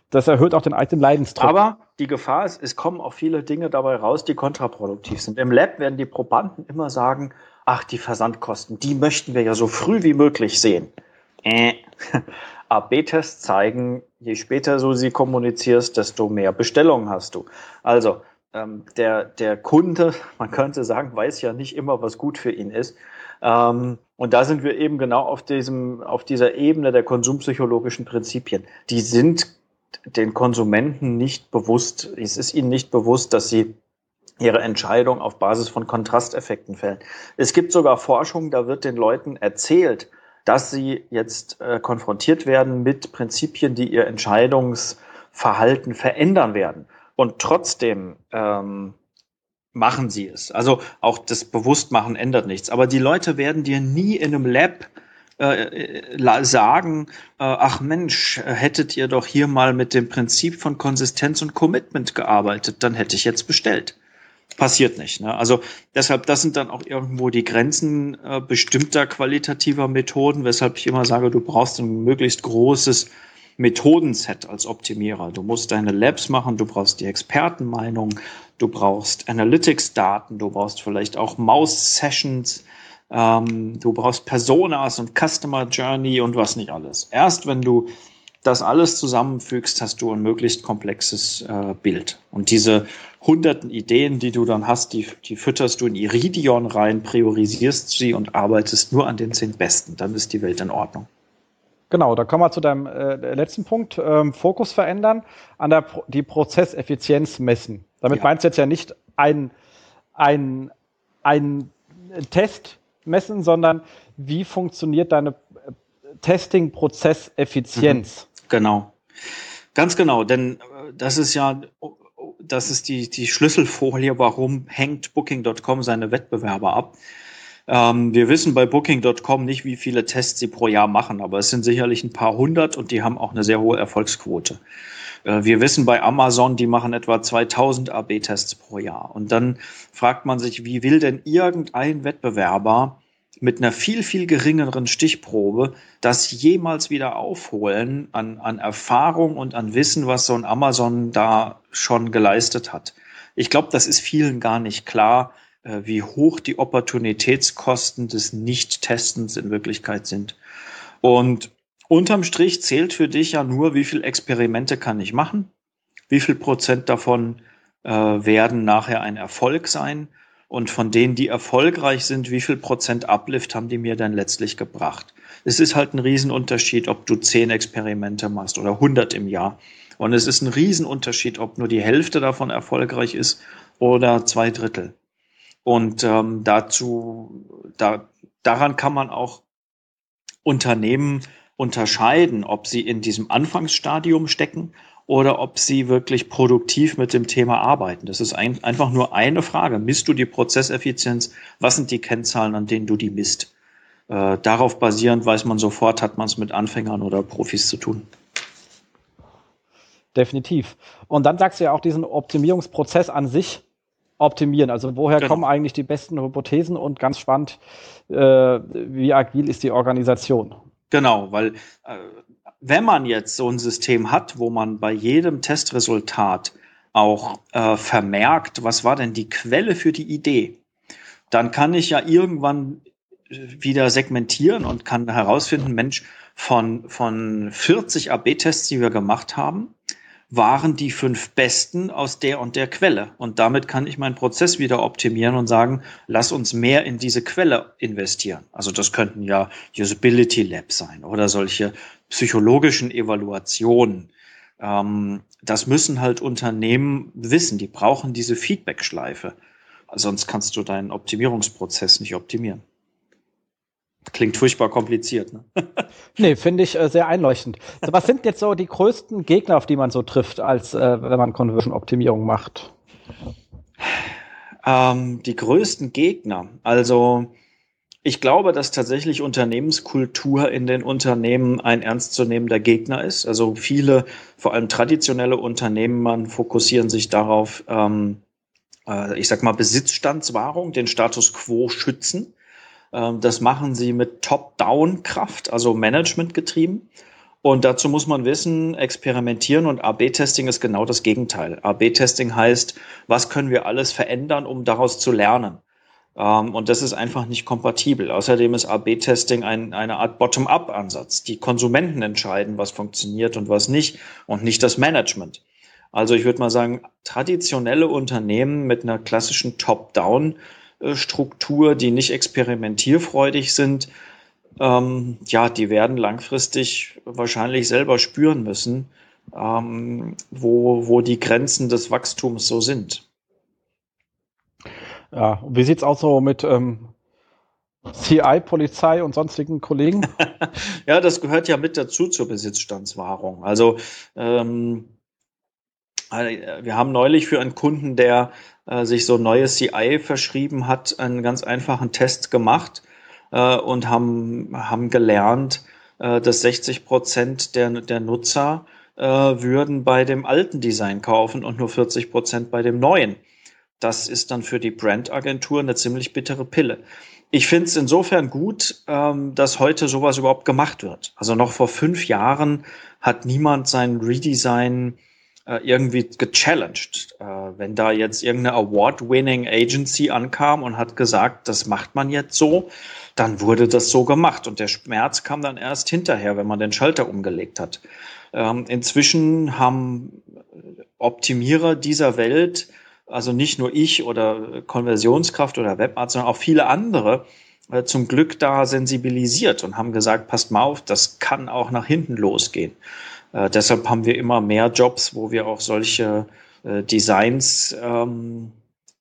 Das erhöht auch den eigenen Leidensdruck. Aber die Gefahr ist, es kommen auch viele Dinge dabei raus, die kontraproduktiv sind. Im Lab werden die Probanden immer sagen, ach, die Versandkosten, die möchten wir ja so früh wie möglich sehen. Äh. AB-Tests zeigen, je später du sie kommunizierst, desto mehr Bestellungen hast du. Also, ähm, der, der Kunde, man könnte sagen, weiß ja nicht immer, was gut für ihn ist. Ähm, und da sind wir eben genau auf diesem, auf dieser Ebene der konsumpsychologischen Prinzipien. Die sind den Konsumenten nicht bewusst, es ist ihnen nicht bewusst, dass sie ihre Entscheidung auf Basis von Kontrasteffekten fällen. Es gibt sogar Forschung, da wird den Leuten erzählt, dass sie jetzt äh, konfrontiert werden mit Prinzipien, die ihr Entscheidungsverhalten verändern werden. Und trotzdem ähm, machen sie es. Also auch das Bewusstmachen ändert nichts. Aber die Leute werden dir nie in einem Lab äh, äh sagen, äh, ach Mensch, hättet ihr doch hier mal mit dem Prinzip von Konsistenz und Commitment gearbeitet, dann hätte ich jetzt bestellt passiert nicht. Ne? Also deshalb, das sind dann auch irgendwo die Grenzen äh, bestimmter qualitativer Methoden, weshalb ich immer sage, du brauchst ein möglichst großes Methodenset als Optimierer. Du musst deine Labs machen, du brauchst die Expertenmeinung, du brauchst Analytics-Daten, du brauchst vielleicht auch Maus-Sessions, ähm, du brauchst Personas und Customer Journey und was nicht alles. Erst wenn du das alles zusammenfügst, hast du ein möglichst komplexes äh, Bild. Und diese hunderten Ideen, die du dann hast, die, die fütterst du in Iridion rein, priorisierst sie und arbeitest nur an den zehn besten. Dann ist die Welt in Ordnung. Genau, da kommen wir zu deinem äh, letzten Punkt. Ähm, Fokus verändern, an der Pro die Prozesseffizienz messen. Damit ja. meinst du jetzt ja nicht ein, ein, ein Test messen, sondern wie funktioniert deine äh, Testing-Prozesseffizienz? Mhm. Genau. Ganz genau, denn äh, das ist ja, das ist die, die Schlüsselfolie, warum hängt Booking.com seine Wettbewerber ab. Ähm, wir wissen bei Booking.com nicht, wie viele Tests sie pro Jahr machen, aber es sind sicherlich ein paar hundert und die haben auch eine sehr hohe Erfolgsquote. Äh, wir wissen bei Amazon, die machen etwa 2000 AB-Tests pro Jahr. Und dann fragt man sich, wie will denn irgendein Wettbewerber mit einer viel, viel geringeren Stichprobe das jemals wieder aufholen an, an Erfahrung und an Wissen, was so ein Amazon da schon geleistet hat. Ich glaube, das ist vielen gar nicht klar, wie hoch die Opportunitätskosten des Nicht-Testens in Wirklichkeit sind. Und unterm Strich zählt für dich ja nur, wie viel Experimente kann ich machen, wie viel Prozent davon äh, werden nachher ein Erfolg sein und von denen, die erfolgreich sind, wie viel Prozent Uplift haben die mir dann letztlich gebracht. Es ist halt ein Riesenunterschied, ob du zehn Experimente machst oder 100 im Jahr. Und es ist ein Riesenunterschied, ob nur die Hälfte davon erfolgreich ist oder zwei Drittel. Und ähm, dazu, da, daran kann man auch Unternehmen unterscheiden, ob sie in diesem Anfangsstadium stecken oder ob sie wirklich produktiv mit dem Thema arbeiten. Das ist ein, einfach nur eine Frage. Misst du die Prozesseffizienz? Was sind die Kennzahlen, an denen du die misst? Äh, darauf basierend weiß man sofort, hat man es mit Anfängern oder Profis zu tun. Definitiv. Und dann sagst du ja auch diesen Optimierungsprozess an sich optimieren. Also woher genau. kommen eigentlich die besten Hypothesen und ganz spannend, äh, wie agil ist die Organisation? Genau, weil äh, wenn man jetzt so ein System hat, wo man bei jedem Testresultat auch äh, vermerkt, was war denn die Quelle für die Idee, dann kann ich ja irgendwann wieder segmentieren und kann herausfinden, Mensch, von, von 40 AB-Tests, die wir gemacht haben, waren die fünf besten aus der und der Quelle. Und damit kann ich meinen Prozess wieder optimieren und sagen, lass uns mehr in diese Quelle investieren. Also das könnten ja Usability Labs sein oder solche psychologischen Evaluationen. Ähm, das müssen halt Unternehmen wissen. Die brauchen diese Feedback-Schleife. Sonst kannst du deinen Optimierungsprozess nicht optimieren. Klingt furchtbar kompliziert. Ne? nee, finde ich äh, sehr einleuchtend. Also was sind jetzt so die größten Gegner, auf die man so trifft, als äh, wenn man Conversion-Optimierung macht? Ähm, die größten Gegner. Also ich glaube, dass tatsächlich Unternehmenskultur in den Unternehmen ein ernstzunehmender Gegner ist. Also viele, vor allem traditionelle Unternehmen, man fokussieren sich darauf, ähm, äh, ich sag mal, Besitzstandswahrung, den Status quo schützen. Ähm, das machen sie mit Top-Down-Kraft, also Management getrieben. Und dazu muss man wissen, experimentieren und AB-Testing ist genau das Gegenteil. AB-Testing heißt, was können wir alles verändern, um daraus zu lernen? Ähm, und das ist einfach nicht kompatibel. Außerdem ist AB-Testing ein, eine Art Bottom-up-Ansatz. Die Konsumenten entscheiden, was funktioniert und was nicht und nicht das Management. Also ich würde mal sagen, traditionelle Unternehmen mit einer klassischen Top-Down Struktur, die nicht experimentierfreudig sind, ähm, ja, die werden langfristig wahrscheinlich selber spüren müssen, ähm, wo, wo die Grenzen des Wachstums so sind. Ja, und wie sieht's aus so mit ähm, CI, Polizei und sonstigen Kollegen? ja, das gehört ja mit dazu zur Besitzstandswahrung. Also ähm, äh, wir haben neulich für einen Kunden, der äh, sich so neue CI verschrieben hat, einen ganz einfachen Test gemacht äh, und haben, haben gelernt, äh, dass 60 Prozent der, der Nutzer äh, würden bei dem alten Design kaufen und nur 40 Prozent bei dem neuen. Das ist dann für die Brandagentur eine ziemlich bittere Pille. Ich finde es insofern gut, ähm, dass heute sowas überhaupt gemacht wird. Also noch vor fünf Jahren hat niemand sein Redesign äh, irgendwie gechallenged. Äh, wenn da jetzt irgendeine Award-winning Agency ankam und hat gesagt, das macht man jetzt so, dann wurde das so gemacht. Und der Schmerz kam dann erst hinterher, wenn man den Schalter umgelegt hat. Ähm, inzwischen haben Optimierer dieser Welt, also nicht nur ich oder Konversionskraft oder Webarzt, sondern auch viele andere, äh, zum Glück da sensibilisiert und haben gesagt, passt mal auf, das kann auch nach hinten losgehen. Äh, deshalb haben wir immer mehr Jobs, wo wir auch solche äh, Designs ähm,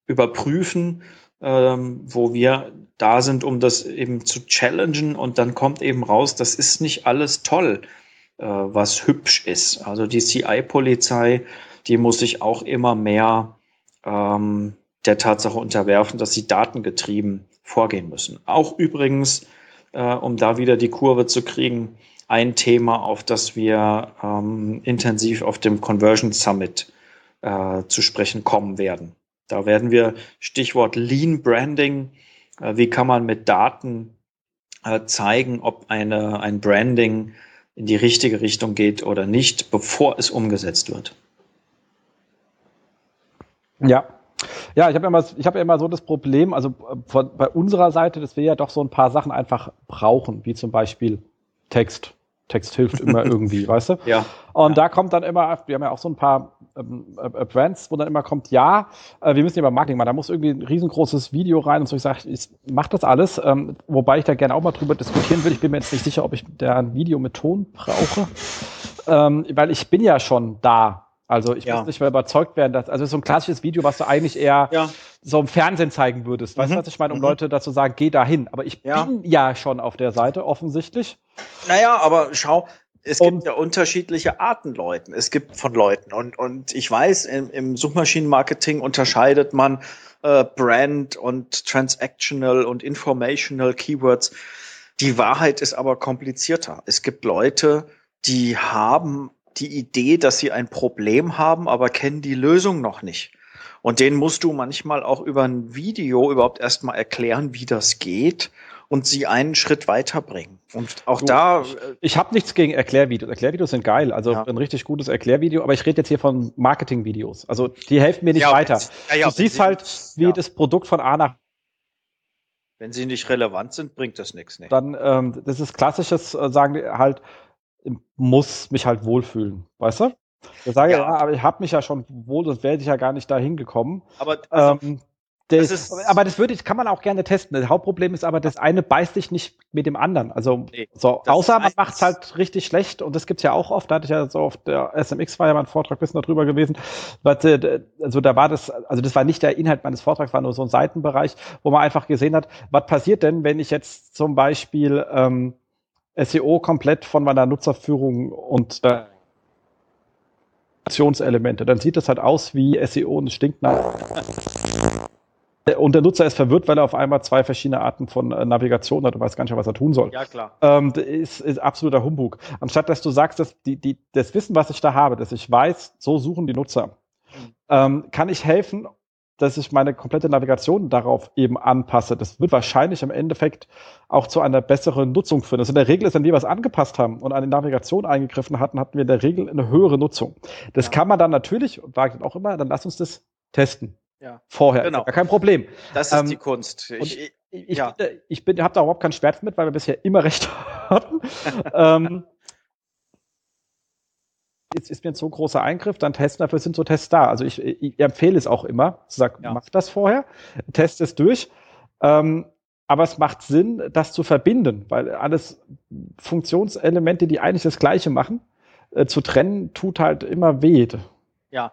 überprüfen, ähm, wo wir da sind, um das eben zu challengen und dann kommt eben raus, das ist nicht alles toll, äh, was hübsch ist. Also die CI-Polizei, die muss sich auch immer mehr ähm, der Tatsache unterwerfen, dass sie datengetrieben vorgehen müssen. Auch übrigens, äh, um da wieder die Kurve zu kriegen, ein Thema, auf das wir ähm, intensiv auf dem Conversion Summit äh, zu sprechen kommen werden. Da werden wir Stichwort Lean Branding, äh, wie kann man mit Daten äh, zeigen, ob eine, ein Branding in die richtige Richtung geht oder nicht, bevor es umgesetzt wird. Ja, ja, ich habe immer, habe immer so das Problem, also äh, von, bei unserer Seite, dass wir ja doch so ein paar Sachen einfach brauchen, wie zum Beispiel Text. Text hilft immer irgendwie, weißt du? Ja. Und ja. da kommt dann immer, wir haben ja auch so ein paar ähm, äh, Brands, wo dann immer kommt, ja, äh, wir müssen ja über Marketing machen, da muss irgendwie ein riesengroßes Video rein und so. Ich sage, ich mach das alles, ähm, wobei ich da gerne auch mal drüber diskutieren will. Ich bin mir jetzt nicht sicher, ob ich da ein Video mit Ton brauche, ähm, weil ich bin ja schon da also ich ja. muss nicht mehr überzeugt werden, dass, also so ein klassisches Video, was du eigentlich eher ja. so im Fernsehen zeigen würdest. Weißt du, mhm. was ich meine, um mhm. Leute dazu sagen, geh dahin. Aber ich bin ja schon auf der Seite, offensichtlich. Naja, aber schau, es gibt ja unterschiedliche Arten Leuten. Es gibt von Leuten. Und, und ich weiß, im, im Suchmaschinenmarketing unterscheidet man äh, Brand und Transactional und Informational Keywords. Die Wahrheit ist aber komplizierter. Es gibt Leute, die haben die Idee, dass sie ein Problem haben, aber kennen die Lösung noch nicht. Und den musst du manchmal auch über ein Video überhaupt erstmal erklären, wie das geht und sie einen Schritt weiterbringen. Und auch du, da. Ich, ich habe nichts gegen Erklärvideos. Erklärvideos sind geil. Also ja. ein richtig gutes Erklärvideo, aber ich rede jetzt hier von Marketingvideos. Also die helfen mir nicht ja, weiter. Ja, ja, du siehst halt, wie das Produkt von A nach wenn sie nicht relevant sind, bringt das nichts. Nee. Dann, ähm, das ist klassisches, äh, sagen die halt, muss mich halt wohlfühlen, weißt du? Ich sage ja, ja aber ich habe mich ja schon wohl, sonst wäre ich ja gar nicht dahin gekommen. Aber also, ähm, das, das ist, aber das würde kann man auch gerne testen. Das Hauptproblem ist aber, das eine beißt sich nicht mit dem anderen. Also nee, so, außer man macht es halt richtig schlecht und das gibt's ja auch oft. Da hatte ich ja so auf der SMX war ja mein Vortrag ein bisschen darüber gewesen. Äh, also da war das, also das war nicht der Inhalt meines Vortrags, war nur so ein Seitenbereich, wo man einfach gesehen hat, was passiert denn, wenn ich jetzt zum Beispiel ähm, SEO komplett von meiner Nutzerführung und äh, Elemente. Dann sieht es halt aus wie SEO und es stinkt nach. Und der Nutzer ist verwirrt, weil er auf einmal zwei verschiedene Arten von äh, Navigation hat und weiß gar nicht, was er tun soll. Ja, klar. Ähm, das ist, ist absoluter Humbug. Anstatt dass du sagst, dass die, die, das Wissen, was ich da habe, dass ich weiß, so suchen die Nutzer, mhm. ähm, kann ich helfen, dass ich meine komplette Navigation darauf eben anpasse. Das wird wahrscheinlich im Endeffekt auch zu einer besseren Nutzung führen. Also in der Regel ist, wenn wir was angepasst haben und eine Navigation eingegriffen hatten, hatten wir in der Regel eine höhere Nutzung. Das ja. kann man dann natürlich, und ich auch immer, dann lass uns das testen. Ja. Vorher. Genau. Kein Problem. Das ist ähm, die Kunst. Ich, ich, ich, ja. ich bin, habe da überhaupt keinen Schmerz mit, weil wir bisher immer recht hatten. ähm, ist, ist mir ein so großer Eingriff, dann testen, dafür sind so Tests da. Also ich, ich empfehle es auch immer, sag, ja. mach das vorher, test es durch. Ähm, aber es macht Sinn, das zu verbinden, weil alles Funktionselemente, die eigentlich das Gleiche machen, äh, zu trennen, tut halt immer weh. Ja,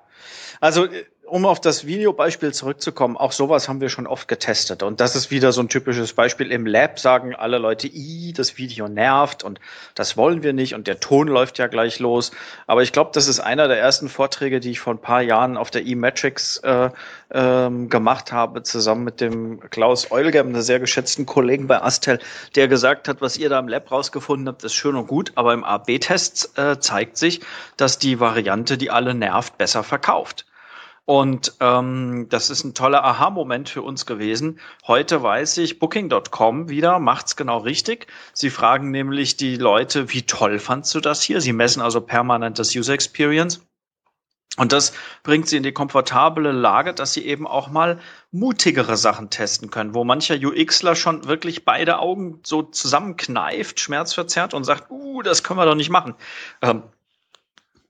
also äh, um auf das Videobeispiel zurückzukommen, auch sowas haben wir schon oft getestet. Und das ist wieder so ein typisches Beispiel. Im Lab sagen alle Leute, i, das Video nervt und das wollen wir nicht und der Ton läuft ja gleich los. Aber ich glaube, das ist einer der ersten Vorträge, die ich vor ein paar Jahren auf der E-Metrics äh, ähm, gemacht habe, zusammen mit dem Klaus Eulgem, einem sehr geschätzten Kollegen bei Astel, der gesagt hat, was ihr da im Lab rausgefunden habt, ist schön und gut, aber im AB-Test äh, zeigt sich, dass die Variante, die alle nervt, besser verkauft. Und ähm, das ist ein toller Aha-Moment für uns gewesen. Heute weiß ich, Booking.com wieder macht's genau richtig. Sie fragen nämlich die Leute, wie toll fandst du das hier? Sie messen also permanent das User Experience. Und das bringt sie in die komfortable Lage, dass sie eben auch mal mutigere Sachen testen können, wo mancher UXler schon wirklich beide Augen so zusammenkneift, schmerzverzerrt und sagt, uh, das können wir doch nicht machen. Ähm,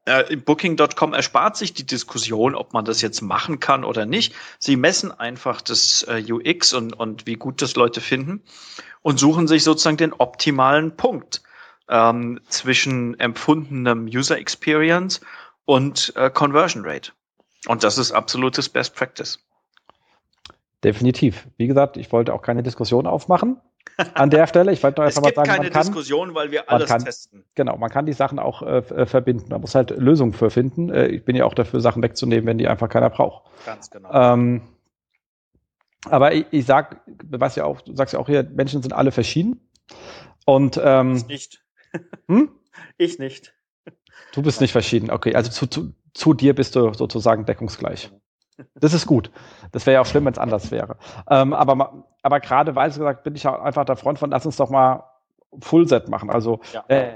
äh, Booking.com erspart sich die Diskussion, ob man das jetzt machen kann oder nicht. Sie messen einfach das äh, UX und, und wie gut das Leute finden und suchen sich sozusagen den optimalen Punkt ähm, zwischen empfundenem User Experience und äh, Conversion Rate. Und das ist absolutes Best Practice. Definitiv. Wie gesagt, ich wollte auch keine Diskussion aufmachen an der Stelle. Ich wollte nur einfach mal sagen, keine man kann, Diskussion, weil wir alles kann, testen. Genau, man kann die Sachen auch äh, äh, verbinden. Man muss halt Lösungen für finden. Äh, ich bin ja auch dafür, Sachen wegzunehmen, wenn die einfach keiner braucht. Ganz genau. Ähm, aber ich, ich sag, was ja auch, du sagst ja auch hier, Menschen sind alle verschieden. Und ähm, ich nicht. hm? Ich nicht. Du bist nicht verschieden, okay. Also zu, zu, zu dir bist du sozusagen deckungsgleich. Das ist gut. Das wäre ja auch schlimm, wenn es anders wäre. Ähm, aber aber gerade, weil es gesagt, bin ich auch einfach der Freund von, lass uns doch mal Fullset machen. Also ja. äh,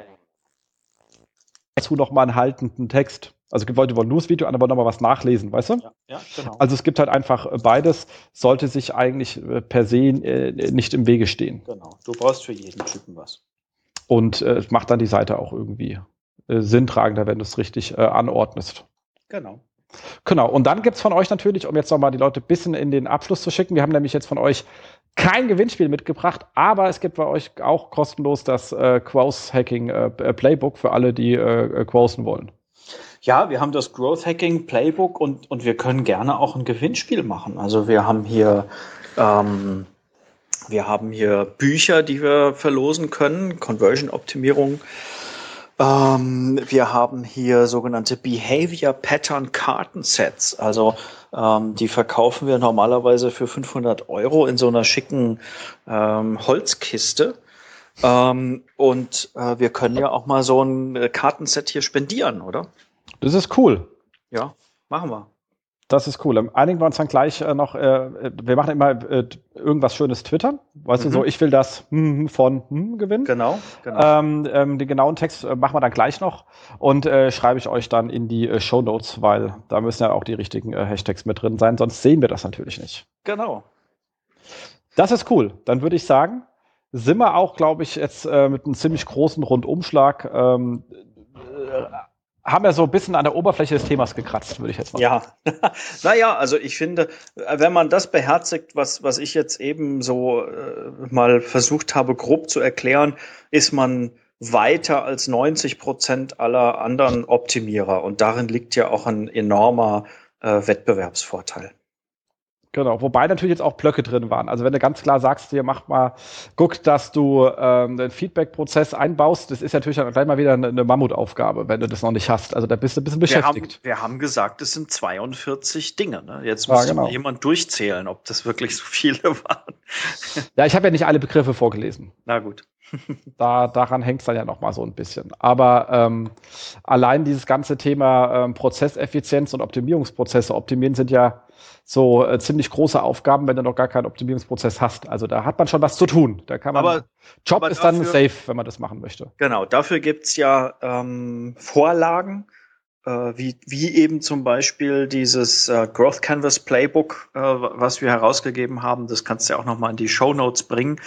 dazu noch mal einen haltenden Text. Also es gibt Leute, die wollen nur das Video, andere wollen noch mal was nachlesen, weißt du? Ja, ja, genau. Also es gibt halt einfach äh, beides, sollte sich eigentlich äh, per se äh, nicht im Wege stehen. Genau. Du brauchst für jeden Typen was. Und äh, macht dann die Seite auch irgendwie äh, sinntragender, wenn du es richtig äh, anordnest. Genau. Genau, und dann gibt es von euch natürlich, um jetzt nochmal die Leute ein bisschen in den Abschluss zu schicken, wir haben nämlich jetzt von euch kein Gewinnspiel mitgebracht, aber es gibt bei euch auch kostenlos das äh, Quoth Hacking äh, Playbook für alle, die äh, Quosen wollen. Ja, wir haben das Growth Hacking Playbook und, und wir können gerne auch ein Gewinnspiel machen. Also wir haben hier ähm, wir haben hier Bücher, die wir verlosen können, Conversion Optimierung ähm, wir haben hier sogenannte Behavior Pattern Kartensets. Also ähm, die verkaufen wir normalerweise für 500 Euro in so einer schicken ähm, Holzkiste. Ähm, und äh, wir können ja auch mal so ein Kartenset hier spendieren, oder? Das ist cool. Ja, machen wir. Das ist cool. Einigen wir uns dann gleich äh, noch, äh, wir machen immer äh, irgendwas Schönes twittern. Weißt mhm. du so, ich will das hm, von hm, gewinnen. Genau, genau. Ähm, ähm, den genauen Text äh, machen wir dann gleich noch und äh, schreibe ich euch dann in die äh, Show Notes, weil da müssen ja auch die richtigen äh, Hashtags mit drin sein, sonst sehen wir das natürlich nicht. Genau. Das ist cool. Dann würde ich sagen, sind wir auch, glaube ich, jetzt äh, mit einem ziemlich großen Rundumschlag ähm, äh, haben ja so ein bisschen an der Oberfläche des Themas gekratzt, würde ich jetzt mal sagen. Ja, naja, also ich finde, wenn man das beherzigt, was, was ich jetzt eben so äh, mal versucht habe, grob zu erklären, ist man weiter als 90 Prozent aller anderen Optimierer. Und darin liegt ja auch ein enormer äh, Wettbewerbsvorteil. Genau, wobei natürlich jetzt auch Blöcke drin waren. Also wenn du ganz klar sagst, dir mach mal, guck, dass du ähm, den Feedback-Prozess einbaust, das ist natürlich dann gleich mal wieder eine, eine, Mammutaufgabe, wenn du das noch nicht hast. Also da bist du ein bisschen beschäftigt. Wir haben, wir haben gesagt, es sind 42 Dinge. Ne? Jetzt muss ja, genau. jemand durchzählen, ob das wirklich so viele waren. Ja, ich habe ja nicht alle Begriffe vorgelesen. Na gut. da, daran hängt es dann ja noch mal so ein bisschen. Aber ähm, allein dieses ganze Thema ähm, Prozesseffizienz und Optimierungsprozesse optimieren sind ja so äh, ziemlich große Aufgaben, wenn du noch gar keinen Optimierungsprozess hast. Also da hat man schon was zu tun. Da kann man. Aber, Job aber ist dafür, dann safe, wenn man das machen möchte. Genau, dafür gibt's ja ähm, Vorlagen, äh, wie, wie eben zum Beispiel dieses äh, Growth Canvas Playbook, äh, was wir herausgegeben haben. Das kannst du ja auch noch mal in die Show Notes bringen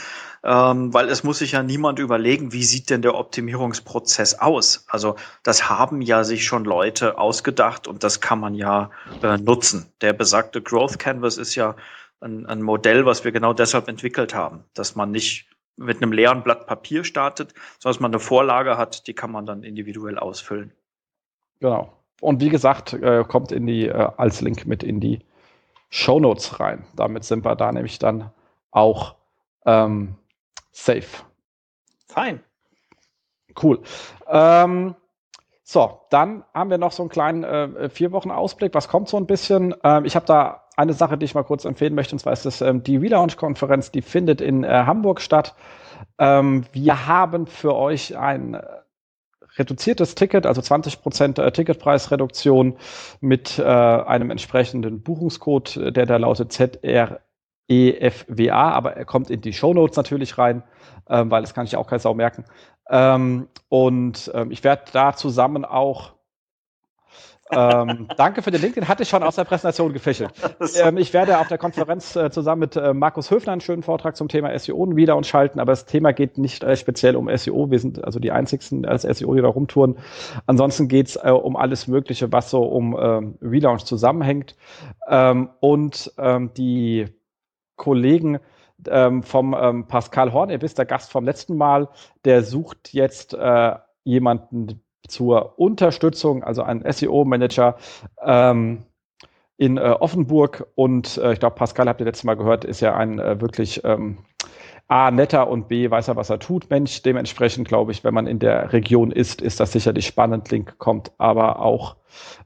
ähm, weil es muss sich ja niemand überlegen, wie sieht denn der Optimierungsprozess aus. Also das haben ja sich schon Leute ausgedacht und das kann man ja äh, nutzen. Der besagte Growth Canvas ist ja ein, ein Modell, was wir genau deshalb entwickelt haben, dass man nicht mit einem leeren Blatt Papier startet, sondern dass man eine Vorlage hat, die kann man dann individuell ausfüllen. Genau. Und wie gesagt, äh, kommt in die äh, als Link mit in die Show Notes rein. Damit sind wir da nämlich dann auch ähm, safe. Fein. Cool. Ähm, so, dann haben wir noch so einen kleinen äh, vier Wochen Ausblick. Was kommt so ein bisschen? Ähm, ich habe da eine Sache, die ich mal kurz empfehlen möchte, und zwar ist das ähm, die Relaunch-Konferenz, die findet in äh, Hamburg statt. Ähm, wir haben für euch ein äh, reduziertes Ticket, also 20% äh, Ticketpreisreduktion mit äh, einem entsprechenden Buchungscode, äh, der da lautet ZR EFWA, aber er kommt in die Show Notes natürlich rein, ähm, weil das kann ich auch kein Sau merken. Ähm, und ähm, ich werde da zusammen auch ähm, danke für den Link, den hatte ich schon aus der Präsentation gefischelt. Ähm, ich werde auf der Konferenz äh, zusammen mit äh, Markus Höfner einen schönen Vortrag zum Thema SEO wieder und schalten, aber das Thema geht nicht äh, speziell um SEO. Wir sind also die einzigsten als SEO, die da rumtouren. Ansonsten geht's äh, um alles Mögliche, was so um ähm, Relaunch zusammenhängt. Und die Kollegen ähm, vom ähm, Pascal Horn, ihr wisst, der Gast vom letzten Mal, der sucht jetzt äh, jemanden zur Unterstützung, also einen SEO-Manager ähm, in äh, Offenburg. Und äh, ich glaube, Pascal, habt ihr letztes Mal gehört, ist ja ein äh, wirklich ähm, A, netter und B, weiß er, was er tut, Mensch. Dementsprechend glaube ich, wenn man in der Region ist, ist das sicherlich spannend. Link kommt aber auch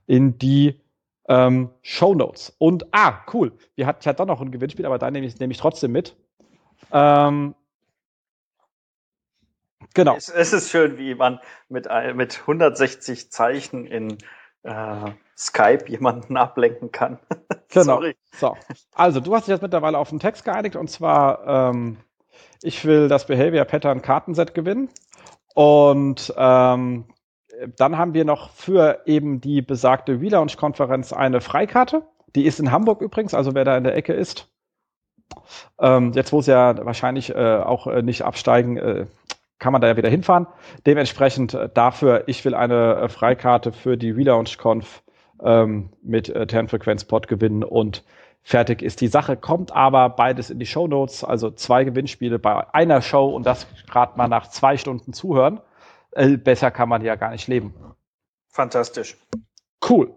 in die ähm, Show Notes. Und ah, cool. Wir hatten ja doch noch ein Gewinnspiel, aber da nehme ich, nehme ich trotzdem mit. Ähm, genau. Es, es, ist schön, wie man mit, mit 160 Zeichen in äh, Skype jemanden ablenken kann. genau. Sorry. So. Also, du hast dich jetzt mittlerweile auf den Text geeinigt und zwar, ähm, ich will das Behavior Pattern Kartenset gewinnen. Und ähm, dann haben wir noch für eben die besagte Relaunch-Konferenz eine Freikarte. Die ist in Hamburg übrigens, also wer da in der Ecke ist. Ähm, jetzt, wo sie ja wahrscheinlich äh, auch äh, nicht absteigen, äh, kann man da ja wieder hinfahren. Dementsprechend äh, dafür, ich will eine äh, Freikarte für die Relaunch-Conf ähm, mit äh, Terrenfrequenz-Pod gewinnen und fertig ist die Sache. Kommt aber beides in die Show Notes, also zwei Gewinnspiele bei einer Show und das gerade mal nach zwei Stunden zuhören. Äh, besser kann man ja gar nicht leben. Fantastisch. Cool.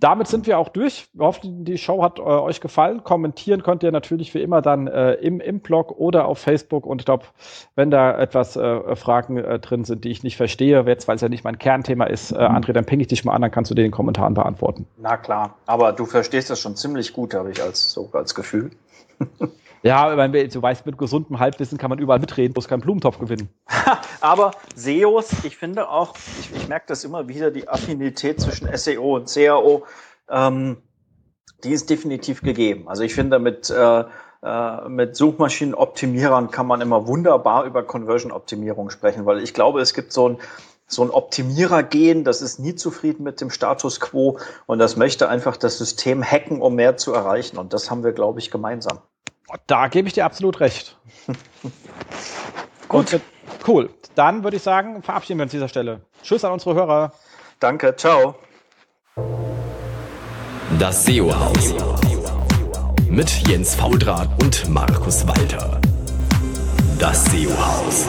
Damit sind wir auch durch. Wir hoffen, die Show hat äh, euch gefallen. Kommentieren könnt ihr natürlich wie immer dann äh, im, im Blog oder auf Facebook. Und ich glaube, wenn da etwas äh, Fragen äh, drin sind, die ich nicht verstehe, jetzt, weil es ja nicht mein Kernthema ist, äh, André, dann ping ich dich mal an, dann kannst du den in den Kommentaren beantworten. Na klar, aber du verstehst das schon ziemlich gut, habe ich als, so als Gefühl. Ja, meine, du weißt, mit gesundem Halbwissen kann man überall mitreden, bloß keinen Blumentopf gewinnen. Aber SEOs, ich finde auch, ich, ich merke das immer wieder, die Affinität zwischen SEO und CAO, ähm, die ist definitiv gegeben. Also ich finde, mit, äh, äh, mit Suchmaschinenoptimierern kann man immer wunderbar über Conversion-Optimierung sprechen, weil ich glaube, es gibt so ein so ein Optimierer-Gen, das ist nie zufrieden mit dem Status quo und das möchte einfach das System hacken, um mehr zu erreichen. Und das haben wir, glaube ich, gemeinsam. Da gebe ich dir absolut recht. Gut. Und, cool. Dann würde ich sagen, verabschieden wir uns an dieser Stelle. Tschüss an unsere Hörer. Danke, ciao. Das SEO-Haus. Mit Jens Faudrat und Markus Walter. Das SEO-Haus.